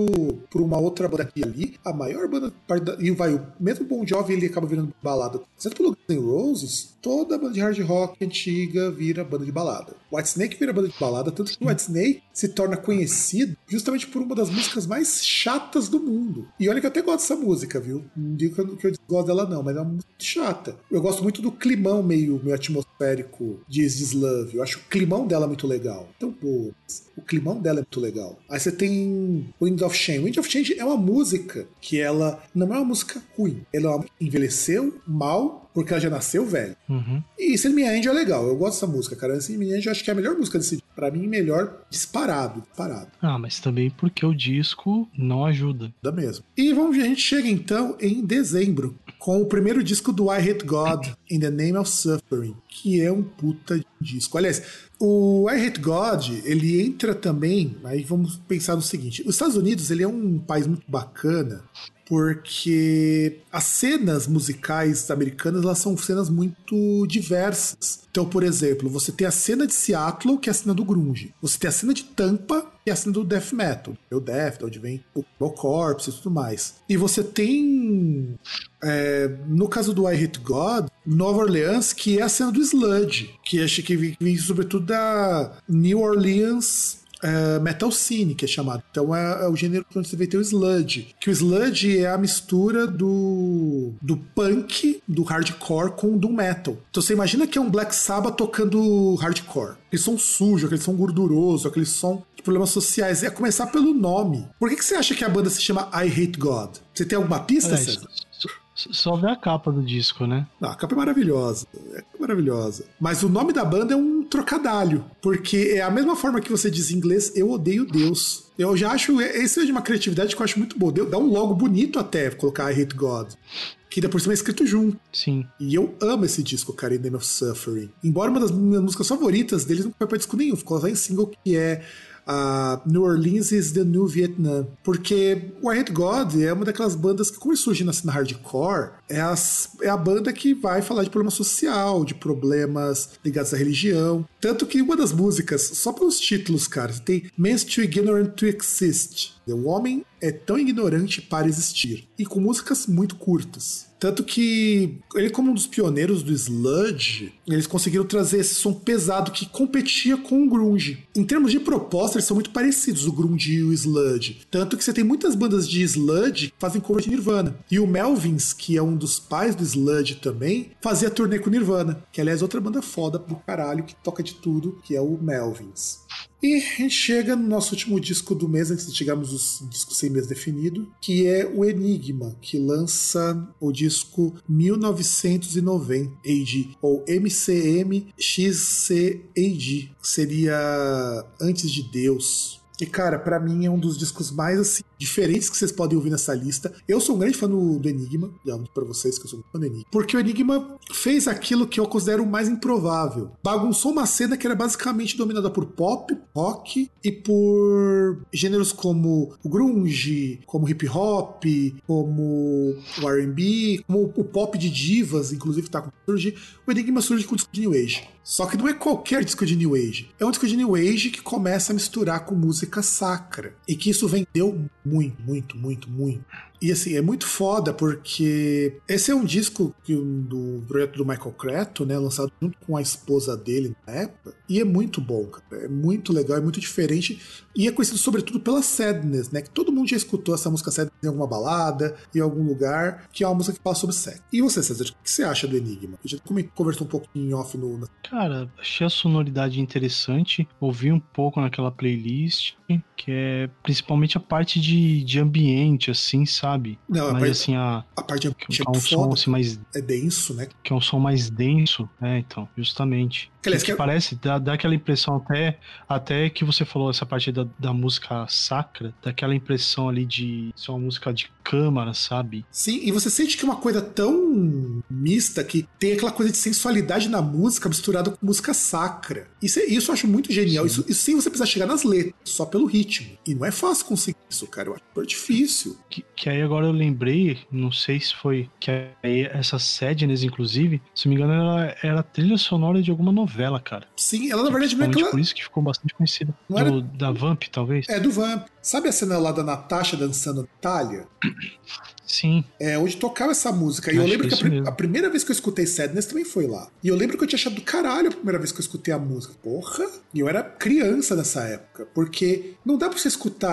por uma outra banda aqui ali, a maior banda. E vai, o mesmo Bon Jovi ele acaba virando balada. Exceto pelo Guns N' Roses, toda banda de hard rock antiga vira banda de balada. White Snake vira banda de balada, tanto que White Snake se torna conhecido justamente por uma das músicas mais chatas do mundo. E olha que eu até gosto dessa música, viu? Não digo que eu, desgosto dela, não, mas é música chata. Eu gosto muito do climão meio, meio atmosférico de Is Love. Eu acho o climão dela muito legal. Então, pô, o climão dela é muito legal. Aí você tem Wind of Change. Wind of Change é uma música que ela não é uma música ruim. Ela envelheceu mal, porque ela já nasceu velho. Uhum. E Send Angel é legal, eu gosto dessa música, cara. Send Me Angel eu acho que é a melhor música desse disco. Pra mim, melhor disparado, disparado. Ah, mas também porque o disco não ajuda. Da mesmo. E vamos ver, a gente chega então em dezembro, com o primeiro disco do I Hate God, In the Name of Suffering, que é um puta disco. Aliás, o I Hate God, ele entra também, aí vamos pensar no seguinte, os Estados Unidos, ele é um país muito bacana, porque as cenas musicais americanas elas são cenas muito diversas. Então, por exemplo, você tem a cena de Seattle, que é a cena do grunge. Você tem a cena de Tampa, que é a cena do death metal. O death, onde vem o Corpse e tudo mais. E você tem, é, no caso do I Hate God, Nova Orleans, que é a cena do sludge, que acho que vem sobretudo da New Orleans é, metal cine, que é chamado. Então é, é, o gênero onde você vai ter o sludge. Que o sludge é a mistura do, do punk, do hardcore com do metal. Então você imagina que é um Black Sabbath tocando hardcore. Aquele som sujo, aquele som gorduroso, aquele som de problemas sociais. É começar pelo nome. Por que, que você acha que a banda se chama I Hate God? Você tem alguma pista, César? Só ver a capa do disco, né? Não, a capa é maravilhosa. É maravilhosa. Mas o nome da banda é um trocadalho. Porque é a mesma forma que você diz em inglês, eu odeio Deus. Eu já acho. Esse é de uma criatividade que eu acho muito boa. Dá um logo bonito até colocar I Hate God que depois também é escrito junto. Sim. E eu amo esse disco, cara, In Name of Suffering. Embora uma das minhas músicas favoritas deles não foi pra disco nenhum, ficou lá em single que é a New Orleans is the New Vietnam. Porque o I Hate God é uma daquelas bandas que, como surge na cena hardcore, é, as, é a banda que vai falar de problema social, de problemas ligados à religião. Tanto que uma das músicas, só pelos títulos, cara, tem Man's Too Ignorant to Exist. O homem é tão ignorante para existir. E com músicas muito curtas. Tanto que ele, como um dos pioneiros do sludge, eles conseguiram trazer esse som pesado que competia com o grunge. Em termos de proposta, eles são muito parecidos, o grunge e o sludge. Tanto que você tem muitas bandas de sludge que fazem cover de Nirvana. E o Melvins, que é um dos pais do sludge também, fazia turnê com Nirvana, que aliás é outra banda foda do caralho que toca de tudo, que é o Melvins. E a gente chega no nosso último disco do mês, antes de chegarmos os discos sem mês definido, que é o Enigma, que lança o disco 1990 AD, ou MCM que seria Antes de Deus. E, cara, para mim é um dos discos mais assim, diferentes que vocês podem ouvir nessa lista. Eu sou um grande fã do, do Enigma, já para vocês que eu sou um fã do Enigma. Porque o Enigma fez aquilo que eu considero mais improvável. Bagunçou uma cena que era basicamente dominada por pop, rock e por gêneros como grunge, como hip hop, como o R&B, como o pop de divas, inclusive tá com surgir. O Enigma surge com o disco de New Age. Só que não é qualquer disco de New Age. É um disco de New Age que começa a misturar com música sacra. E que isso vendeu muito, muito, muito, muito. E assim, é muito foda porque esse é um disco do projeto do Michael Creto, né? Lançado junto com a esposa dele na época. E é muito bom, cara. É muito legal, é muito diferente. E é conhecido sobretudo pela Sadness, né? Que todo mundo já escutou essa música Sadness em alguma balada, em algum lugar, que é uma música que fala sobre sexo. E você, César, o que você acha do Enigma? A gente conversou um pouquinho em off no. Cara, achei a sonoridade interessante. Ouvi um pouco naquela playlist, que é principalmente a parte de, de ambiente, assim, sabe? Não, Mas a parte, assim, a. a parte de Que é um som assim, mais. é denso, né? Que é um som mais denso, é, então, justamente. Aliás, que, que parece, dá, dá aquela impressão até, até que você falou essa parte da, da música sacra, daquela impressão ali de ser uma música de câmara, sabe? Sim, e você sente que é uma coisa tão mista que tem aquela coisa de sensualidade na música misturada com música sacra. Isso, é- isso eu acho muito genial. Sim. Isso, isso sem você precisar chegar nas letras, só pelo ritmo. E não é fácil conseguir isso, cara. Eu acho super difícil. Que, que aí agora eu lembrei, não sei se foi que aí essa Sadness, inclusive, se não me engano, ela era trilha sonora de alguma novela, cara. Sim, ela na verdade não é aquela. por isso que ficou bastante conhecida. Não era- Do- Da Vamp, talvez? É do Vamp. Sabe a cena lá da Natasha dançando na Itália? Sim. É onde tocava essa música. E eu Acho lembro que a, mesmo. a primeira vez que eu escutei Sadness também foi lá. E eu lembro que eu tinha achado do caralho a primeira vez que eu escutei a música. Porra! E eu era criança nessa época. Porque não dá pra você escutar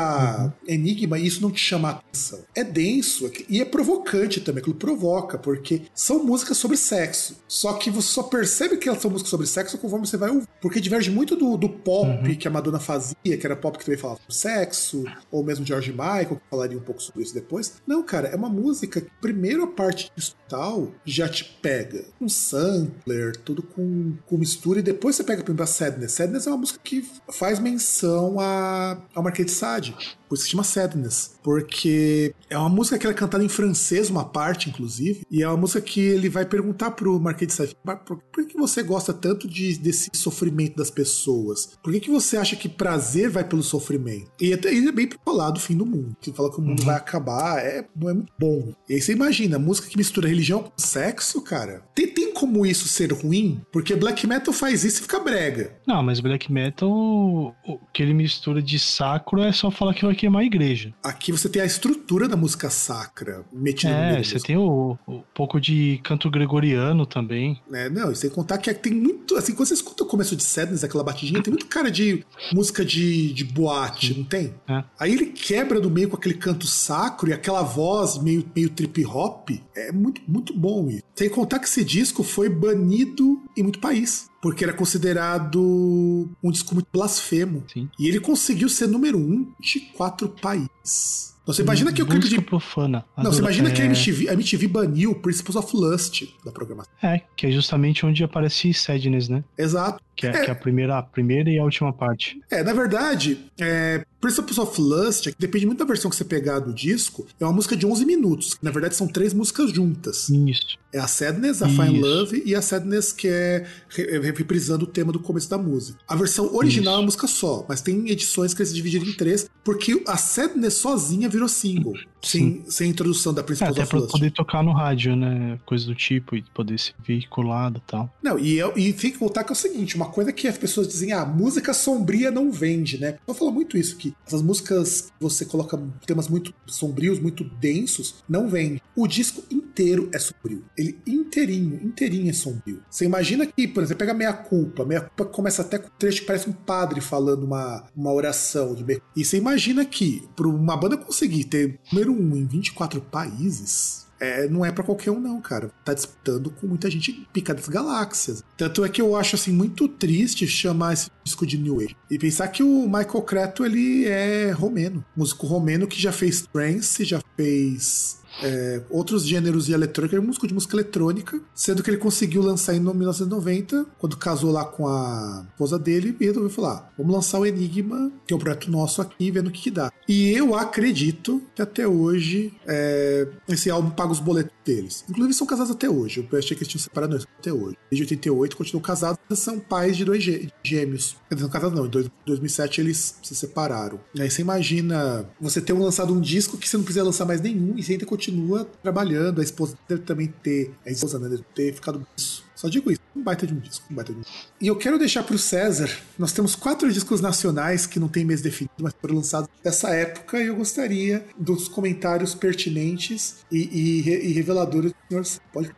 Uhum. Enigma e isso não te chamar a atenção. É denso é e é provocante também, aquilo provoca, porque são músicas sobre sexo. Só que você só percebe que elas são músicas sobre sexo conforme você vai ouvir. Porque diverge muito do, do pop Uhum. que a Madonna fazia, que era pop que também falava sobre sexo, ou mesmo George Michael, que falaria um pouco sobre isso depois. Não, cara, é uma música que, primeiro, a parte instrumental já te pega. Um sampler, tudo com, com mistura, e depois você pega, por exemplo, a Sadness. Sadness é uma música que faz menção a, ao Marquês de Sade. Por isso que se chama Sadness. Porque é uma música que ela é cantada em francês, uma parte, inclusive. E é uma música que ele vai perguntar pro Marquês de Sade: "Mar- por, por que você gosta tanto de, desse sofrimento das pessoas? Por que, que você acha que prazer vai pelo sofrimento? E até ele é bem pra falar do fim do mundo. Que fala que o mundo Uhum. vai acabar, é, não é muito bom. E aí você imagina, música que mistura religião com sexo, cara. Tem, tem como isso ser ruim? Porque black metal faz isso e fica brega. Não, mas Black Metal, o que ele mistura de sacro é só falar que queimar a igreja. Aqui você tem a estrutura da música sacra metida no meio É, da você tem o, o pouco de canto gregoriano também. É, não, e sem contar que tem muito. Assim, quando você escuta o começo de Sadness, aquela batidinha, tem muito cara de música de, de boate, não tem? É. Aí ele quebra do meio com aquele canto sacro e aquela voz meio, meio trip hop. É muito, muito bom isso. Sem contar que esse disco foi banido em muito país. Porque era considerado um disco muito blasfemo. Sim. E ele conseguiu ser número um de quatro países. Então você imagina que o clipe de. profana. Não, você imagina que a é, MTV, a MTV baniu Principles of Lust da programação. É, que é justamente onde aparece Sadness, né? Exato. Que é, É. que é a, primeira, a primeira e a última parte. É, na verdade, é, Principles of Lust, é que depende muito da versão que você pegar do disco, é uma música de 11 minutos. Na verdade, são três músicas juntas. Isso. É a Sadness, a Fine Isso. Love e a Sadness que é é reprisando o tema do começo da música. A versão original é uma música só, mas tem edições que eles dividiram em três, porque a Sadness sozinha virou single, sem, sem a introdução da É, Principles até of pra Lust. poder tocar no rádio, né? Coisa do tipo, e poder ser veiculado e tal. Não, e, eu- e tem que voltar que é o seguinte: uma coisa que as pessoas dizem, ah, música sombria não vende, né? Eu falo muito isso, que essas músicas que você coloca temas muito sombrios, muito densos, não vende. O disco inteiro é sombrio. Ele inteirinho, inteirinho é sombrio. Você imagina que, por exemplo, pega Meia Culpa. Meia Culpa começa até com um trecho que parece um padre falando uma, uma oração. De E você imagina que, para uma banda conseguir ter número um em 24 países, é, não é pra qualquer um, não, cara. Tá disputando com muita gente pica das galáxias. Tanto é que eu acho, assim, muito triste chamar esse disco de New Age. E pensar que o Michael Creto, ele é romeno. Músico romeno que já fez trance, já fez é, outros gêneros de eletrônica, ele é músico de música eletrônica, sendo que ele conseguiu lançar em 1990, quando casou lá com a esposa dele, e resolveu falar: vamos lançar o Enigma, que é um projeto nosso aqui, vendo o que, que dá. E eu acredito que até hoje é, esse álbum paga os boletos deles. Inclusive são casados até hoje. Eu achei que eles tinham separado até hoje. Desde 88 continuam casados, são pais de dois gêmeos. Eles não casados não, em 2007 eles se separaram. E aí você imagina você ter lançado um disco que você não precisa lançar mais nenhum e você ainda continua trabalhando. A esposa deve também ter, a esposa né, deve ter ficado isso. Só digo isso, um baita de um disco, um baita de um disco. E eu quero deixar para o César, nós temos quatro discos nacionais que não tem mês definido, mas foram lançados dessa época e eu gostaria dos comentários pertinentes e, e, e reveladores do senhor. Pode...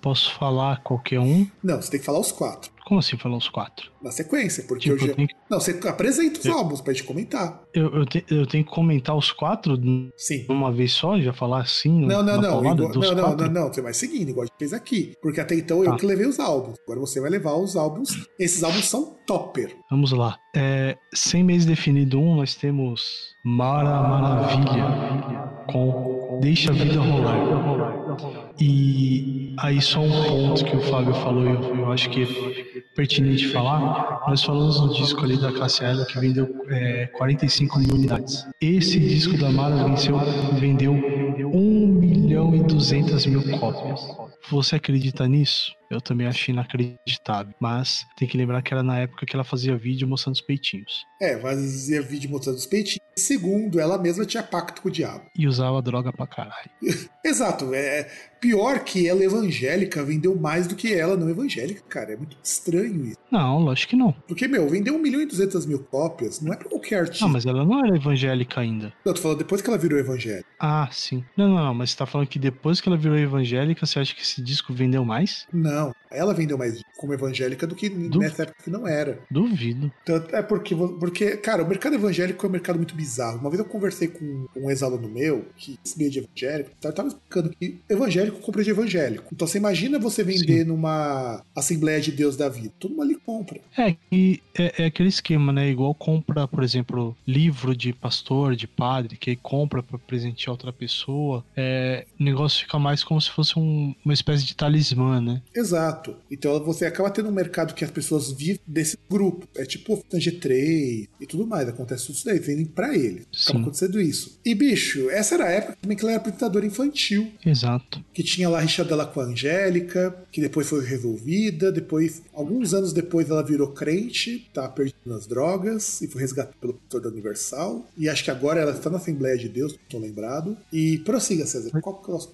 Posso falar qualquer um? Não, você tem que falar os quatro. Como assim falar os quatro? Na sequência, porque tipo, eu já... Que... Não, você apresenta os eu... álbuns pra gente comentar. Eu, eu, te, eu, tenho que comentar os quatro Sim. uma vez só? Já falar assim? Não, não, não. Igual... Não, não, não, não. Você vai seguindo, igual a gente fez aqui. Porque até então eu tá. que levei os álbuns. Agora você vai levar os álbuns. Esses álbuns são topper. Vamos lá. É, sem mês definido um, nós temos Mara Maravilha com Deixa a Vida Rolar. E aí só um ponto que o Fábio falou, eu, eu acho que é pertinente falar. Nós falamos no disco ali da classe Ela que vendeu é, 45 mil unidades. Esse disco da Mara venceu, vendeu 1 milhão e 200 mil cópias. Você acredita nisso? Eu também achei inacreditável. Mas tem que lembrar que era na época que ela fazia vídeo mostrando os peitinhos. É, fazia vídeo mostrando os peitinhos. Segundo, ela mesma tinha pacto com o diabo. E usava droga pra caralho. <laughs> Exato. É pior que ela evangélica vendeu mais do que ela não evangélica, cara. É muito estranho isso. Não, lógico que não. Porque, meu, vendeu 1 milhão e 200 mil cópias. Não é pra qualquer artista. Não, mas ela não era evangélica ainda. Eu tô falando depois que ela virou evangélica. Ah, sim. Não, não, não. Mas você tá falando que depois que ela virou evangélica, você acha que esse disco vendeu mais? Não. Ela vendeu mais como evangélica do que Duvido. nessa época que não era. Duvido. Então, é porque, porque, cara, o mercado evangélico é um mercado muito bizarro. Uma vez eu conversei com um ex-aluno meu, que se meio de evangélico, tá, tava explicando que evangélico compra de evangélico. Então você imagina você vender Sim. numa Assembleia de Deus da vida. Todo mundo ali compra. É, e é, é, aquele esquema, né? Igual compra, por exemplo, livro de pastor, de padre, que compra para presentear outra pessoa. É, o negócio fica mais como se fosse um, uma espécie de talismã, né? Exato. Exato. Então você acaba tendo um mercado que as pessoas vivem desse grupo. É tipo G3 e tudo mais. Acontece tudo isso daí, vendem pra ele. Acaba acontecendo isso. E, bicho, essa era a época também que ela era apresentadora infantil. Exato. Que tinha lá a rixa dela com a Angélica, que depois foi resolvida. Depois, alguns anos depois, ela virou crente, tá perdendo nas drogas e foi resgatada pelo pastor da Universal. E acho que agora ela está na Assembleia de Deus, não tô lembrado. E prossiga, César. Qual que é o nosso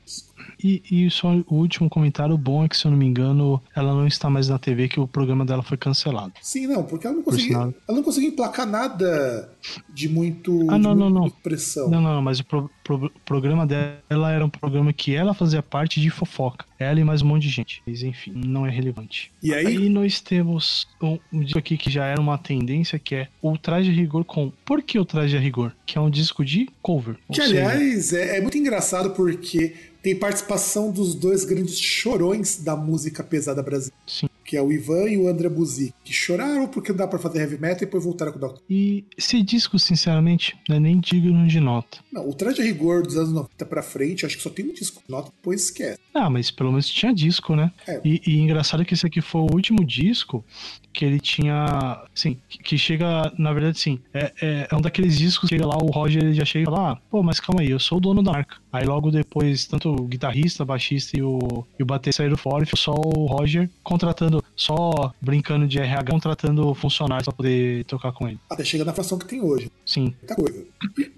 e, e só o último comentário bom é que, se eu não me engano, ela não está mais na TV, que o programa dela foi cancelado. Sim, não, porque ela não conseguiu, ela não conseguiu emplacar nada de muito, ah, não, não, não. pressão. Não, não, mas o pro, pro, programa dela era um programa que ela fazia parte de fofoca. Ela e mais um monte de gente. Mas enfim, não é relevante. E aí? Aí nós temos um, um disco aqui que já era uma tendência, que é o Traje a Rigor com Por que o Traje a Rigor? Que é um disco de cover. Que, aliás, seja... é, é muito engraçado porque tem participação dos dois grandes chorões da música pesada brasileira. Sim. Que é o Ivan e o André Buzi, que choraram porque não dá pra fazer heavy metal e depois voltaram com o Dr. E esse disco, sinceramente, não é nem digno de nota. Não, o Traje Rigor dos anos 90 pra frente, acho que só tem um disco de nota, depois esquece. Ah, mas pelo menos tinha disco, né? É. E, e engraçado que esse aqui foi o último disco que ele tinha, assim, que chega, na verdade, sim, é, é, é, um daqueles discos que chega lá, o Roger ele já chega e fala, ah, pô, mas calma aí, eu sou o dono da marca. Aí logo depois, tanto o guitarrista, baixista e o, e o bater saíram fora e só o Roger contratando, só brincando de RH, contratando funcionários pra poder tocar com ele. Até chega na fração que tem hoje. Sim. Muita coisa.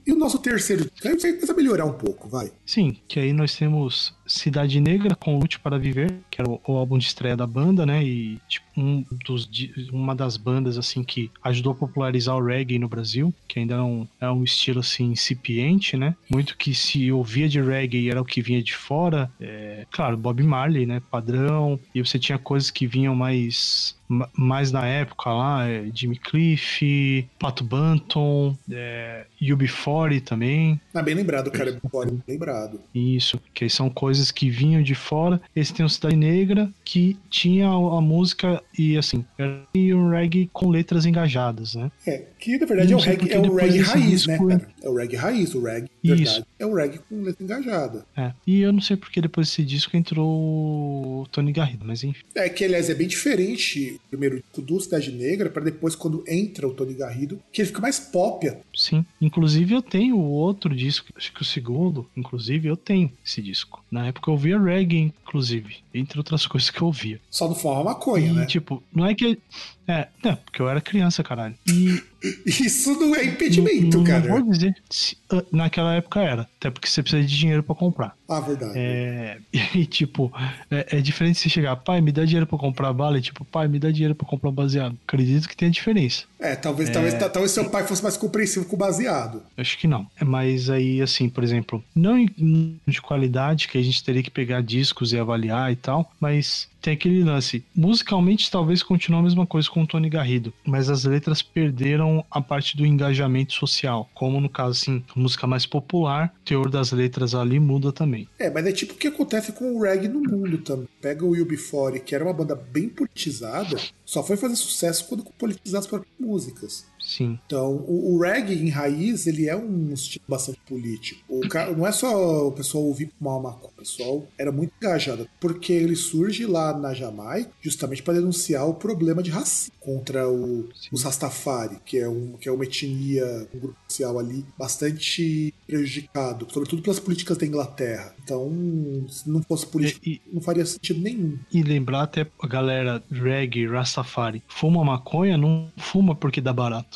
E, o nosso terceiro, aí vai começar a melhorar um pouco, vai. Sim, que aí nós temos Cidade Negra com Lute para Viver, que era o, o álbum de estreia da banda, né? E tipo, um dos, uma das bandas assim que ajudou a popularizar o reggae no Brasil, que ainda é um, é um estilo assim incipiente, né? Muito que se ouvia de reggae era o que vinha de fora. É, claro, Bob Marley, né? Padrão. E você tinha coisas que vinham mais mais na época lá, é Jimmy Cliff, Pato Banton, é, UB40 também. Ah, bem lembrado, cara, UB40, bem lembrado. Isso, que são coisas que vinham de fora. Esse tem o Cidade Negra, que tinha a, música e assim, era um reggae com letras engajadas, né? É, que na verdade é o reggae, é o reggae raiz, né, cara? É o reggae raiz, o reggae, Isso. verdade, é o reggae com letra engajada. É, e eu não sei porque depois desse disco entrou o Tony Garrido, mas enfim. É que, aliás, é bem diferente o primeiro disco do Cidade Negra para depois quando entra o Tony Garrido, que ele fica mais pop. Sim, inclusive eu tenho outro disco, acho que o segundo, inclusive eu tenho esse disco. Na época eu ouvia reggae, inclusive, entre outras <laughs> coisas que eu ouvia. Só não fumava maconha, e, né? tipo, não é que... É, é, porque eu era criança, caralho. E Isso não é impedimento, não, cara. Não vou dizer. Se, uh, naquela época era. Até porque você precisa de dinheiro para comprar. Ah, verdade. É, <laughs> e, tipo, é, é, diferente se chegar, pai, me dá dinheiro para comprar bala. E, tipo, pai, me dá dinheiro para comprar baseado. Acredito que tem a diferença. É, talvez, é... Talvez, talvez seu pai fosse mais compreensivo com o baseado. Acho que não. É, mas aí, assim, por exemplo, não de qualidade, que a gente teria que pegar discos e avaliar e tal, mas tem aquele lance. Musicalmente, talvez continue a mesma coisa com o Tony Garrido, mas as letras perderam a parte do engajamento social. Como no caso, assim, música mais popular, o teor das letras ali muda também. É, mas é tipo o que acontece com o reggae no mundo também. Pega o UB40, que era uma banda bem politizada, só foi fazer sucesso quando politizou as próprias músicas. Sim. Então, o, o, reggae em raiz, ele é um estilo bastante político. O cara, não é só o pessoal ouvir mal maconha, o pessoal era muito engajado, porque ele surge lá na Jamaica justamente para denunciar o problema de racismo contra o, os Rastafari, que é, um, que é uma etnia, um grupo social ali bastante prejudicado, sobretudo pelas políticas da Inglaterra. Então, se não fosse político, e, não faria sentido nenhum. E lembrar até a galera reggae, Rastafari, fuma maconha, não fuma porque dá barato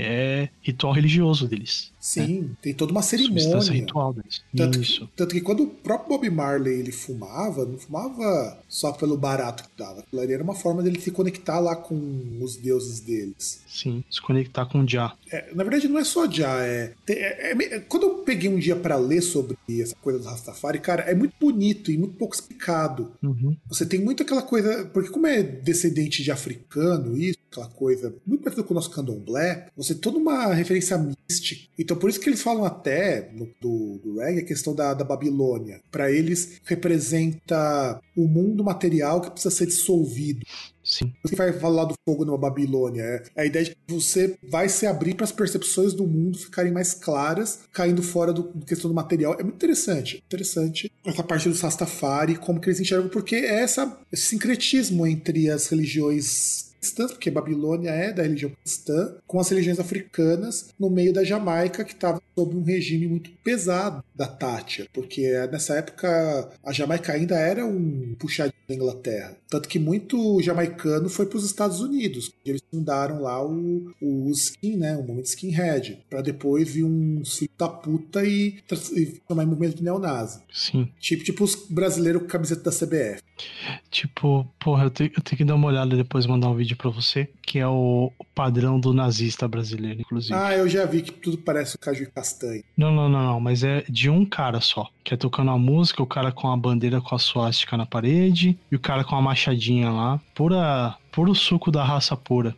é ritual religioso deles. Sim, né? tem toda uma cerimônia. ritual deles. Tanto, Isso. Que, tanto que quando o próprio Bob Marley ele fumava, não fumava só pelo barato que dava. Ali era uma forma dele se conectar lá com os deuses deles. Sim, se conectar com o Jah. É, na verdade, não é só Jah. É, é, é, quando eu peguei um dia para ler sobre essa coisa do Rastafari, cara, é muito bonito e muito pouco explicado. Uhum. Você tem muito aquela coisa. Porque, como é descendente de africano, isso, aquela coisa muito parecido com o nosso candomblé, você tem toda uma referência mística. Então, por isso que eles falam até no, do, do reggae a questão da, da Babilônia. Para eles, representa o mundo material que precisa ser dissolvido. Sim. Você vai falar do fogo numa Babilônia. É a ideia de que você vai se abrir para as percepções do mundo ficarem mais claras, caindo fora do questão do material. É muito interessante. Interessante essa parte do Sastafari, como que eles enxergam, porque é essa, esse sincretismo entre as religiões cristãs, porque Babilônia é da religião cristã, com as religiões africanas no meio da Jamaica, que estava sob um regime muito pesado da Tátia, porque nessa época a Jamaica ainda era um puxadinho da Inglaterra. Tanto que muito jamaicano foi para os Estados Unidos. Eles fundaram lá o, o skin, né, o movimento skinhead, para depois vir um filho da puta e transformar em movimento neonazi. Sim. Tipo, tipo os brasileiros com camiseta da CBF. Tipo, porra, eu tenho, eu tenho que dar uma olhada depois mandar um vídeo para você, que é o padrão do nazista brasileiro, inclusive. Ah, eu já vi que tudo parece o caju e castanho. Não, não, não, não, mas é de um cara só, que é tocando a música, o cara com a bandeira com a suástica na parede e o cara com a machadinha lá, pura, puro suco da raça pura.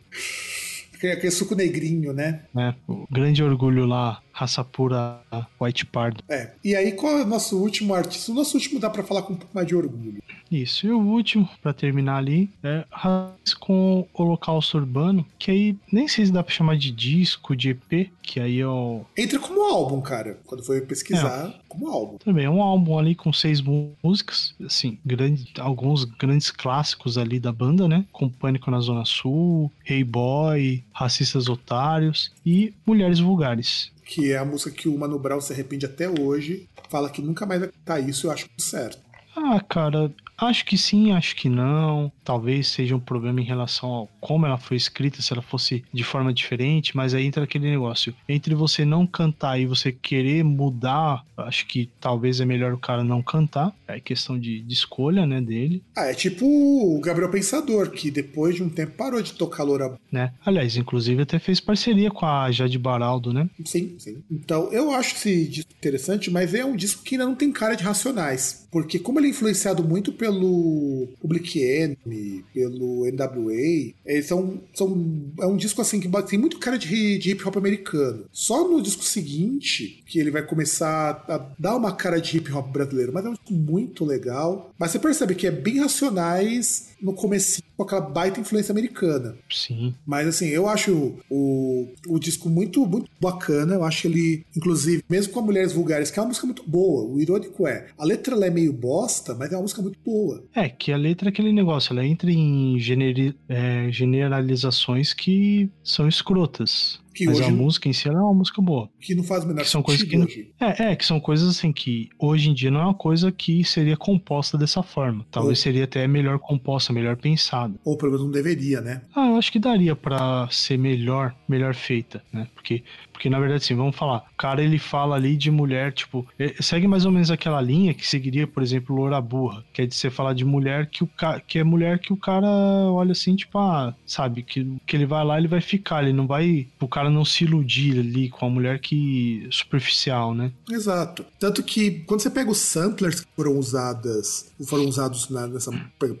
Aquele suco negrinho, né? É, o grande orgulho lá, raça pura white pardo. É. E aí, qual é o nosso último artista? O nosso último dá para falar com um pouco mais de orgulho. Isso. E o último, para terminar ali, é Raiz com Holocausto Urbano, que aí nem sei se dá pra chamar de disco, de EP, que aí é o... Entra como álbum, cara. Quando foi pesquisar, é. como álbum. Também é um álbum ali com seis músicas, assim, grande, alguns grandes clássicos ali da banda, né? Com Pânico na Zona Sul, Hey Boy, Racistas Otários e Mulheres Vulgares que é a música que o Mano Brown se arrepende até hoje, fala que nunca mais vai cantar isso, eu acho certo. Ah, cara, Acho que sim, acho que não. Talvez seja um problema em relação ao como ela foi escrita, se ela fosse de forma diferente, mas aí entra aquele negócio. Entre você não cantar e você querer mudar, acho que talvez é melhor o cara não cantar. É questão de, de escolha, né, dele. Ah, é tipo o Gabriel Pensador, que depois de um tempo parou de tocar Loura. Né? Aliás, inclusive até fez parceria com a Jade Baraldo, né? Sim, sim. Então, eu acho esse disco interessante, mas é um disco que ainda não tem cara de Racionais. Porque como ele é influenciado muito pelo pelo Public Enemy, pelo NWA, eles são, são é um disco assim que tem muito cara de, de hip hop americano. Só no disco seguinte que ele vai começar a dar uma cara de hip hop brasileiro, mas é um disco muito legal. Mas você percebe que é bem racionais no começo com aquela baita influência americana. Sim. Mas assim, eu acho o, o disco muito, muito bacana. Eu acho ele, inclusive, mesmo com Mulheres Vulgares, que é uma música muito boa. O irônico é, a letra é meio bosta, mas é uma música muito boa. É, que a letra é aquele negócio, ela entra em generi, é, generalizações que são escrotas. Que Mas hoje, a música em si é uma música boa. Que não faz o menor que são coisas que hoje. É, é, que são coisas assim que hoje em dia não é uma coisa que seria composta dessa forma. Talvez Ou... seria até melhor composta, melhor pensada. Ou pelo menos não deveria, né? Ah, eu acho que daria para ser melhor, melhor feita, né? Porque porque, na verdade, assim, vamos falar. O cara, ele fala ali de mulher, tipo, segue mais ou menos aquela linha que seguiria, por exemplo, Loura Burra, que é de você falar de mulher que o ca... que é mulher que o cara olha assim, tipo, ah, sabe, que, que ele vai lá, ele vai ficar, ele não vai, o cara não se iludir ali com a mulher que superficial, né? Exato. Tanto que quando você pega os samplers que foram usadas, foram usados na, nessa,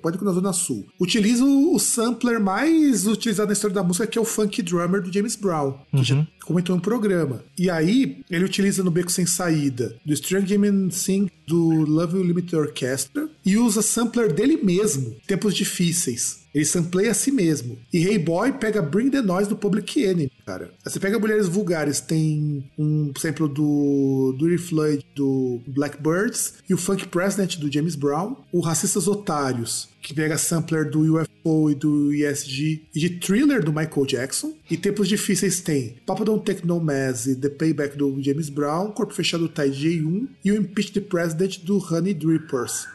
pode na Zona Sul, utiliza o, o sampler mais utilizado na história da música, que é o Funk Drummer do James Brown, que uhum. já comentou no programa. E aí, ele utiliza no Beco Sem Saída, do Strange Game Sing do Love Limited Orchestra, e usa sampler dele mesmo, Tempos Difíceis. Ele sampleia a si mesmo. E Hey Boy pega Bring the Noise do Public Enemy, cara. Você pega Mulheres Vulgares, tem um sample do Dirty Floyd do Blackbirds e o Funk President do James Brown. O Racistas Otários, que pega sampler do UFO e do ESG e de Thriller do Michael Jackson. E tempos difíceis tem Papa Don't Take No The Payback do James Brown, Corpo Fechado do Ty J1 e o Impeach the President do Honey Drippers.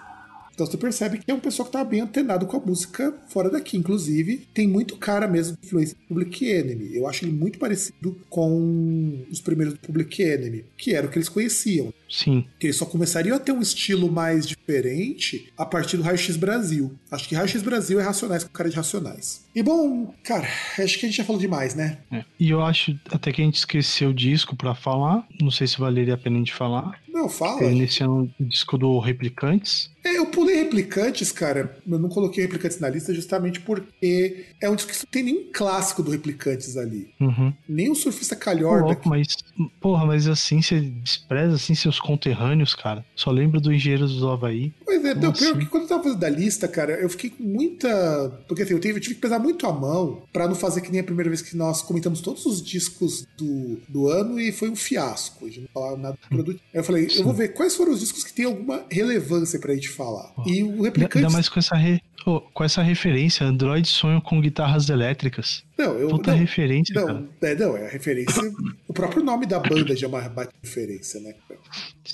Então você percebe que é um pessoal que tá bem antenado com a música fora daqui. Inclusive, tem muito cara mesmo de influência do Public Enemy. Eu acho ele muito parecido com os primeiros do Public Enemy, que era o que eles conheciam. Sim. Que só começariam a ter um estilo mais diferente a partir do Raio X Brasil. Acho que Raio X Brasil é Racionais com cara de Racionais. E bom, cara, acho que a gente já falou demais, né? É. E eu acho até que a gente esqueceu o disco para falar. Não sei se valeria a pena a gente falar. Não, fala. Nesse ano o disco do Replicantes. É, eu pulei Replicantes, cara. Eu não coloquei Replicantes na lista justamente porque é um disco que não tem nenhum clássico do Replicantes ali. Uhum. Nem o Surfista Calhorda. Pô, mas, porra, mas assim, você despreza assim seus conterrâneos, cara. Só lembro do Engenheiros do Havaí. Pois é, não, pior assim? que quando eu tava fazendo da lista, cara, eu fiquei com muita. Porque assim, eu tive, eu tive que pesar muito a mão para não fazer que nem a primeira vez que nós comentamos todos os discos do, do ano e foi um fiasco. A gente não falava nada do produto. Aí eu falei, Sim. eu vou ver quais foram os discos que tem alguma relevância pra gente falar. Oh. E o replicante. Ainda mais com essa, re... oh, com essa referência, Android sonho com guitarras elétricas. Não, eu. Puta não, referência. Não, é, não, é a referência. o próprio nome da banda já é uma bate referência, né?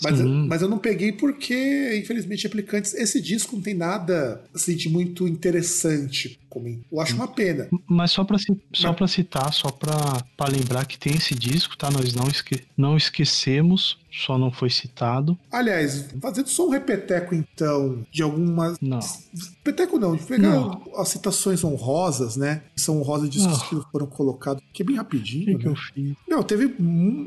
Mas, mas eu não peguei porque, infelizmente, Replicantes, esse disco não tem nada assim, de muito interessante comigo. Eu acho uma pena. Mas só pra, só pra citar, só pra, pra lembrar que tem esse disco, tá? Nós não, esque, não esquecemos, só não foi citado. Aliás, fazendo só um repeteco, então, de algumas. Não. Repeteco não, de pegar não. as citações honrosas, né? São honrosas de discos que foram colocados, que é bem rapidinho. Que né? que eu fiz? Não, teve,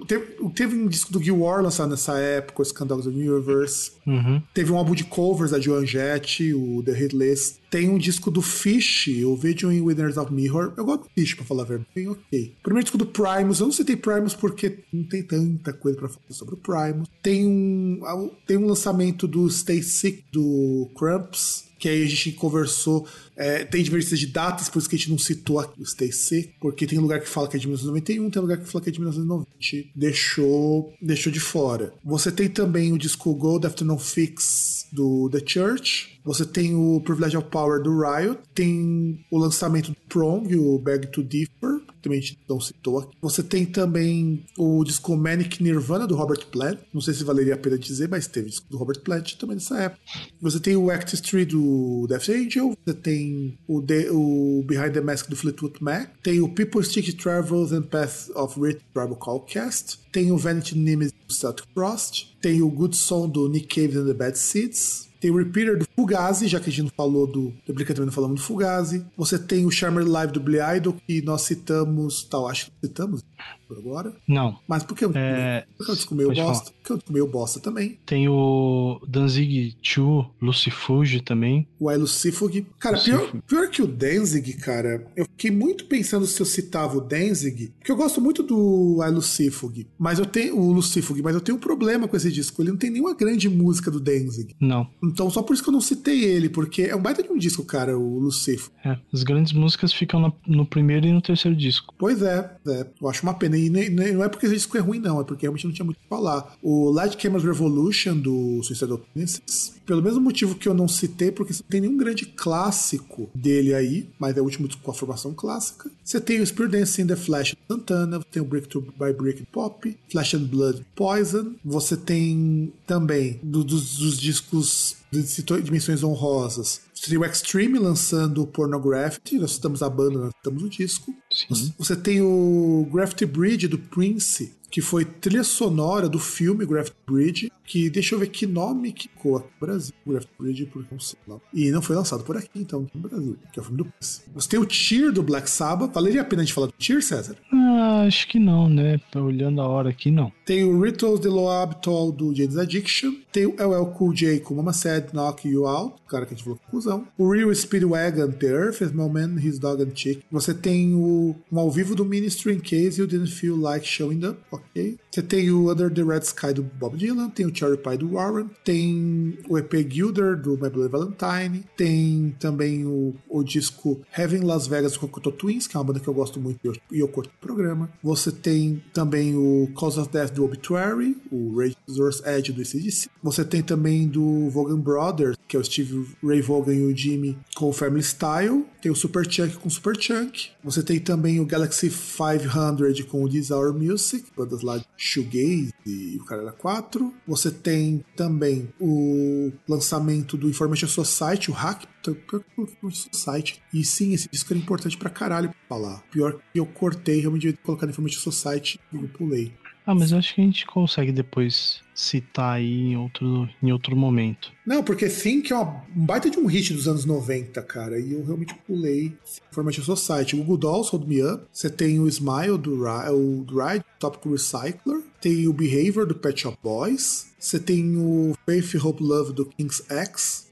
teve, teve um disco do Gil War lançado nessa época, o Scandal do Universe. Uhum. Teve um álbum de covers da Joan Jett, o The Hitless. Tem um disco do Fish, o Video in Winners of Mirror. Eu gosto do Fish, pra falar a verdade. Bem ok. Primeiro disco do Primus. Eu não citei Primus porque não tem tanta coisa pra falar sobre o Primus. Tem um, tem um lançamento do Stay Sick, do Crumps que aí a gente conversou. É, tem diversidade de datas, por isso que a gente não citou aqui o Stay Sick, porque tem lugar que fala que é de 1991, tem lugar que fala que é de 1990. Deixou, deixou de fora. Você tem também o disco Gold Afternoon Fix do The Church. Você tem o Privilege of Power do Riot. Tem o lançamento do Prong, o Bag to Differ também a gente não citou aqui. Você tem também o disco Manic Nirvana do Robert Plant. Não sei se valeria a pena dizer, mas teve disco do Robert Plant também nessa época. Você tem o Act 3 do Death Angel. Você tem o, o Behind the Mask do Fleetwood Mac. Tem o People Stick Travels and Paths of Rich Tribal Callcast. Tem o Vanity Nemesis do Celtic Frost. Tem o Good Song do Nick Cave and the Bad Seeds. Tem o Repeater do Fugazi, já que a gente não falou do. Duplica também não falamos do Fugazi. Você tem o Charmer Live do Billy Idol, que nós citamos. Tal, acho que citamos. Por agora. Não. Mas por que, É, por que eu descobri o bosta? Porque eu descobri o bosta também. tem o Danzig 2, Lucifuge também. O Elo Sifug. Cara, pior, pior que o Danzig, cara, eu fiquei muito pensando se eu citava o Danzig, porque eu gosto muito do Elo Sifug, mas eu tenho o Lucifug, mas eu tenho um problema com esse disco. Ele não tem nenhuma grande música do Danzig. Não. Então, só por isso que eu não citei ele, porque é um baita de um disco, cara, o Lucifug. É, as grandes músicas ficam na- no primeiro e no terceiro disco. Pois é, é, eu acho uma pena. E nem- nem- não é porque esse disco é ruim, não, é porque realmente não tinha muito o que falar. O Light Cameras Revolution do Suicidal Princess, pelo mesmo motivo que eu não citei, porque não tem nenhum grande clássico dele aí, mas é o último disco com a formação clássica. Você tem o Spirit Dance in the Flash Santana, tem o Breakthrough by Brick Pop, Flash and Blood Poison. Você tem também do- dos discos de dimensões honrosas. Você tem o Extreme lançando o Pornography, nós estamos a banda, nós estamos o disco. Sim. Você tem o Graffiti Bridge do Prince, que foi trilha sonora do filme Graffiti Bridge, que deixa eu ver que nome que ficou aqui no Brasil. Graffiti Bridge, porque não sei lá. E não foi lançado por aqui, então, no Brasil, que é o filme do Prince. Você tem o Cheer do Black Sabbath. Valeria a pena a gente falar do Cheer, César? Ah, acho que não, né? Olhando a hora aqui, não. Tem o Rituals de Loabtol do James Addiction. Tem o LL Cool J com Mama Said Knock You Out, o cara que a gente falou com cuzão. O Real Speedwagon, The Earth, is My Man, His Dog and Chick. Você tem o um ao vivo do Ministry in Case You Didn't Feel Like Showing Up, ok. Você tem o Under the Red Sky do Bob Dylan. Tem o Cherry Pie do Warren. Tem o EP Gilder do My Bloody Valentine. Tem também o, o disco Heaven Las Vegas do Cocteau Twins, que é uma banda que eu gosto muito e eu, curto o programa. Você tem também o Cause of Death do Obituary, o Razor's Edge do ACDC. Você tem também do Vaughan Brothers, que é o Steve Ray Vaughan e o Jimmy com o Family Style. Tem o Super Chunk com Super Chunk. Você tem também o Galaxy 500 com o Hour Music, bandas lá de Shoegaze e o cara era 4. Você tem também o lançamento do Information Society, o Hack Information Society. E sim, esse disco era importante pra caralho pra falar. Pior que eu cortei, realmente devia ter colocado Information Society e eu pulei. Ah, mas eu acho que a gente consegue depois citar aí em outro, em outro momento. Não, porque Think é uma, um baita de um hit dos anos 90, cara. E eu realmente pulei Information Society. O Google Dolls, Hold Me Up. Você tem o Smile do, o do Ride, Topic Recycler. Tem o Behavior do Pet Shop Boys. Você tem o Faith, Hope, Love do King's X.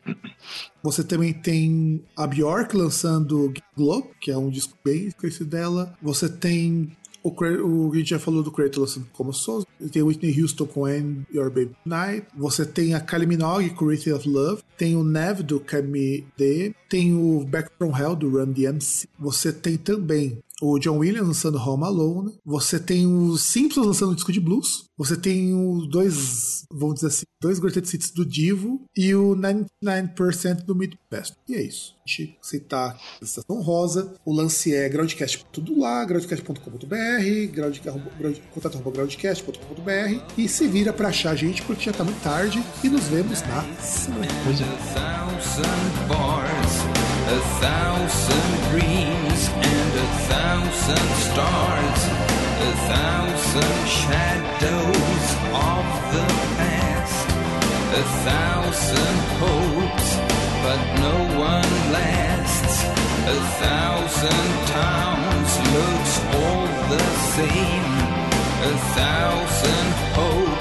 Você também tem a Bjork lançando Globe, que é um disco bem conhecido dela. Você tem o, o gente já falou do Creator lançando como Souls. Tem Whitney Houston com End Your Baby Night. Você tem a Kylie Minogue com Rhythm of Love. Tem o Nev do Kami D. Tem o Back From Hell do Run DMC. Você tem também o John Williams lançando Home Alone. Você tem os Simpsons lançando um disco de blues. Você tem os dois, vamos dizer assim, dois Greatest Hits do Divo e o 99% do Midwest. E é isso. A gente citar a Estação Rosa. O lance é Groundcast tudo lá, groundcast.com.br, ground, contato groundcast.com.br e se vira pra achar a gente porque já tá muito tarde e nos vemos na semana. Pois é. A thousand stars, a thousand shadows of the past, a thousand hopes, but no one lasts. A thousand towns looks all the same, a thousand hopes,